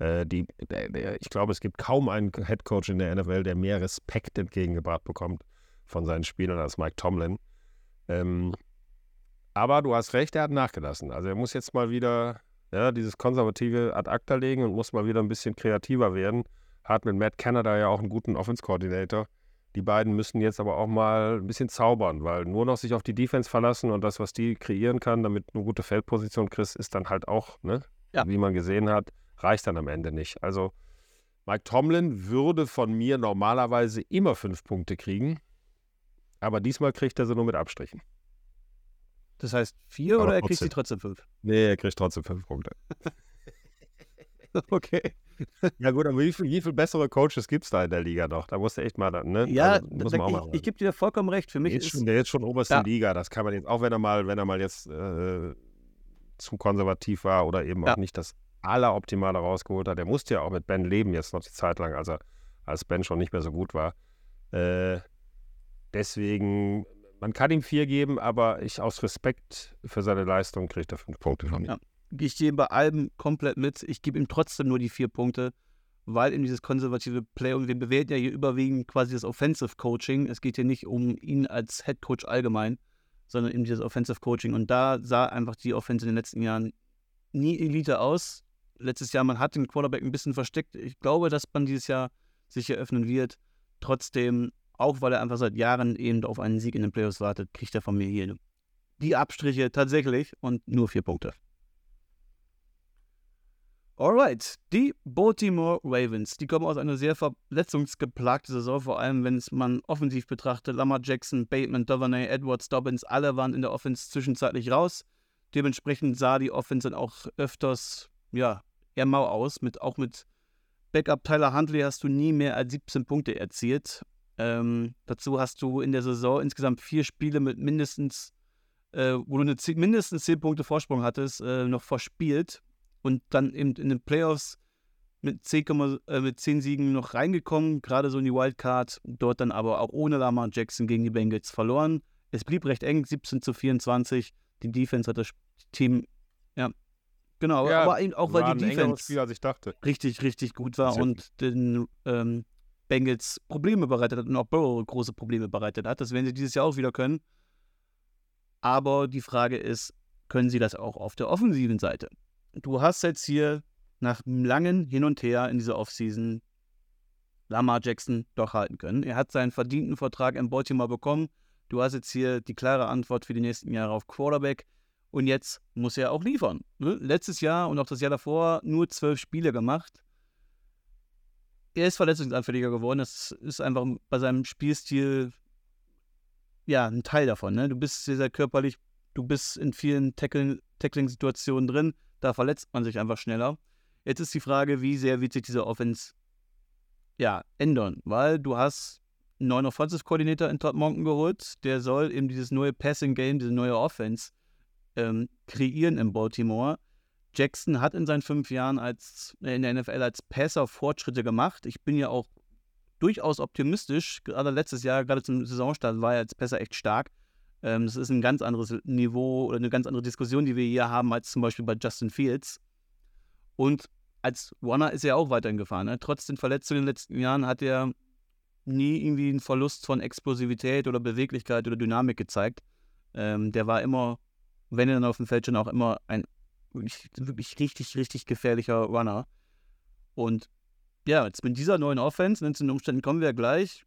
Äh, die, der, der, ich glaube, es gibt kaum einen Headcoach in der NFL, der mehr Respekt entgegengebracht bekommt von seinen Spielern als Mike Tomlin. Ähm, aber du hast recht, er hat nachgelassen. Also er muss jetzt mal wieder ja, dieses konservative ad acta legen und muss mal wieder ein bisschen kreativer werden. Hat mit Matt Canada ja auch einen guten Offense-Coordinator. Die beiden müssen jetzt aber auch mal ein bisschen zaubern, weil nur noch sich auf die Defense verlassen und das, was die kreieren kann, damit eine gute Feldposition kriegst, ist dann halt auch, ne, ja. wie man gesehen hat, reicht dann am Ende nicht. Also Mike Tomlin würde von mir normalerweise immer fünf Punkte kriegen, aber diesmal kriegt er sie nur mit Abstrichen. Das heißt vier aber oder er kriegt sie trotzdem fünf? Nee, er kriegt trotzdem fünf Punkte. okay. Ja gut, aber wie viel, wie viel bessere Coaches gibt es da in der Liga noch? Da musst du echt mal, ne? Ja, also, muss da, man auch ich, ich gebe dir vollkommen recht. Für mich jetzt ist schon, der jetzt schon oberste ja. Liga. Das kann man jetzt, auch wenn er mal, wenn er mal jetzt äh, zu konservativ war oder eben ja. auch nicht das Alleroptimale rausgeholt hat. Der musste ja auch mit Ben leben jetzt noch die Zeit lang, als er als Ben schon nicht mehr so gut war. Äh, deswegen man kann ihm vier geben, aber ich aus Respekt für seine Leistung kriege er fünf Punkte von mir. Ja. Ich gehe bei allem komplett mit. Ich gebe ihm trotzdem nur die vier Punkte, weil ihm dieses konservative Play und wir bewerten ja hier überwiegend quasi das Offensive Coaching. Es geht hier nicht um ihn als Head Coach allgemein, sondern eben dieses Offensive Coaching. Und da sah einfach die Offense in den letzten Jahren nie Elite aus. Letztes Jahr, man hat den Quarterback ein bisschen versteckt. Ich glaube, dass man dieses Jahr sich eröffnen wird. Trotzdem auch weil er einfach seit Jahren eben auf einen Sieg in den Playoffs wartet, kriegt er von mir hier die Abstriche tatsächlich und nur vier Punkte. Alright, die Baltimore Ravens, die kommen aus einer sehr verletzungsgeplagten Saison, vor allem wenn es man offensiv betrachtet. Lamar Jackson, Bateman, Dovernay, Edwards, Dobbins, alle waren in der Offense zwischenzeitlich raus. Dementsprechend sah die Offense dann auch öfters, ja, eher mau aus. Mit, auch mit Backup Tyler Huntley hast du nie mehr als 17 Punkte erzielt. Ähm, dazu hast du in der Saison insgesamt vier Spiele mit mindestens, äh, wo du eine, mindestens zehn Punkte Vorsprung hattest, äh, noch verspielt und dann eben in den Playoffs mit 10, äh, mit 10 Siegen noch reingekommen, gerade so in die Wildcard, dort dann aber auch ohne Lamar Jackson gegen die Bengals verloren. Es blieb recht eng, 17 zu 24. Die Defense hat das Team, ja, genau, ja, aber eben auch weil die Defense Spiel, als ich dachte. richtig, richtig gut war und den ähm, Bengals Probleme bereitet hat und auch Burrow große Probleme bereitet hat. Das werden sie dieses Jahr auch wieder können. Aber die Frage ist, können sie das auch auf der offensiven Seite? Du hast jetzt hier nach einem langen Hin und Her in dieser Offseason Lamar Jackson doch halten können. Er hat seinen verdienten Vertrag in Baltimore bekommen. Du hast jetzt hier die klare Antwort für die nächsten Jahre auf Quarterback. Und jetzt muss er auch liefern. Ne? Letztes Jahr und auch das Jahr davor nur zwölf Spiele gemacht er ist verletzungsanfälliger geworden. Das ist einfach bei seinem Spielstil ja ein Teil davon. Ne? Du bist sehr, sehr körperlich, du bist in vielen Tackling-Situationen drin, da verletzt man sich einfach schneller. Jetzt ist die Frage, wie sehr wird sich diese Offense ja, ändern, weil du hast einen neuen Offensive-Koordinator in Todd Monken geholt, der soll eben dieses neue Passing-Game, diese neue Offense ähm, kreieren in Baltimore. Jackson hat in seinen fünf Jahren als, äh, in der NFL als Passer Fortschritte gemacht. Ich bin ja auch durchaus optimistisch. Gerade letztes Jahr, gerade zum Saisonstart, war er als Passer echt stark. Ähm, das ist ein ganz anderes Niveau oder eine ganz andere Diskussion, die wir hier haben, als zum Beispiel bei Justin Fields. Und als Runner ist er auch weiterhin gefahren. Ne? Trotz den Verletzungen in den letzten Jahren hat er nie irgendwie einen Verlust von Explosivität oder Beweglichkeit oder Dynamik gezeigt. Ähm, der war immer, wenn er dann auf dem Feld schon auch immer ein wirklich, richtig, richtig gefährlicher Runner. Und ja, jetzt mit dieser neuen Offense, wenn zu den Umständen kommen wir gleich,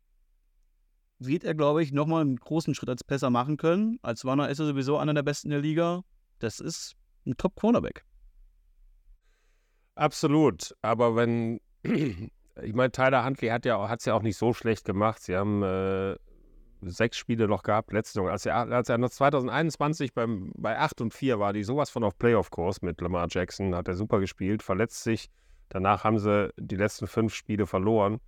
wird er, glaube ich, nochmal einen großen Schritt als Pässer machen können. Als Runner ist er sowieso einer der besten der Liga. Das ist ein Top-Cornerback. Absolut. Aber wenn, ich meine, Tyler Huntley hat ja es ja auch nicht so schlecht gemacht. Sie haben äh, sechs Spiele noch gehabt, letzte Saison. Als er, als er 2021 beim, bei 8 und 4 war, die sowas von auf Playoff-Kurs mit Lamar Jackson, hat er super gespielt, verletzt sich. Danach haben sie die letzten fünf Spiele verloren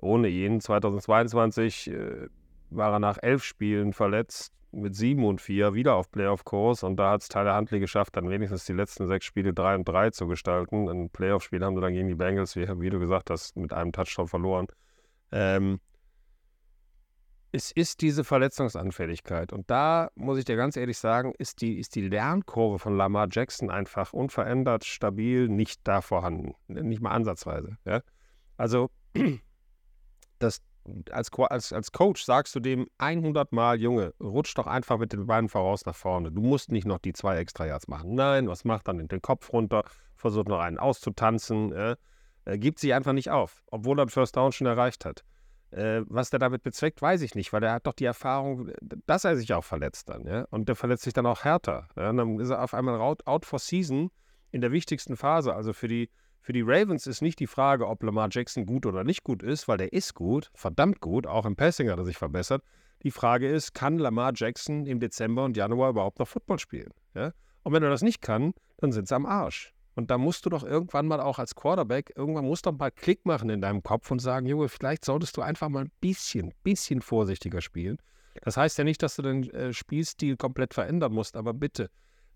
ohne ihn. 2022 äh, war er nach elf Spielen verletzt, mit sieben und vier wieder auf Playoff-Kurs und da hat es Tyler Huntley geschafft, dann wenigstens die letzten sechs Spiele drei und drei zu gestalten. Ein Playoff-Spiel haben sie dann gegen die Bengals, wie, wie, du gesagt hast, mit einem Touchdown verloren. Ähm, es ist diese Verletzungsanfälligkeit. Und da muss ich dir ganz ehrlich sagen, ist die, ist die Lernkurve von Lamar Jackson einfach unverändert, stabil, nicht da vorhanden. Nicht mal ansatzweise. Ja? Also das, als, als, als Coach sagst du dem 100 Mal, Junge, rutsch doch einfach mit den Beinen voraus nach vorne. Du musst nicht noch die zwei extra Yards machen. Nein, was macht dann? Den Kopf runter, versucht noch einen auszutanzen. Äh, gibt sich einfach nicht auf, obwohl er First Down schon erreicht hat. Äh, was der damit bezweckt, weiß ich nicht, weil er hat doch die Erfahrung, dass er sich auch verletzt dann. Ja? Und der verletzt sich dann auch härter. Ja? Und dann ist er auf einmal out, out for season in der wichtigsten Phase, also für die für die Ravens ist nicht die Frage, ob Lamar Jackson gut oder nicht gut ist, weil der ist gut, verdammt gut, auch im Passing hat er sich verbessert. Die Frage ist, kann Lamar Jackson im Dezember und Januar überhaupt noch Football spielen? Ja? Und wenn er das nicht kann, dann sind sie am Arsch. Und da musst du doch irgendwann mal auch als Quarterback, irgendwann musst du doch mal Klick machen in deinem Kopf und sagen, Junge, vielleicht solltest du einfach mal ein bisschen, bisschen vorsichtiger spielen. Das heißt ja nicht, dass du den äh, Spielstil komplett verändern musst, aber bitte,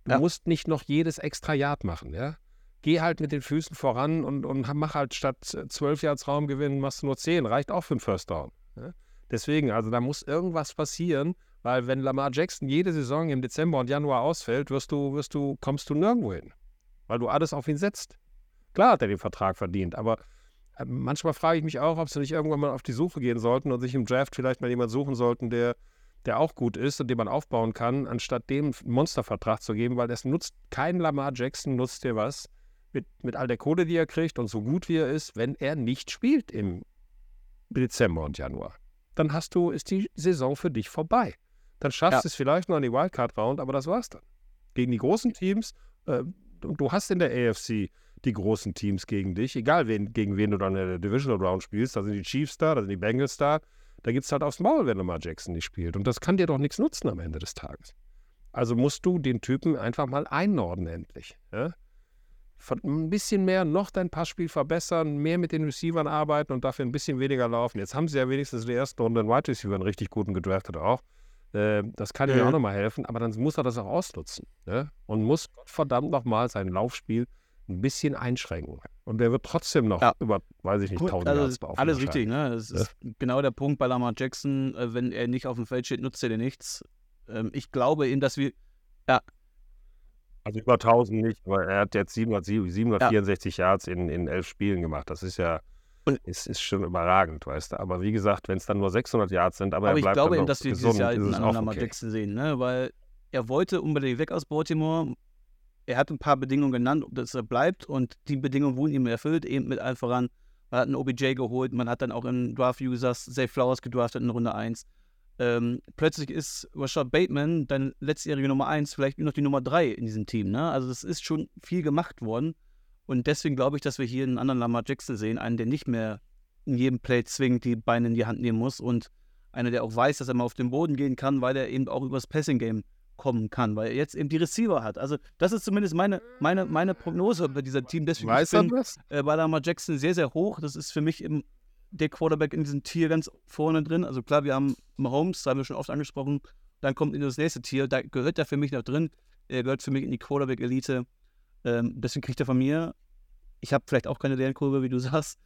du ja. musst nicht noch jedes extra Yard machen, ja? geh halt mit den Füßen voran und, und mach halt statt zwölf Yards Raumgewinn, machst du nur zehn, reicht auch für einen First Down. Ja? Deswegen, also da muss irgendwas passieren, weil wenn Lamar Jackson jede Saison im Dezember und Januar ausfällt, wirst du, wirst du, kommst du nirgendwo hin, weil du alles auf ihn setzt. Klar hat er den Vertrag verdient, aber äh, manchmal frage ich mich auch, ob sie nicht irgendwann mal auf die Suche gehen sollten und sich im Draft vielleicht mal jemanden suchen sollten, der, der auch gut ist und den man aufbauen kann, anstatt dem einen Monstervertrag zu geben, weil das nutzt kein Lamar Jackson, nutzt dir was, mit, mit all der Kohle, die er kriegt und so gut wie er ist, wenn er nicht spielt im Dezember und Januar. Dann hast du, ist die Saison für dich vorbei. Dann schaffst du ja. es vielleicht noch in die Wildcard-Round, aber das war's dann. Gegen die großen Teams, äh, du hast in der AFC die großen Teams gegen dich, egal wen, gegen wen du dann in der Divisional Round spielst, da sind die Chiefs da, da sind die Bengals da, da gibt es halt aufs Maul, wenn Lamar Jackson nicht spielt. Und das kann dir doch nichts nutzen am Ende des Tages. Also musst du den Typen einfach mal einordnen endlich. Ja? ein bisschen mehr noch dein Passspiel verbessern, mehr mit den Receivern arbeiten und dafür ein bisschen weniger laufen. Jetzt haben sie ja wenigstens in der ersten Runde einen Wide Receiver, einen richtig guten gedraftet auch. Äh, das kann ihm ja. auch nochmal helfen, aber dann muss er das auch ausnutzen. Ne? Und muss verdammt nochmal sein Laufspiel ein bisschen einschränken. Und der wird trotzdem noch ja. über, weiß ich nicht, Gut, 1000 also Yards Alles richtig, ne? Das ja? ist genau der Punkt bei Lamar Jackson. Äh, wenn er nicht auf dem Feld steht, nutzt er dir nichts. Ähm, ich glaube ihm, dass wir, ja, also über 1000 nicht, aber er hat jetzt 700, 764 ja. Yards in, in elf Spielen gemacht. Das ist ja ist, ist schon überragend, weißt du. Aber wie gesagt, wenn es dann nur 600 Yards sind, aber, aber er bleibt ich glaube eben, dass wir dieses Jahr einen anderen okay. Jackson sehen, ne? weil er wollte unbedingt weg aus Baltimore. Er hat ein paar Bedingungen genannt, dass er bleibt und die Bedingungen wurden ihm erfüllt, eben mit allen voran. Man hat einen OBJ geholt, man hat dann auch in Draft Users Safe Flowers gedraftet in Runde 1 ähm, plötzlich ist Rashad Bateman dein letztjährige Nummer 1 vielleicht nur noch die Nummer 3 in diesem Team. Ne? Also es ist schon viel gemacht worden. Und deswegen glaube ich, dass wir hier einen anderen Lamar Jackson sehen, einen, der nicht mehr in jedem Play zwingend die Beine in die Hand nehmen muss und einer, der auch weiß, dass er mal auf den Boden gehen kann, weil er eben auch übers Passing-Game kommen kann, weil er jetzt eben die Receiver hat. Also das ist zumindest meine, meine, meine Prognose bei dieser Team. Deswegen weiß ich bin, das? Äh, bei Lamar Jackson sehr, sehr hoch. Das ist für mich im der Quarterback in diesem Tier ganz vorne drin. Also klar, wir haben Mahomes, da haben wir schon oft angesprochen. Dann kommt in das nächste Tier, da gehört er für mich noch drin. Er gehört für mich in die Quarterback-Elite. Ähm, deswegen kriegt er von mir, ich habe vielleicht auch keine Lernkurve, wie du sagst.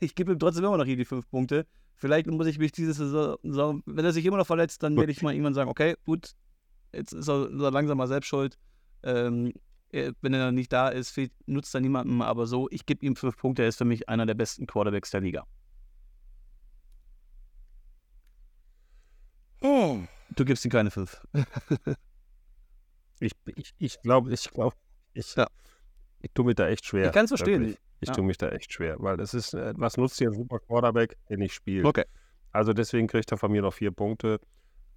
ich gebe ihm trotzdem immer noch hier die fünf Punkte. Vielleicht muss ich mich dieses Saison, wenn er sich immer noch verletzt, dann werde ich mal irgendwann sagen, okay, gut, jetzt ist er, ist er langsam mal selbst schuld. Ähm, wenn er nicht da ist, nutzt er niemandem, aber so, ich gebe ihm fünf Punkte, er ist für mich einer der besten Quarterbacks der Liga. Du gibst ihm keine fünf. ich ich, ich glaube, ich glaube, ich, Ja. ich tue mich da echt schwer. Ich kann's verstehen. wirklich. Ich Ja. tue mich da echt schwer, weil es ist, äh, was nutzt dir ein super Quarterback, den ich spiele? Okay. Also deswegen kriegt er von mir noch vier Punkte.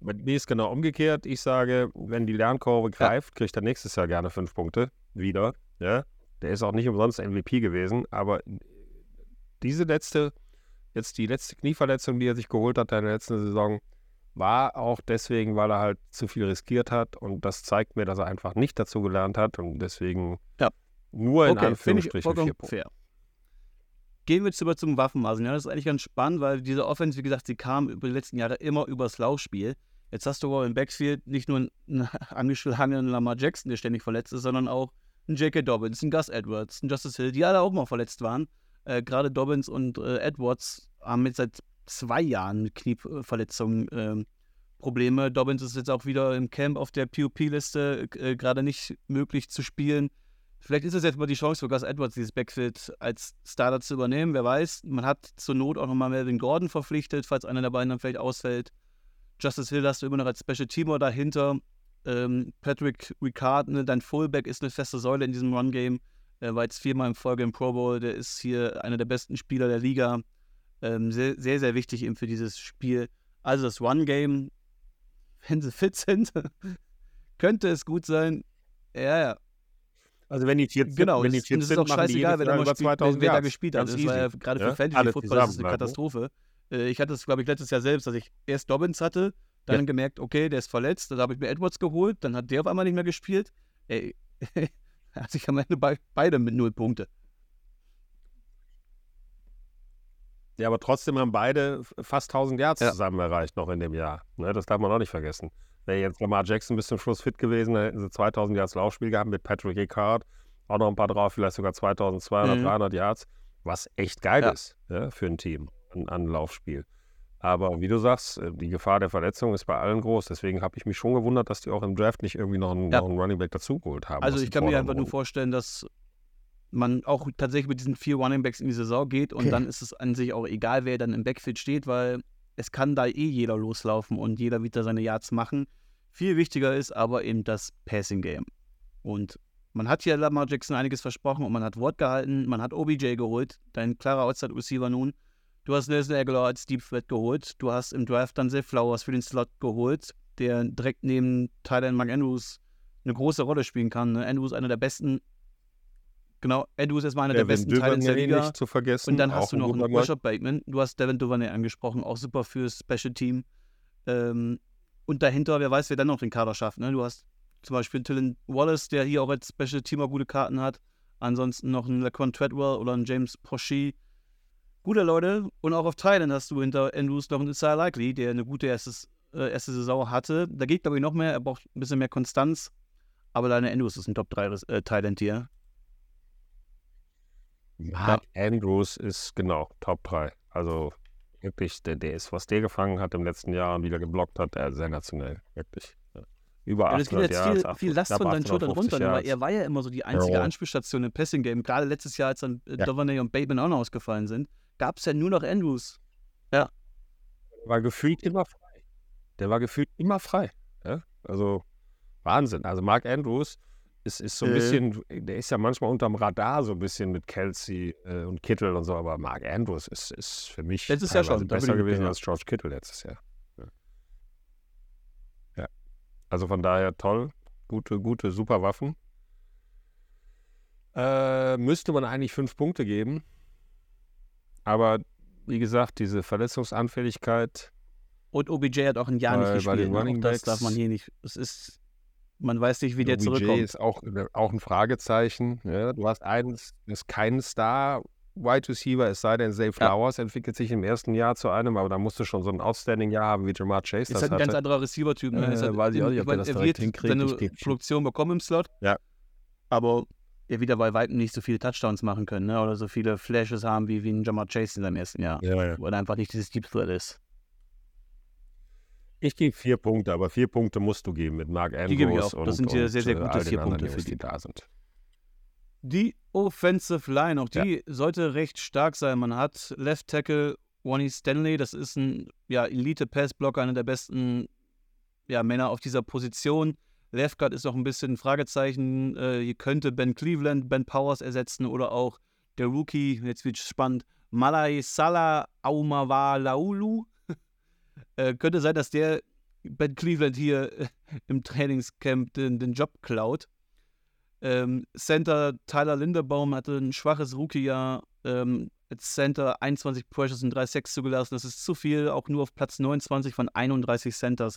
Bei mir ist genau umgekehrt. Ich sage, wenn die Lernkurve greift, kriegt er nächstes Jahr gerne fünf Punkte wieder. Ja? Der ist auch nicht umsonst MVP gewesen, aber diese letzte, jetzt die letzte Knieverletzung, die er sich geholt hat in der letzten Saison, war auch deswegen, weil er halt zu viel riskiert hat und das zeigt mir, dass er einfach nicht dazu gelernt hat und deswegen Ja. nur in Okay, Anführungsstrichen vier Punkte. fair. Gehen wir jetzt über zum Waffenmaßen. Ja, das ist eigentlich ganz spannend, weil diese Offense, wie gesagt, sie kam über die letzten Jahre immer übers Laufspiel. Jetzt hast du aber im Backfield nicht nur einen angeschlagenen Lamar Jackson, der ständig verletzt ist, sondern auch einen J.K. Dobbins, einen Gus Edwards, einen Justice Hill, die alle auch mal verletzt waren. Äh, Gerade Dobbins und äh, Edwards haben jetzt seit zwei Jahren mit Knieverletzungen ähm, Probleme. Dobbins ist jetzt auch wieder im Camp auf der POP-Liste, äh, gerade nicht möglich zu spielen. Vielleicht ist es jetzt mal die Chance für Gus Edwards, dieses Backfield als Starter zu übernehmen. Wer weiß, man hat zur Not auch nochmal Melvin Gordon verpflichtet, falls einer der beiden dann vielleicht ausfällt. Justice Hill hast du immer noch als Special Teamer dahinter. Ähm, Patrick Ricard, ne, dein Fullback, ist eine feste Säule in diesem Run-Game. Er war jetzt viermal in Folge im Pro Bowl. Der ist hier einer der besten Spieler der Liga. Ähm, sehr, sehr, sehr wichtig eben für dieses Spiel. Also das Run-Game, wenn sie fit sind, könnte es gut sein. Ja, ja. Also wenn die sind, Genau, wenn die und es sind, ist auch scheißegal, mal über spielt, 2000 wer da gespielt hat. Das war ja easy. gerade Ja? für Fantasy Alle Football das ist eine ne? Katastrophe. Äh, Ich hatte es, glaube ich, letztes Jahr selbst, dass ich erst Dobbins hatte, dann Ja. gemerkt, okay, der ist verletzt, dann habe ich mir Edwards geholt, dann hat der auf einmal nicht mehr gespielt. Ey, hatte ich am Ende bei, beide mit null Punkte. Ja, aber trotzdem haben beide fast 1000 Yards Ja. zusammen erreicht noch in dem Jahr. Ne, das darf man auch nicht vergessen. Wäre jetzt Lamar Jackson bis zum Schluss fit gewesen, dann hätten sie 2000 Yards Laufspiel gehabt mit Patrick Ricard. Auch noch ein paar drauf, vielleicht sogar 2200, Mhm. 300 Yards, was echt geil Ja. ist ja, für ein Team an, an Laufspiel. Aber wie du sagst, äh, die Gefahr der Verletzung ist bei allen groß. Deswegen habe ich mich schon gewundert, dass die auch im Draft nicht irgendwie noch einen, Ja. noch einen Running Back dazugeholt haben. Also ich kann mir einfach nur vorstellen, dass man auch tatsächlich mit diesen vier Running Backs in die Saison geht und dann ist es an sich auch egal, wer dann im Backfield steht, weil es kann da eh jeder loslaufen und jeder wird da seine Yards machen. Viel wichtiger ist aber eben das Passing Game. Und man hat hier Lamar Jackson einiges versprochen und man hat Wort gehalten, man hat OBJ geholt, dein klarer Outside Receiver nun. Du hast Nelson Aguilar als Deep Threat geholt, du hast im Draft dann Zay Flowers für den Slot geholt, der direkt neben Tyler Andrews eine große Rolle spielen kann. Andrews einer der besten, genau, Andrews ist mal einer der Devin besten Titans der Liga. nicht zu vergessen. Und dann hast du noch einen. Rashad Bateman. Du hast Devin Duvernay angesprochen, auch super fürs Special Team. Ähm, und dahinter, wer weiß, wer dann noch den Kader schafft. Ne? Du hast zum Beispiel Dylan Wallace, der hier auch als Special Teamer gute Karten hat. Ansonsten noch einen Laquan Treadwell oder einen James Prochy. Gute Leute. Und auch auf Thailand hast du hinter Andrews noch einen Isaiah Likely, der eine gute erstes, äh, erste Saison hatte. Da geht, glaube ich, noch mehr. Er braucht ein bisschen mehr Konstanz. Aber deine Andrews ist ein Top 3 äh, Thailand hier. Mark Andrews ist genau Top 3. Also wirklich, der, der ist, was der gefangen hat im letzten Jahr und wieder geblockt hat, der ist sensationell. Wirklich. Ja. Über Ja, das geht 800 jetzt Yards, viel, viel Last von deinen Schultern 850 runter, ne? weil er war ja immer so die einzige Ja. Anspielstation im Passing-Game. Gerade letztes Jahr, als dann äh, Ja. Dovernay und Bateman auch noch ausgefallen sind, gab es ja nur noch Andrews. Der war gefühlt immer frei. Der war gefühlt immer frei. Ja? Also Wahnsinn. Also Mark Andrews ist, ist so ein Äh. bisschen, der ist ja manchmal unterm Radar so ein bisschen mit Kelsey äh, und Kittel und so, aber Mark Andrews ist, ist für mich Letztes Jahr schon, besser gewesen ja. als George Kittle letztes Jahr. Ja. ja. Also von daher toll. Gute, gute, super Waffen. Äh, müsste man eigentlich fünf Punkte geben. Aber wie gesagt, diese Verletzungsanfälligkeit, Und OBJ hat auch ein Jahr Bei- nicht gespielt. ne? Auch das darf man hier nicht. Es ist, man weiß nicht, wie der OBJ zurückkommt. ist auch, auch ein Fragezeichen. Ja, du hast einen, ist kein Star Wide Receiver, es sei denn, Zay Flowers entwickelt sich im ersten Jahr zu einem, aber da musst du schon so ein Outstanding-Jahr haben, wie Jamar Chase Ist das halt ein ganz anderer Receiver-Typ. Ne? Äh, Ist halt, weiß ich auch nicht, ob meine, das er direkt wird hinkriegt. seine Produktion bekommen im Slot. Ja. Aber er wird ja bei weitem nicht so viele Touchdowns machen können ne? oder so viele Flashes haben wie, wie ein Jamar Chase in seinem ersten Jahr. Ja, ja. Weil er einfach nicht dieses Deep Threat ist. Ich gebe vier Punkte, aber vier Punkte musst du geben mit Mark Andrews Die gebe ich auch. und, Das sind hier und, sehr, sehr äh, gute vier Punkte für Jungs, die. die da sind. Die Offensive Line, auch die sollte recht stark sein. Man hat Left Tackle Ronnie Stanley, das ist ein ja, Elite-Pass-Blocker, einer der besten ja, Männer auf dieser Position. Left Guard ist noch ein bisschen ein Fragezeichen. Äh, hier könnte Ben Cleveland Ben Powers ersetzen oder auch der Rookie, jetzt wird es spannend, Malai Salah Aumawalaulu. Äh, könnte sein, dass der Ben Cleveland hier äh, im Trainingscamp den, den Job klaut. Ähm, Center Tyler Linderbaum hatte ein schwaches Rookie-Jahr. Ähm, als Center 21 Pressures und 3 Sacks zugelassen. Das ist zu viel, auch nur auf Platz 29 von 31 Centers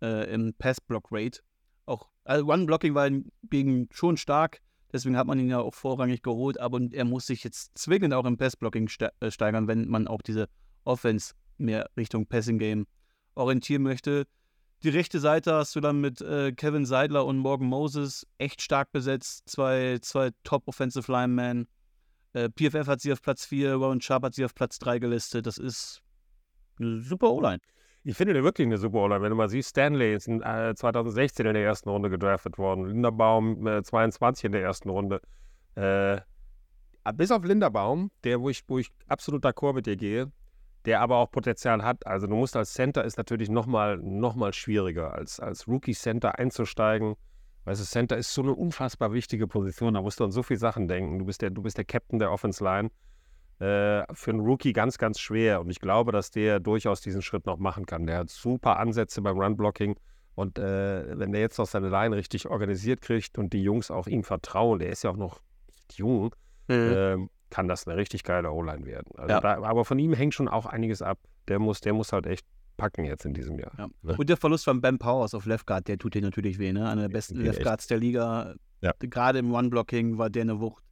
äh, im Pass-Block-Rate. Auch also One-Blocking war gegen schon stark, deswegen hat man ihn ja auch vorrangig geholt, aber er muss sich jetzt zwingend auch im Pass-Blocking ste äh, steigern, wenn man auch diese Offense mehr Richtung Passing-Game orientieren möchte. Die rechte Seite hast du dann mit äh, Kevin Seidler und Morgan Moses echt stark besetzt. Zwei, zwei Top-Offensive Linemen. Äh, PFF hat sie auf Platz 4, Warren Sharp hat sie auf Platz 3 gelistet. Das ist eine super O-Line. Ich finde den wirklich eine super O-Line. Wenn du mal siehst, Stanley ist in, äh, 2016 in der ersten Runde gedraftet worden. Linderbaum äh, 22 in der ersten Runde. Äh, bis auf Linderbaum, der, wo ich, wo ich absolut d'accord mit dir gehe, der aber auch Potenzial hat. Also du musst als Center ist natürlich nochmal noch mal schwieriger, als, als Rookie-Center einzusteigen. Weißt du, Center ist so eine unfassbar wichtige Position, da musst du an so viele Sachen denken. Du bist der, du bist der Captain der Offense Line. Äh, für einen Rookie ganz, ganz schwer. Und ich glaube, dass der durchaus diesen Schritt noch machen kann. Der hat super Ansätze beim Run-Blocking. Und äh, wenn der jetzt noch seine Line richtig organisiert kriegt und die Jungs auch ihm vertrauen, der ist ja auch noch jung, mhm. äh, kann das eine richtig geile O-Line werden. Also ja. da, aber von ihm hängt schon auch einiges ab. Der muss, der muss halt echt packen jetzt in diesem Jahr. Ja. Ne? Und der Verlust von Ben Powers auf Left Guard, der tut dir natürlich weh, ne? Einer der besten Left Guards der Liga. Ja. Gerade im One-Blocking war der eine Wucht.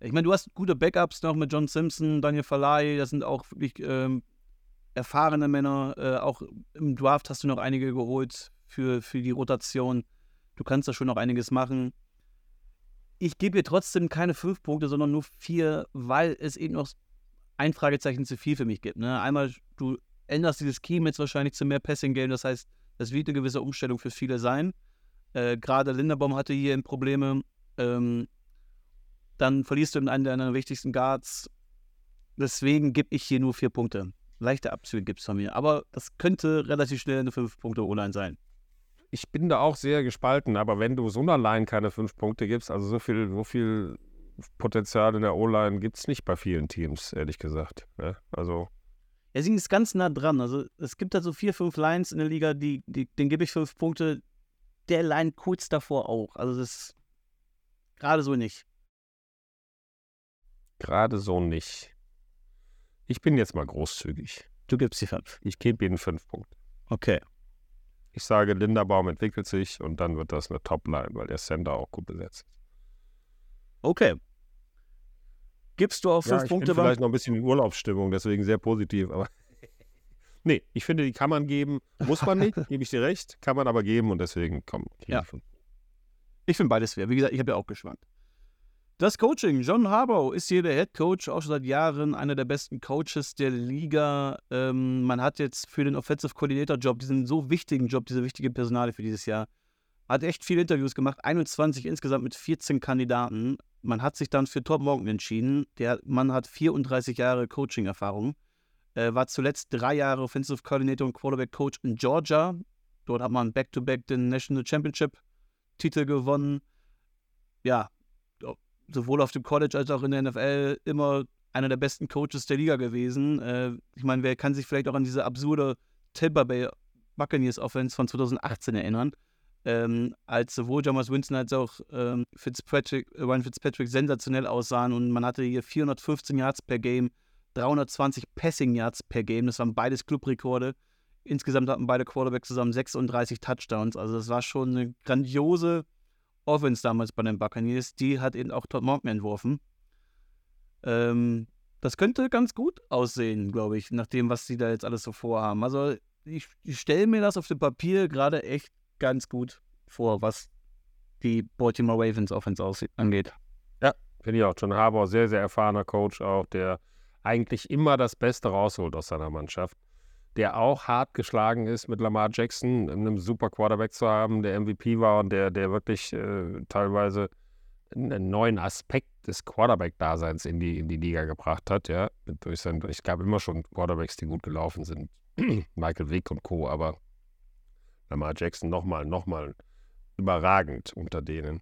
Ich meine, du hast gute Backups noch mit John Simpson, Daniel Falai, das sind auch wirklich ähm, erfahrene Männer. Äh, auch im Draft hast du noch einige geholt für, für die Rotation. Du kannst da schon noch einiges machen ich gebe ihr trotzdem keine fünf Punkte, sondern nur vier, weil es eben noch ein Fragezeichen zu viel für mich gibt. Ne? Einmal, du änderst dieses Scheme jetzt wahrscheinlich zu mehr Passing-Game, das heißt, das wird eine gewisse Umstellung für viele sein. Äh, Gerade Linderbaum hatte hier Probleme. Ähm, dann verlierst du in einen deiner wichtigsten Guards. Deswegen gebe ich hier nur vier Punkte. Leichte Abzüge gibt es von mir. Aber das könnte relativ schnell eine fünf Punkte O-Line sein ich bin da auch sehr gespalten, aber wenn du so einer Line keine fünf Punkte gibst, also so viel, so viel Potenzial in der O-Line gibt es nicht bei vielen Teams, ehrlich gesagt. Ja, also. Ja, sie ist ganz nah dran. Also es gibt da so vier, fünf Lines in der Liga, die, die, denen gebe ich fünf Punkte. Der Line kurz davor auch. Also das ist gerade so nicht. Gerade so nicht. Ich bin jetzt mal großzügig. Du gibst die fünf. Ich gebe ihnen fünf Punkte. Okay. Ich sage, Linderbaum entwickelt sich und dann wird das eine Top-Line, weil der Center auch gut besetzt ist. Okay. Gibst du auf fünf ja, ich Punkte? Bin vielleicht noch ein bisschen in Urlaubsstimmung, deswegen sehr positiv, aber. nee, ich finde, die kann man geben. Muss man nicht, gebe ich dir recht. Kann man aber geben und deswegen komm. Ja. Ich finde beides fair. Wie gesagt, ich habe ja auch geschwankt. Das Coaching. John Harbaugh ist hier der Head Coach, auch schon seit Jahren einer der besten Coaches der Liga. Ähm, man hat jetzt für den Offensive Coordinator Job, diesen so wichtigen Job, diese wichtige Personale für dieses Jahr, hat echt viele Interviews gemacht, 21 insgesamt mit 14 Kandidaten. Man hat sich dann für Tom Morgan entschieden. Der Mann hat 34 Jahre Coaching-Erfahrung, äh, war zuletzt drei Jahre Offensive Coordinator und Quarterback Coach in Georgia. Dort hat man Back-to-Back -back den National Championship-Titel gewonnen. Ja, sowohl auf dem College als auch in der NFL immer einer der besten Coaches der Liga gewesen. Äh, ich meine, wer kann sich vielleicht auch an diese absurde Tampa Bay Buccaneers Offense von 2018 erinnern, ähm, als sowohl Thomas Winston als auch ähm, Fitzpatrick, äh, Ryan Fitzpatrick sensationell aussahen und man hatte hier 415 Yards per Game, 320 Passing Yards per Game, das waren beides Clubrekorde. Insgesamt hatten beide Quarterbacks zusammen 36 Touchdowns, also das war schon eine grandiose Offense damals bei den Buccaneers, die hat eben auch Todd Monken entworfen. Ähm, das könnte ganz gut aussehen, glaube ich, nach dem, was sie da jetzt alles so vorhaben. Also ich, ich stelle mir das auf dem Papier gerade echt ganz gut vor, was die Baltimore Ravens Offense angeht. Ja, finde ich auch. John Harbour, sehr, sehr erfahrener Coach auch, der eigentlich immer das Beste rausholt aus seiner Mannschaft der auch hart geschlagen ist, mit Lamar Jackson einem super Quarterback zu haben, der MVP war und der, der wirklich äh, teilweise einen neuen Aspekt des Quarterback-Daseins in die, in die Liga gebracht hat. Ja, durch sein, ich gab immer schon Quarterbacks, die gut gelaufen sind, Michael Vick und Co., aber Lamar Jackson nochmal, nochmal überragend unter denen.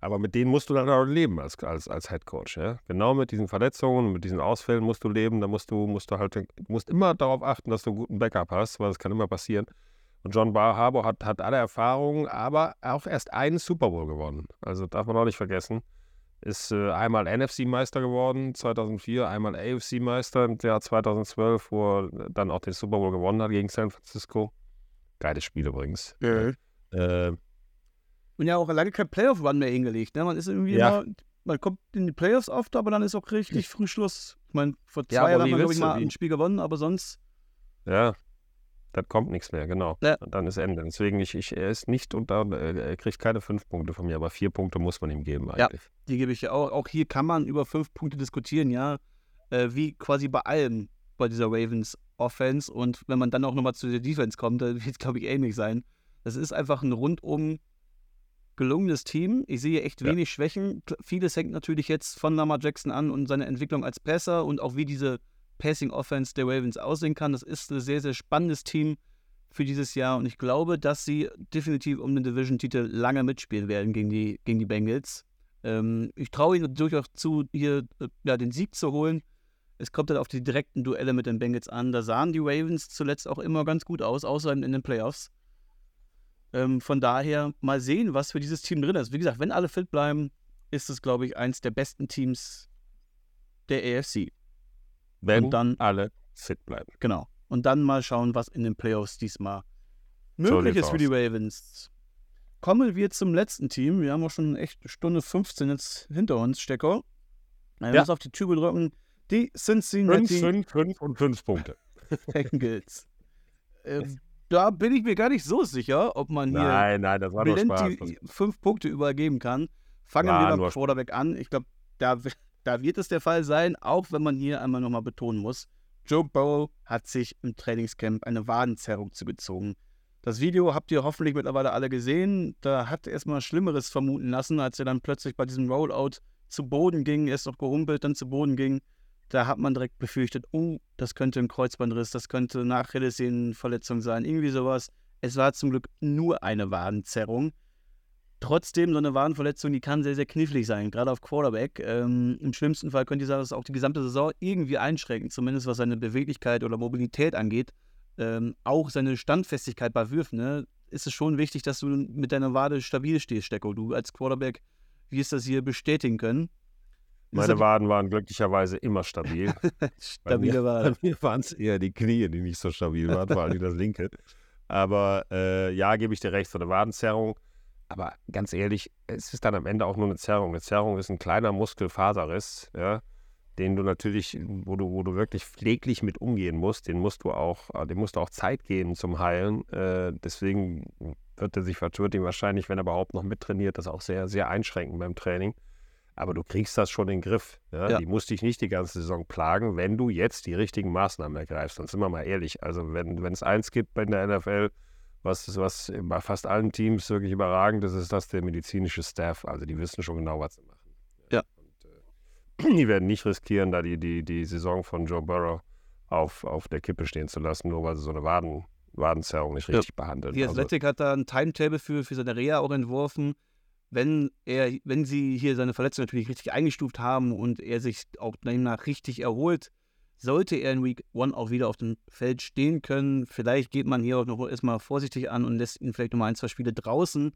Aber mit denen musst du dann auch leben als, als, als Head Coach. Ja? Genau mit diesen Verletzungen, mit diesen Ausfällen musst du leben. Da musst du, musst du halt, musst immer darauf achten, dass du einen guten Backup hast, weil das kann immer passieren. Und John Harbour hat, hat alle Erfahrungen, aber auch erst einen Super Bowl gewonnen. Also darf man auch nicht vergessen. Ist äh, einmal NFC-Meister geworden, 2004, einmal AFC-Meister im Jahr 2012, wo er dann auch den Super Bowl gewonnen hat gegen San Francisco. Geiles Spiel übrigens. Ja. Äh, und ja auch lange kein Playoff-Run mehr hingelegt. Ne? Man ist irgendwie ja. immer, man kommt in die Playoffs oft, aber dann ist auch richtig früh Schluss. Ich meine, vor zwei ja, Jahren haben wir, glaube ich, mal ein Spiel gewonnen, aber sonst. Ja, dann kommt nichts mehr, genau. Ja. Und dann ist Ende. Deswegen, ich, ich, er ist nicht unter, er kriegt keine fünf Punkte von mir, aber vier Punkte muss man ihm geben eigentlich. Ja, die gebe ich ja auch. Auch hier kann man über fünf Punkte diskutieren, ja. Äh, wie quasi bei allem bei dieser Ravens Offense. Und wenn man dann auch nochmal zu der Defense kommt, dann wird es, glaube ich, ähnlich sein. Das ist einfach ein rundum gelungenes Team. Ich sehe echt wenig ja. Schwächen. Vieles hängt natürlich jetzt von Lamar Jackson an und seine Entwicklung als Passer und auch wie diese Passing Offense der Ravens aussehen kann. Das ist ein sehr, sehr spannendes Team für dieses Jahr und ich glaube, dass sie definitiv um den Division-Titel lange mitspielen werden gegen die, gegen die Bengals. Ähm, ich traue ihnen durchaus zu, hier äh, ja, den Sieg zu holen. Es kommt dann auf die direkten Duelle mit den Bengals an. Da sahen die Ravens zuletzt auch immer ganz gut aus, außer in den Playoffs. Ähm, von daher mal sehen, was für dieses Team drin ist. Wie gesagt, wenn alle fit bleiben, ist es, glaube ich, eins der besten Teams der AFC. Wenn Und dann alle fit bleiben. Genau. Und dann mal schauen, was in den Playoffs diesmal möglich ist für die Ravens. Kommen wir zum letzten Team. Wir haben auch schon echt Stunde 15 jetzt hinter uns, Stecker. Ich ja. muss auf die Tube drücken. Die Cincinnati 5, 5, 5 und 5 Punkte. Bengals. ähm, da bin ich mir gar nicht so sicher, ob man hier nein, nein, das war Valenti fünf Punkte übergeben kann. Fangen war wir beim Quarterback an. Ich glaube, da, da wird es der Fall sein, auch wenn man hier einmal nochmal betonen muss. Joe Burrow hat sich im Trainingscamp eine Wadenzerrung zugezogen. Das Video habt ihr hoffentlich mittlerweile alle gesehen. Da hat er erstmal Schlimmeres vermuten lassen, als er dann plötzlich bei diesem Rollout zu Boden ging. Er ist noch gerumpelt, dann zu Boden ging da hat man direkt befürchtet, oh, das könnte ein Kreuzbandriss, das könnte eine Achillessehnenverletzung sein, irgendwie sowas. Es war zum Glück nur eine Wadenzerrung. Trotzdem, so eine Wadenverletzung, die kann sehr, sehr knifflig sein, gerade auf Quarterback. Ähm, Im schlimmsten Fall könnte das auch die gesamte Saison irgendwie einschränken, zumindest was seine Beweglichkeit oder Mobilität angeht. Ähm, auch seine Standfestigkeit bei Würfen. Ne? Ist es schon wichtig, dass du mit deiner Wade stabil stehst, Stecko. Du als Quarterback wirst das hier bestätigen können. Meine Waden waren glücklicherweise immer stabil. Stabile Waden. Bei mir waren es eher die Knie, die nicht so stabil waren, vor allem das linke. Aber äh, ja, gebe ich dir recht, so eine Wadenzerrung. Aber ganz ehrlich, es ist dann am Ende auch nur eine Zerrung. Eine Zerrung ist ein kleiner Muskelfaserriss, ja, den du natürlich, wo du, wo du wirklich pfleglich mit umgehen musst. Den musst du auch, äh, dem musst du auch Zeit geben zum Heilen. Äh, deswegen wird er sich wird ihn wahrscheinlich, wenn er überhaupt noch mittrainiert, das auch sehr, sehr einschränken beim Training. Aber du kriegst das schon in den Griff. Ja? Ja. Die muss dich nicht die ganze Saison plagen, wenn du jetzt die richtigen Maßnahmen ergreifst. Dann sind wir mal ehrlich. Also wenn es eins gibt bei der NFL, was, was bei fast allen Teams wirklich überragend ist, ist das der medizinische Staff. Also die wissen schon genau, was sie machen. Ja. Und, äh, die werden nicht riskieren, da die, die, die Saison von Joe Burrow auf, auf der Kippe stehen zu lassen, nur weil sie so eine Waden, Wadenzerrung nicht richtig ja. behandeln. Die also Athletic also, hat da ein Timetable für, für seine Reha auch entworfen wenn er, wenn sie hier seine Verletzung natürlich richtig eingestuft haben und er sich auch danach richtig erholt, sollte er in Week 1 auch wieder auf dem Feld stehen können. Vielleicht geht man hier auch noch erstmal vorsichtig an und lässt ihn vielleicht nochmal ein, zwei Spiele draußen.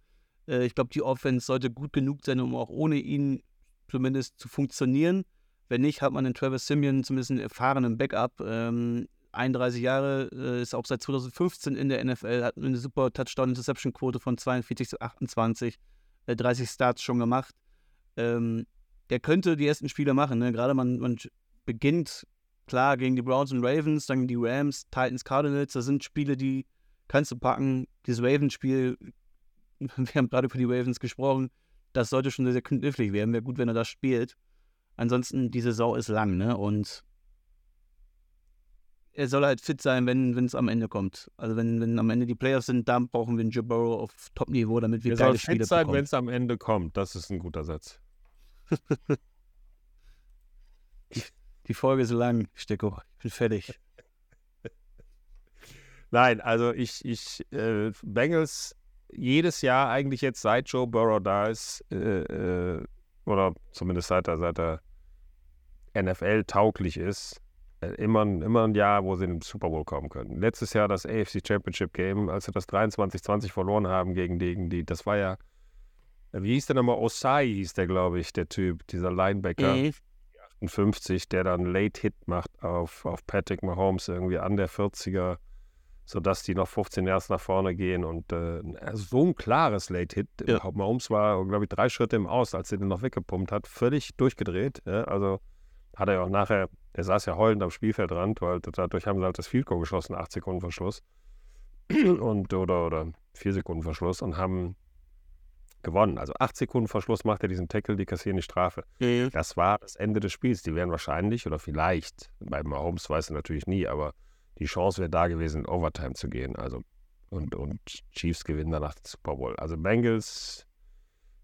Äh, ich glaube, die Offense sollte gut genug sein, um auch ohne ihn zumindest zu funktionieren. Wenn nicht, hat man den Travis Simeon zumindest einen erfahrenen Backup. Ähm, 31 Jahre, äh, ist auch seit 2015 in der NFL, hat eine super Touchdown-Interception-Quote von 42 zu 28. 30 äh, Starts schon gemacht. Ähm, der könnte die ersten Spiele machen. Ne? Gerade man, man beginnt klar gegen die Browns und Ravens, dann die Rams, Titans, Cardinals. Das sind Spiele, die kannst du packen. Dieses Ravens-Spiel, wir haben gerade für die Ravens gesprochen, das sollte schon sehr, sehr knifflig werden. Wäre gut, wenn er das spielt. Ansonsten, die Saison ist lang, ne? Und er soll halt fit sein, wenn es am Ende kommt. Also wenn, wenn am Ende die Playoffs sind, dann brauchen wir einen Joe Burrow auf Top-Niveau, damit wir er geile soll Spiele fit sein, wenn es am Ende kommt. Das ist ein guter Satz. die, die Folge ist lang, Stecko. Ich bin fertig. Nein, also ich, ich, äh, Bengals jedes Jahr eigentlich jetzt seit Joe Burrow da ist, äh, äh, oder zumindest seit er, seit er NFL tauglich ist, äh, immer, immer ein Jahr, wo sie in den Super Bowl kommen können. Letztes Jahr das AFC Championship Game, als sie das 23-20 verloren haben gegen die, die, das war ja, wie hieß der nochmal? Osai hieß der, glaube ich, der Typ, dieser Linebacker. Mhm. 58, der dann Late Hit macht auf, auf Patrick Mahomes irgendwie an der 40er, sodass die noch 15 Yards nach vorne gehen und äh, so ein klares Late Hit. Ja. Mahomes war, glaube ich, drei Schritte im Aus, als er den noch weggepumpt hat, völlig durchgedreht. Ja, also hat er ja auch nachher, er saß ja heulend am Spielfeldrand, weil dadurch haben sie halt das Field Goal geschossen, 8 Sekunden Verschluss und oder, oder 4 Sekunden Verschluss und haben gewonnen. Also 8 Sekunden Verschluss macht er diesen Tackle, die kassieren die Strafe. Mhm. Das war das Ende des Spiels. Die wären wahrscheinlich oder vielleicht, bei Mahomes weiß er natürlich nie, aber die Chance wäre da gewesen, in Overtime zu gehen. Also und, und Chiefs gewinnen danach den Super Bowl. Also Bengals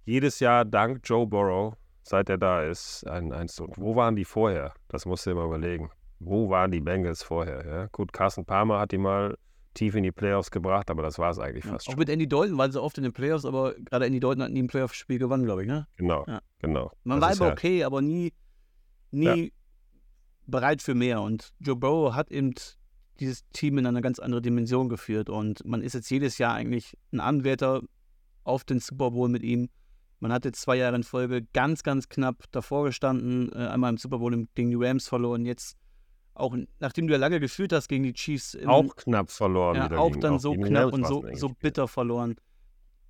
jedes Jahr dank Joe Burrow seit er da ist, ein 1 und wo waren die vorher? Das musst du dir mal überlegen. Wo waren die Bengals vorher? Ja? Gut, Carsten Palmer hat die mal tief in die Playoffs gebracht, aber das war es eigentlich fast ja, auch schon. mit Andy Dalton waren sie oft in den Playoffs, aber gerade Andy Dalton hat nie ein Playoff-Spiel gewonnen, glaube ich, ne? Genau, ja. genau. Man das war aber okay, aber nie, nie bereit für mehr. Und Joe Burrow hat eben dieses Team in eine ganz andere Dimension geführt und man ist jetzt jedes Jahr eigentlich ein Anwärter auf den Super Bowl mit ihm. Man hat jetzt zwei Jahre in Folge ganz, ganz knapp davor gestanden, äh, einmal im Super Bowl gegen die Rams verloren, jetzt auch nachdem du ja lange geführt hast gegen die Chiefs. Im, auch knapp verloren. Ja, auch dann so knapp und so, so bitter verloren.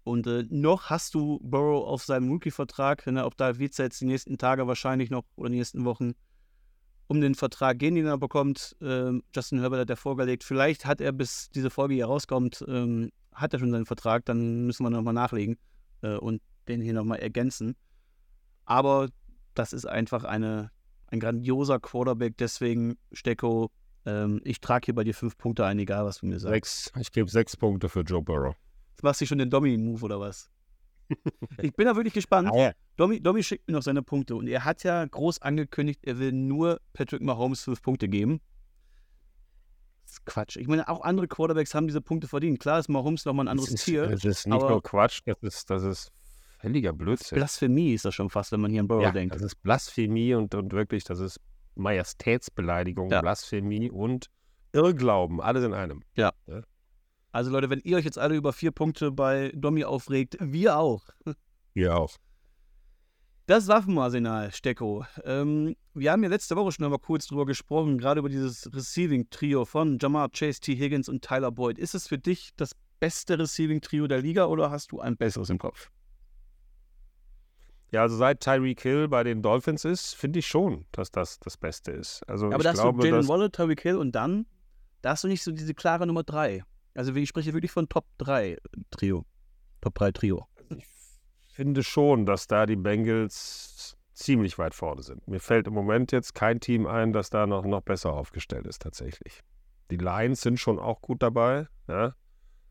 Und äh, noch hast du Burrow auf seinem Rookie-Vertrag. Ne, auch da wird es jetzt die nächsten Tage wahrscheinlich noch oder die nächsten Wochen um den Vertrag gehen, den er bekommt. Ähm, Justin Herbert hat ja vorgelegt. Vielleicht hat er, bis diese Folge hier rauskommt, ähm, hat er schon seinen Vertrag. Dann müssen wir nochmal nachlegen. Äh, und den hier nochmal ergänzen. Aber das ist einfach eine, ein grandioser Quarterback, deswegen Stecko, ähm, ich trage hier bei dir fünf Punkte ein, egal was du mir sagst. Sechs, ich gebe sechs Punkte für Joe Burrow. Jetzt machst du schon den Dommy-Move oder was? ich bin da wirklich gespannt. Ah, ja. Domi, Domi schickt mir noch seine Punkte und er hat ja groß angekündigt, er will nur Patrick Mahomes fünf Punkte geben. Das ist Quatsch. Ich meine, auch andere Quarterbacks haben diese Punkte verdient. Klar ist Mahomes nochmal ein anderes das ist, Tier. Das ist nicht nur Quatsch, das ist, das ist völliger Blödsinn. Blasphemie ist das schon fast, wenn man hier an Burrow ja, denkt. Das ist Blasphemie und, und wirklich, das ist Majestätsbeleidigung, ja. Blasphemie und Irrglauben, alles in einem. Ja. ja. Also Leute, wenn ihr euch jetzt alle über vier Punkte bei Domi aufregt, wir auch. Wir auch. Das Waffenarsenal, Stecko. Ähm, wir haben ja letzte Woche schon mal kurz drüber gesprochen, gerade über dieses Receiving-Trio von Jamar Chase, T. Higgins und Tyler Boyd. Ist es für dich das beste Receiving-Trio der Liga oder hast du ein besseres im Kopf? Ja, also seit Tyreek Hill bei den Dolphins ist, finde ich schon, dass das das Beste ist. Also aber ich da hast glaube, du Jalen Waller, Tyreek Hill und dann, da hast du nicht so diese klare Nummer 3. Also ich spreche wirklich von Top 3 Trio. Top 3 Trio. Also ich finde schon, dass da die Bengals ziemlich weit vorne sind. Mir fällt im Moment jetzt kein Team ein, das da noch, noch besser aufgestellt ist tatsächlich. Die Lions sind schon auch gut dabei. Ja.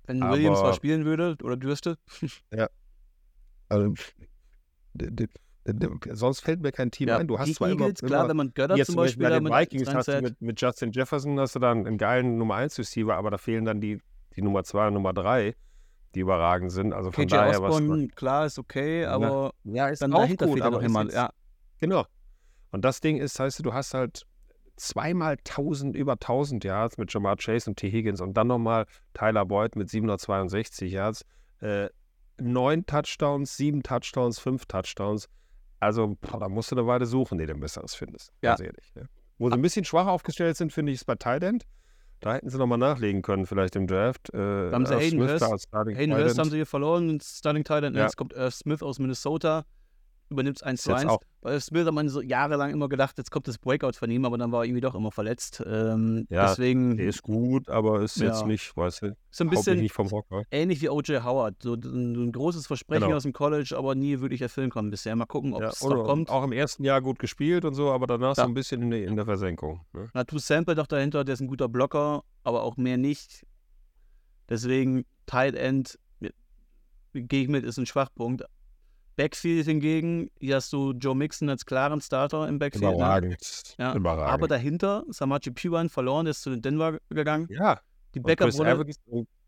Wenn Williams mal spielen würde oder dürste. Ja. Also Sonst fällt mir kein Team ja, ein. Du hast zwar Eagles, immer, klar, immer, wenn man Götter zum Beispiel bei den Vikings hast du mit, mit, Justin Jefferson hast du dann einen geilen Nummer 1 Receiver, aber da fehlen dann die, die Nummer 2 und Nummer 3, die überragend sind. Also von KJ daher Osborne, was, klar, ist okay, aber ja, ist dann auch dahinter gut, aber jemand. Ja. Genau. Und das Ding ist, heißt du, hast halt zweimal 1000, über 1000 Yards mit Jamar Chase und T. Higgins und dann nochmal Tyler Boyd mit 762 Yards. Äh, neun Touchdowns, sieben Touchdowns, fünf Touchdowns. Also, boah, da musst du eine Weile suchen, die du ein besseres findest. Ja. Ganz ehrlich. Ja. Wo sie ein bisschen schwach aufgestellt sind, finde ich, ist bei Tight Da hätten sie nochmal nachlegen können, vielleicht im Draft. Äh, haben sie Hayden Hurst, Hayden Hurst haben sie hier verloren, Starting Tight Ja. Jetzt kommt Irv Smith aus Minnesota übernimmt es 1 zu 1. Bei Smith hat man so jahrelang immer gedacht, jetzt kommt das Breakout von ihm, aber dann war er irgendwie doch immer verletzt. Ähm, ja, deswegen, der ist gut, aber ist ja. jetzt nicht, weißt du, so ein bisschen nicht vom Hocker. ähnlich wie O.J. Howard. So ein, großes Versprechen genau. aus dem College, aber nie wirklich erfüllen konnte bisher. Mal gucken, ob es ja, noch kommt. Auch im ersten Jahr gut gespielt und so, aber danach ja. so ein bisschen in, in der Versenkung. Ne? Na, Tu Sample doch dahinter, der ist ein guter Blocker, aber auch mehr nicht. Deswegen Tight End, gehe ich mit, ist ein Schwachpunkt. Backfield hingegen, hier hast du Joe Mixon als klaren Starter im Backfield. Überragend. Ne? Ja. Überragend. Aber dahinter, Samaji Piwan verloren, ist zu Denver gegangen. Ja. Die Die Backup-Rolle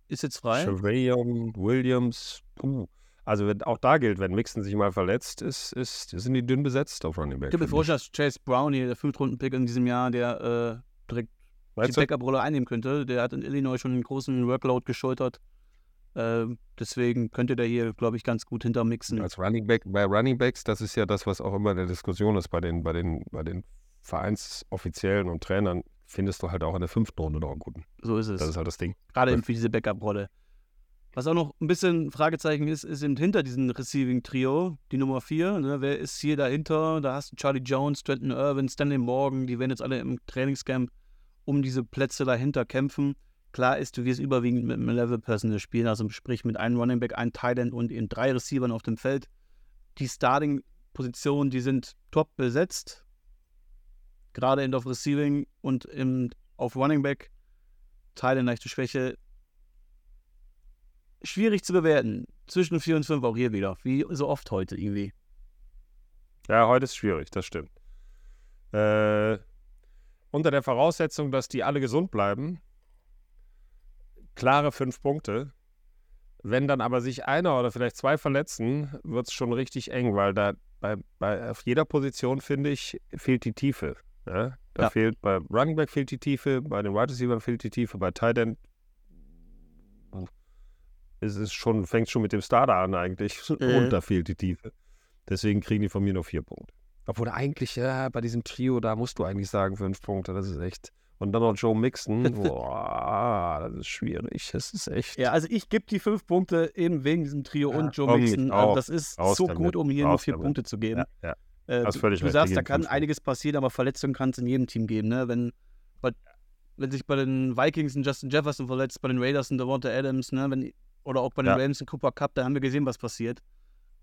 ist jetzt frei. Trevelyan, Williams, puh. Also wenn, auch da gilt, wenn Mixon sich mal verletzt, ist, ist, sind die dünn besetzt auf Running Back. Ich kann mir vorstellen, dass Chase Brown hier, der Fünftrunden-Pick in diesem Jahr, der äh, direkt die Meinst du? Backup-Rolle einnehmen könnte. Der hat in Illinois schon einen großen Workload geschultert. Ähm, deswegen könnte der hier, glaube ich, ganz gut hintermixen. Als Running Back, bei Running Backs, das ist ja das, was auch immer in der Diskussion ist bei den, bei den, bei den Vereinsoffiziellen und Trainern, findest du halt auch in der fünften Runde noch einen guten. So ist es. Das ist halt das Ding. Gerade eben für diese Backup-Rolle. Was auch noch ein bisschen Fragezeichen ist, ist eben hinter diesem Receiving-Trio, die Nummer 4. Ne? Wer ist hier dahinter? Da hast du Charlie Jones, Trenton Irwin, Stanley Morgan, die werden jetzt alle im Trainingscamp um diese Plätze dahinter kämpfen. Klar ist, du wirst überwiegend mit einem Level-Personal spielen, also sprich mit einem Running Back, einem End und in drei Receivern auf dem Feld. Die Starting-Positionen, die sind top besetzt. Gerade in auf Receiving und im, auf Running Back. Tight leichte Schwäche schwierig zu bewerten. Zwischen 4 und 5 auch hier wieder. Wie so oft heute irgendwie. Ja, heute ist schwierig, das stimmt. Äh, unter der Voraussetzung, dass die alle gesund bleiben, klare fünf Punkte. Wenn dann aber sich einer oder vielleicht zwei verletzen, wird es schon richtig eng, weil da bei, bei, auf jeder Position, finde ich, fehlt die Tiefe. Ja? Da Ja. fehlt bei Running Back fehlt die Tiefe, bei den Wide Receiver fehlt die Tiefe, bei Tight End ist es schon, fängt schon mit dem Starter an eigentlich. Mhm. Und da fehlt die Tiefe. Deswegen kriegen die von mir nur vier Punkte. Obwohl eigentlich, ja, bei diesem Trio, da musst du eigentlich sagen, fünf Punkte, das ist echt. Und dann noch Joe Mixon, boah, das ist schwierig. Das ist echt. Ja, also ich gebe die 5 Punkte eben wegen diesem Trio Ja, und Joe Mixon. Also das ist Raus so damit. gut, um hier nur Raus 4 damit. Punkte zu geben. ja, ja. Äh, hast du, völlig du recht, sagst, da kann fünf einiges passieren, aber Verletzungen kann es in jedem Team geben. Ne? Wenn, wenn sich bei den Vikings ein Justin Jefferson verletzt, bei den Raiders ein Devonta Adams, ne? wenn, oder auch bei den Ja. Rams ein Cooper Cup, da haben wir gesehen, was passiert.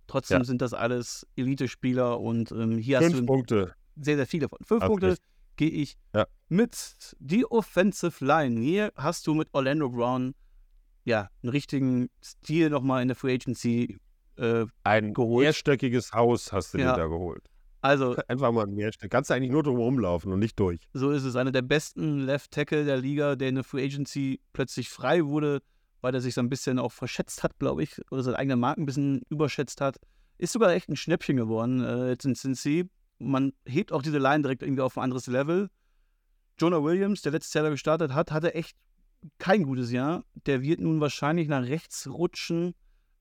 Trotzdem Ja. sind das alles Elite-Spieler und ähm, hier hast Fünf du Punkte. sehr, sehr viele von. Fünf Hast Punkte. Gehe ich Ja. mit. Die Offensive Line. Hier hast du mit Orlando Brown ja einen richtigen Stil nochmal in der Free Agency. Äh, Ein Geholt. mehrstöckiges Haus hast du Ja. dir da geholt. also, Einfach mal ein Mehrstöck. Kannst du eigentlich nur drum rumlaufen und nicht durch. so ist es. Einer der besten Left Tackle der Liga, der in der Free Agency plötzlich frei wurde, weil er sich so ein bisschen auch verschätzt hat, glaube ich, oder seine eigene Marke ein bisschen überschätzt hat. Ist sogar echt ein Schnäppchen geworden äh, jetzt in Cincy. Man hebt auch diese Line direkt irgendwie auf ein anderes Level. Jonah Williams, der letztes Jahr gestartet hat, hatte echt kein gutes Jahr. Der wird nun wahrscheinlich nach rechts rutschen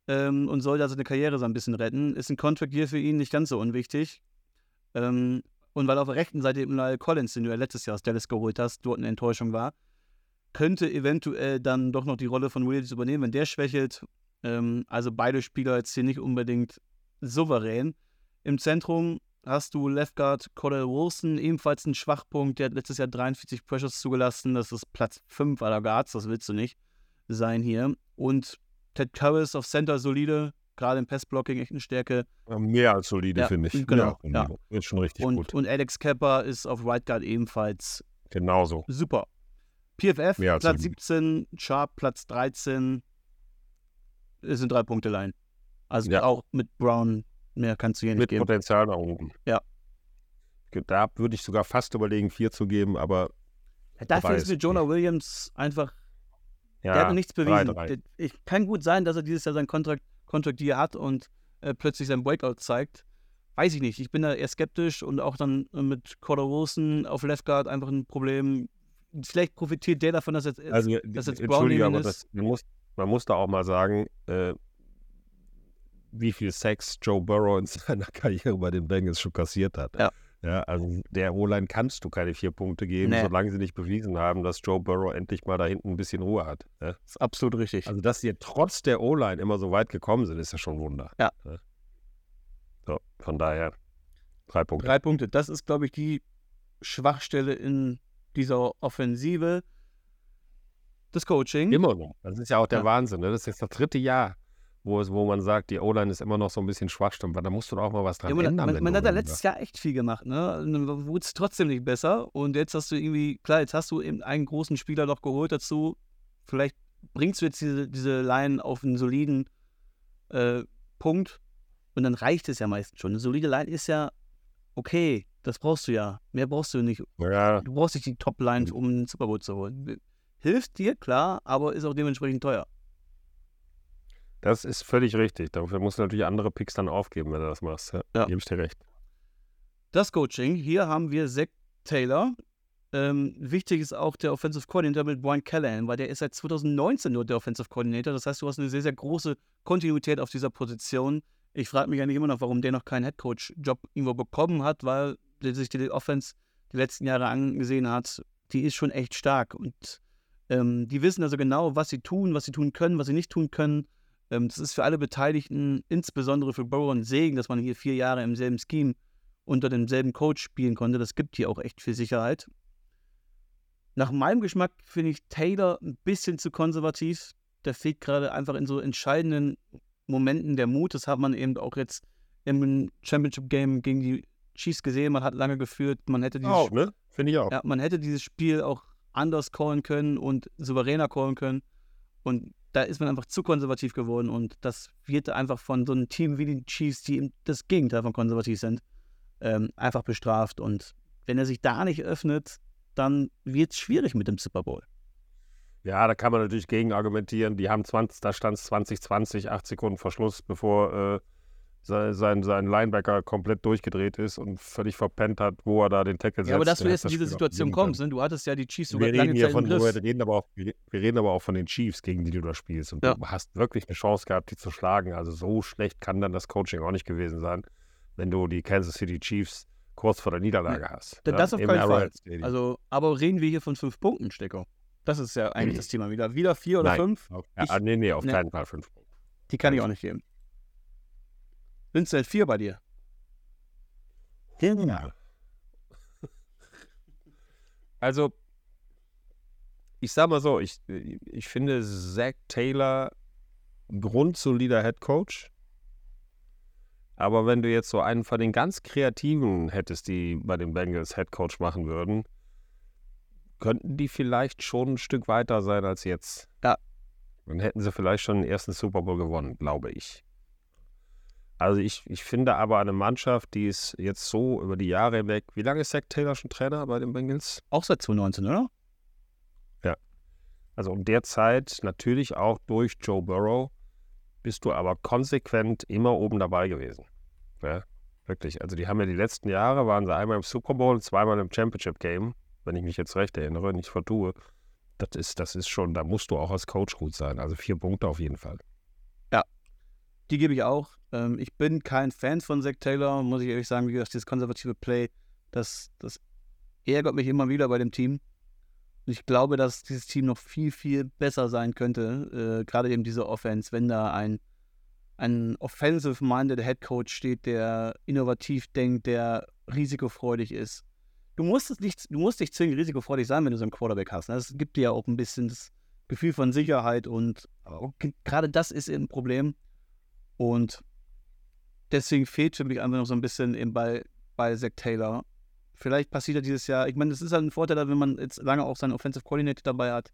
ähm, und soll da seine Karriere so ein bisschen retten. Ist ein Contract hier für ihn nicht ganz so unwichtig. Ähm, und weil auf der rechten Seite eben Lyle Collins, den du ja letztes Jahr aus Dallas geholt hast, dort eine Enttäuschung war, könnte eventuell dann doch noch die Rolle von Williams übernehmen, wenn der schwächelt. Ähm, also beide Spieler jetzt hier nicht unbedingt souverän. Im Zentrum hast du Left Guard Cordell Wilson, ebenfalls ein Schwachpunkt. Der hat letztes Jahr 43 Pressures zugelassen. Das ist Platz 5 aller Guards, das willst du nicht sein hier. Und Ted Karras auf Center solide, gerade im Passblocking echt eine Stärke. Mehr als solide, Ja, finde ich. genau, als solide. Ist schon richtig Und, gut. und Alex Kepper ist auf Right Guard ebenfalls Genauso. super. PFF, Platz solide. 17, Sharp, Platz 13. Es sind drei Punkte Line. Also Ja. auch mit Brown, mehr kannst du hier nicht Mit geben. Potenzial nach oben. Ja. Da würde ich sogar fast überlegen, vier zu geben, aber Dafür ist ich Jonah Williams einfach, ja, der hat noch nichts drei, bewiesen. drei. Der, ich, kann gut sein, dass er dieses Jahr seinen Contract, Contract hier hat und äh, plötzlich sein Breakout zeigt. Weiß ich nicht. Ich bin da eher skeptisch und auch dann äh, mit Cordell Wilson auf Left Guard einfach ein Problem. Vielleicht profitiert der davon, dass jetzt, Also, dass jetzt Brown aber ist. das, man, muss, man muss da auch mal sagen, äh, wie viel Sex Joe Burrow in seiner Karriere bei den Bengals schon kassiert hat. Ja. Ja, also der O-Line kannst du keine vier Punkte geben, Nee. solange sie nicht bewiesen haben, dass Joe Burrow endlich mal da hinten ein bisschen Ruhe hat. Ja? ist absolut richtig. Also, dass sie trotz der O-Line immer so weit gekommen sind, ist ja schon ein Wunder. Ja. So, von daher drei Punkte. Drei Punkte. Das ist, glaube ich, die Schwachstelle in dieser Offensive. Das Coaching. Immer noch. Das ist ja auch der Ja. Wahnsinn. Ne? Das ist jetzt das dritte Jahr, wo, es, wo man sagt, die O-Line ist immer noch so ein bisschen Schwachstelle. Weil da musst du doch auch mal was dran Ja, man, ändern. man, man hat ja irgendwie letztes Jahr echt viel gemacht, ne? Wurde es trotzdem nicht besser. Und jetzt hast du irgendwie, klar, jetzt hast du eben einen großen Spieler noch geholt dazu. Vielleicht bringst du jetzt diese, diese Line auf einen soliden äh, Punkt. Und dann reicht es ja meistens schon. Eine solide Line ist ja okay. Das brauchst du ja. Mehr brauchst du nicht. Ja, Du brauchst nicht die Top-Line, um einen Super Bowl zu holen. hilft dir, klar, aber ist auch dementsprechend teuer. Das ist völlig richtig. Dafür musst du natürlich andere Picks dann aufgeben, wenn du das machst. Ja, Ja. Gebe ich dir recht. Das Coaching, hier haben wir Zach Taylor. Ähm, wichtig ist auch der Offensive Coordinator mit Brian Callahan, weil der ist seit 2019 nur der Offensive Coordinator. Das heißt, du hast eine sehr, sehr große Kontinuität auf dieser Position. Ich frage mich eigentlich immer noch, warum der noch keinen Headcoach-Job irgendwo bekommen hat, weil der sich die Offense die letzten Jahre angesehen hat. Die ist schon echt stark und ähm, die wissen also genau, was sie tun, was sie tun können, was sie nicht tun können. Ähm, das ist für alle Beteiligten, insbesondere für Burrow ein Segen, dass man hier vier Jahre im selben Scheme unter demselben Coach spielen konnte. Das gibt hier auch echt viel Sicherheit. Nach meinem Geschmack finde ich Taylor ein bisschen zu konservativ. Der fehlt gerade einfach in so entscheidenden Momenten der Mut. Das hat man eben auch jetzt im Championship-Game gegen die Chiefs gesehen. Man hat lange geführt. Man hätte dieses, Auch, ne? Finde ich auch. ja, man hätte dieses Spiel auch anders callen können und souveräner callen können. Und da ist man einfach zu konservativ geworden. Und das wird einfach von so einem Team wie den Chiefs, die das Gegenteil von konservativ sind, ähm, einfach bestraft. Und wenn er sich da nicht öffnet, dann wird es schwierig mit dem Super Bowl. Ja, da kann man natürlich gegen argumentieren. Die haben 20, da stand es 2020, 8 Sekunden Verschluss, bevor äh, sein, sein, Linebacker komplett durchgedreht ist und völlig verpennt hat, wo er da den Tackle setzt. Ja, aber dass du jetzt in diese Situation kommst, ne? du hattest ja die Chiefs sogar Wir lange reden, Zeit im von, Griff. wir, reden aber auch, wir reden aber auch von den Chiefs, gegen die du da spielst. Und Ja. du hast wirklich eine Chance gehabt, die zu schlagen. Also so schlecht kann dann das Coaching auch nicht gewesen sein, wenn du die Kansas City Chiefs kurz vor der Niederlage hast. Da- das auf im keinen Fall. Also, aber reden wir hier von fünf Punkten, Stecker. Das ist ja eigentlich das Thema wieder. Wieder vier oder Nein. fünf, Auf, ja, ich- nee, nee, auf ne. keinen Fall fünf Punkte. die kann ich auch nicht geben. Sind es denn vier bei dir? Ja. Also, ich sag mal so, ich, ich finde Zach Taylor grundsolider Head Coach. Aber wenn du jetzt so einen von den ganz Kreativen hättest, die bei den Bengals Head Coach machen würden, könnten die vielleicht schon ein Stück weiter sein als jetzt. Ja. Dann hätten sie vielleicht schon den ersten Super Bowl gewonnen, glaube ich. Also ich, ich finde aber eine Mannschaft, die ist jetzt so über die Jahre hinweg, wie lange ist Zach Taylor schon Trainer bei den Bengals? Auch seit 2019, oder? Also um der Zeit natürlich auch durch Joe Burrow bist du aber konsequent immer oben dabei gewesen. Ja, wirklich. Also die haben ja die letzten Jahre, waren sie einmal im Super Bowl und zweimal im Championship Game, wenn ich mich jetzt recht erinnere, nicht vertue. Das ist, das ist schon, da musst du auch als Coach gut sein. Also vier Punkte auf jeden Fall. Die gebe ich auch. Ähm, ich bin kein Fan von Zach Taylor, muss ich ehrlich sagen. Wie gesagt, dieses konservative Play, das, das ärgert mich immer wieder bei dem Team. Und ich glaube, dass dieses Team noch viel, viel besser sein könnte. Äh, Gerade eben diese Offense, wenn da ein, ein offensive-minded Head Coach steht, der innovativ denkt, der risikofreudig ist. Du musst, es nicht, du musst nicht zwingend risikofreudig sein, wenn du so einen Quarterback hast. ne? Das gibt dir ja auch ein bisschen das Gefühl von Sicherheit und gerade das ist ein Problem. Und deswegen fehlt für mich einfach noch so ein bisschen eben bei, bei Zach Taylor. Vielleicht passiert ja dieses Jahr, ich meine, das ist halt ein Vorteil, wenn man jetzt lange auch seinen Offensive Coordinator dabei hat.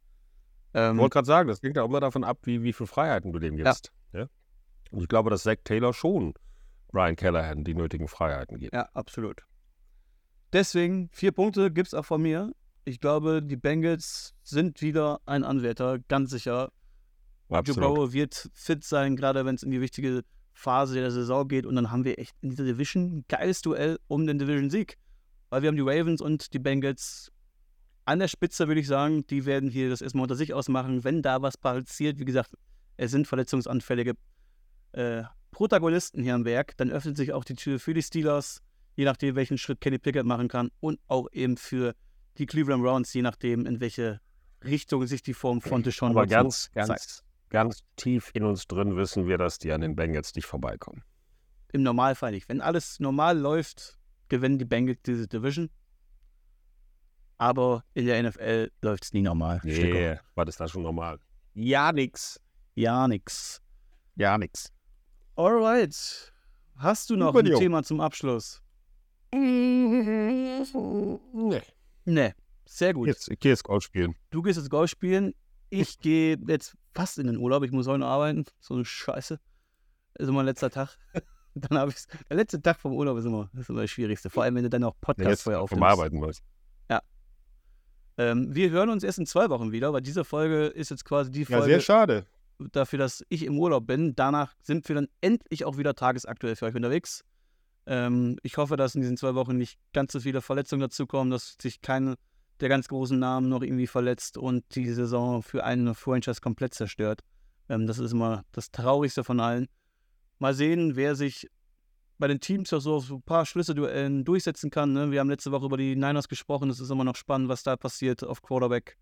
Ich Ähm, wollte gerade sagen, das hängt ja auch immer davon ab, wie, wie viele Freiheiten du dem gibst. Ja. Und ich glaube, dass Zach Taylor schon Ryan Callahan die nötigen Freiheiten gibt. Ja, absolut. Deswegen, vier Punkte gibt es auch von mir. Ich glaube, die Bengals sind wieder ein Anwärter, ganz sicher. Joe Absolut. Burrow wird fit sein, gerade wenn es in die wichtige Phase der Saison geht. Und dann haben wir echt in dieser Division ein geiles Duell um den Division-Sieg. Weil wir haben die Ravens und die Bengals an der Spitze, würde ich sagen. Die werden hier das erstmal unter sich ausmachen. Wenn da was passiert, wie gesagt, es sind verletzungsanfällige äh, Protagonisten hier am Werk, dann öffnet sich auch die Tür für die Steelers, je nachdem, welchen Schritt Kenny Pickett machen kann. Und auch eben für die Cleveland Browns, je nachdem, in welche Richtung sich die Form von Deshaun Aber Watson ganz, ganz, zeigt. Ganz tief in uns drin wissen wir, dass die an den Bengals nicht vorbeikommen. Im Normalfall nicht. Wenn alles normal läuft, gewinnen die Bengals diese Division. Aber in der NFL läuft es nie normal. Nee, war das da schon normal? Ja, nix. Ja, nix. Ja, nix. Alright. Hast du noch ein Jo. Thema zum Abschluss? Nee. Ne. Sehr gut. Jetzt, ich gehe jetzt Golf spielen. Du gehst jetzt Golf spielen. Ich gehe jetzt fast in den Urlaub. Ich muss heute noch arbeiten. So eine Scheiße. Das ist immer letzter Tag. Dann habe ich Der letzte Tag vom Urlaub ist immer, das ist immer das Schwierigste. Vor allem, wenn du dann auch Ja, Podcast jetzt vorher vom aufnimmst. Arbeiten muss. Ähm, wir hören uns erst in zwei Wochen wieder, weil diese Folge ist jetzt quasi die Folge Ja, sehr schade. dafür, dass ich im Urlaub bin. Danach sind wir dann endlich auch wieder tagesaktuell für euch unterwegs. Ähm, ich hoffe, dass in diesen zwei Wochen nicht ganz so viele Verletzungen dazukommen, dass sich keine der ganz großen Namen noch irgendwie verletzt und die Saison für einen Franchise komplett zerstört. Ähm, das ist immer das Traurigste von allen. Mal sehen, wer sich bei den Teams auch so auf ein paar Schlüsselduellen durchsetzen kann. Ne? Wir haben letzte Woche über die Niners gesprochen. Es ist immer noch spannend, was da passiert auf Quarterback.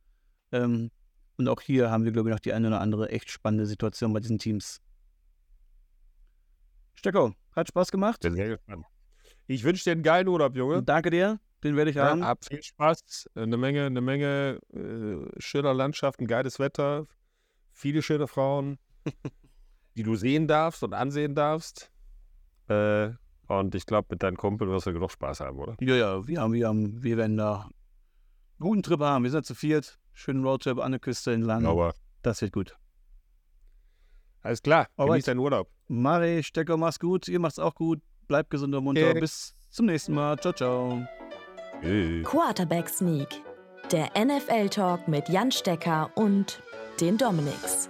Ähm, und auch hier haben wir, glaube ich, noch die eine oder andere echt spannende Situation bei diesen Teams. Stecko, hat Spaß gemacht. Bin sehr gespannt. Ich wünsche dir einen geilen Urlaub, Junge. Danke dir. Den werde ich Ja, haben. hab viel Spaß. Eine Menge, eine Menge äh, schöner Landschaften, geiles Wetter, viele schöne Frauen, die du sehen darfst und ansehen darfst. Äh, und ich glaube, mit deinem Kumpel wirst du genug Spaß haben, oder? Ja, ja, wir, haben, wir, haben, wir werden da einen guten Trip haben. Wir sind zu viert. Schönen Roadtrip an der Küste entlang. Aber Das wird gut. alles klar. Alright. Genieß deinen Urlaub. Mari, Stecker, mach's gut. Ihr macht's auch gut. Bleibt gesund und munter. Okay. Bis zum nächsten Mal. Ciao, ciao. Tschüss. Quarterback Sneak, der NFL-Talk mit Jan Stecker und den Dominics.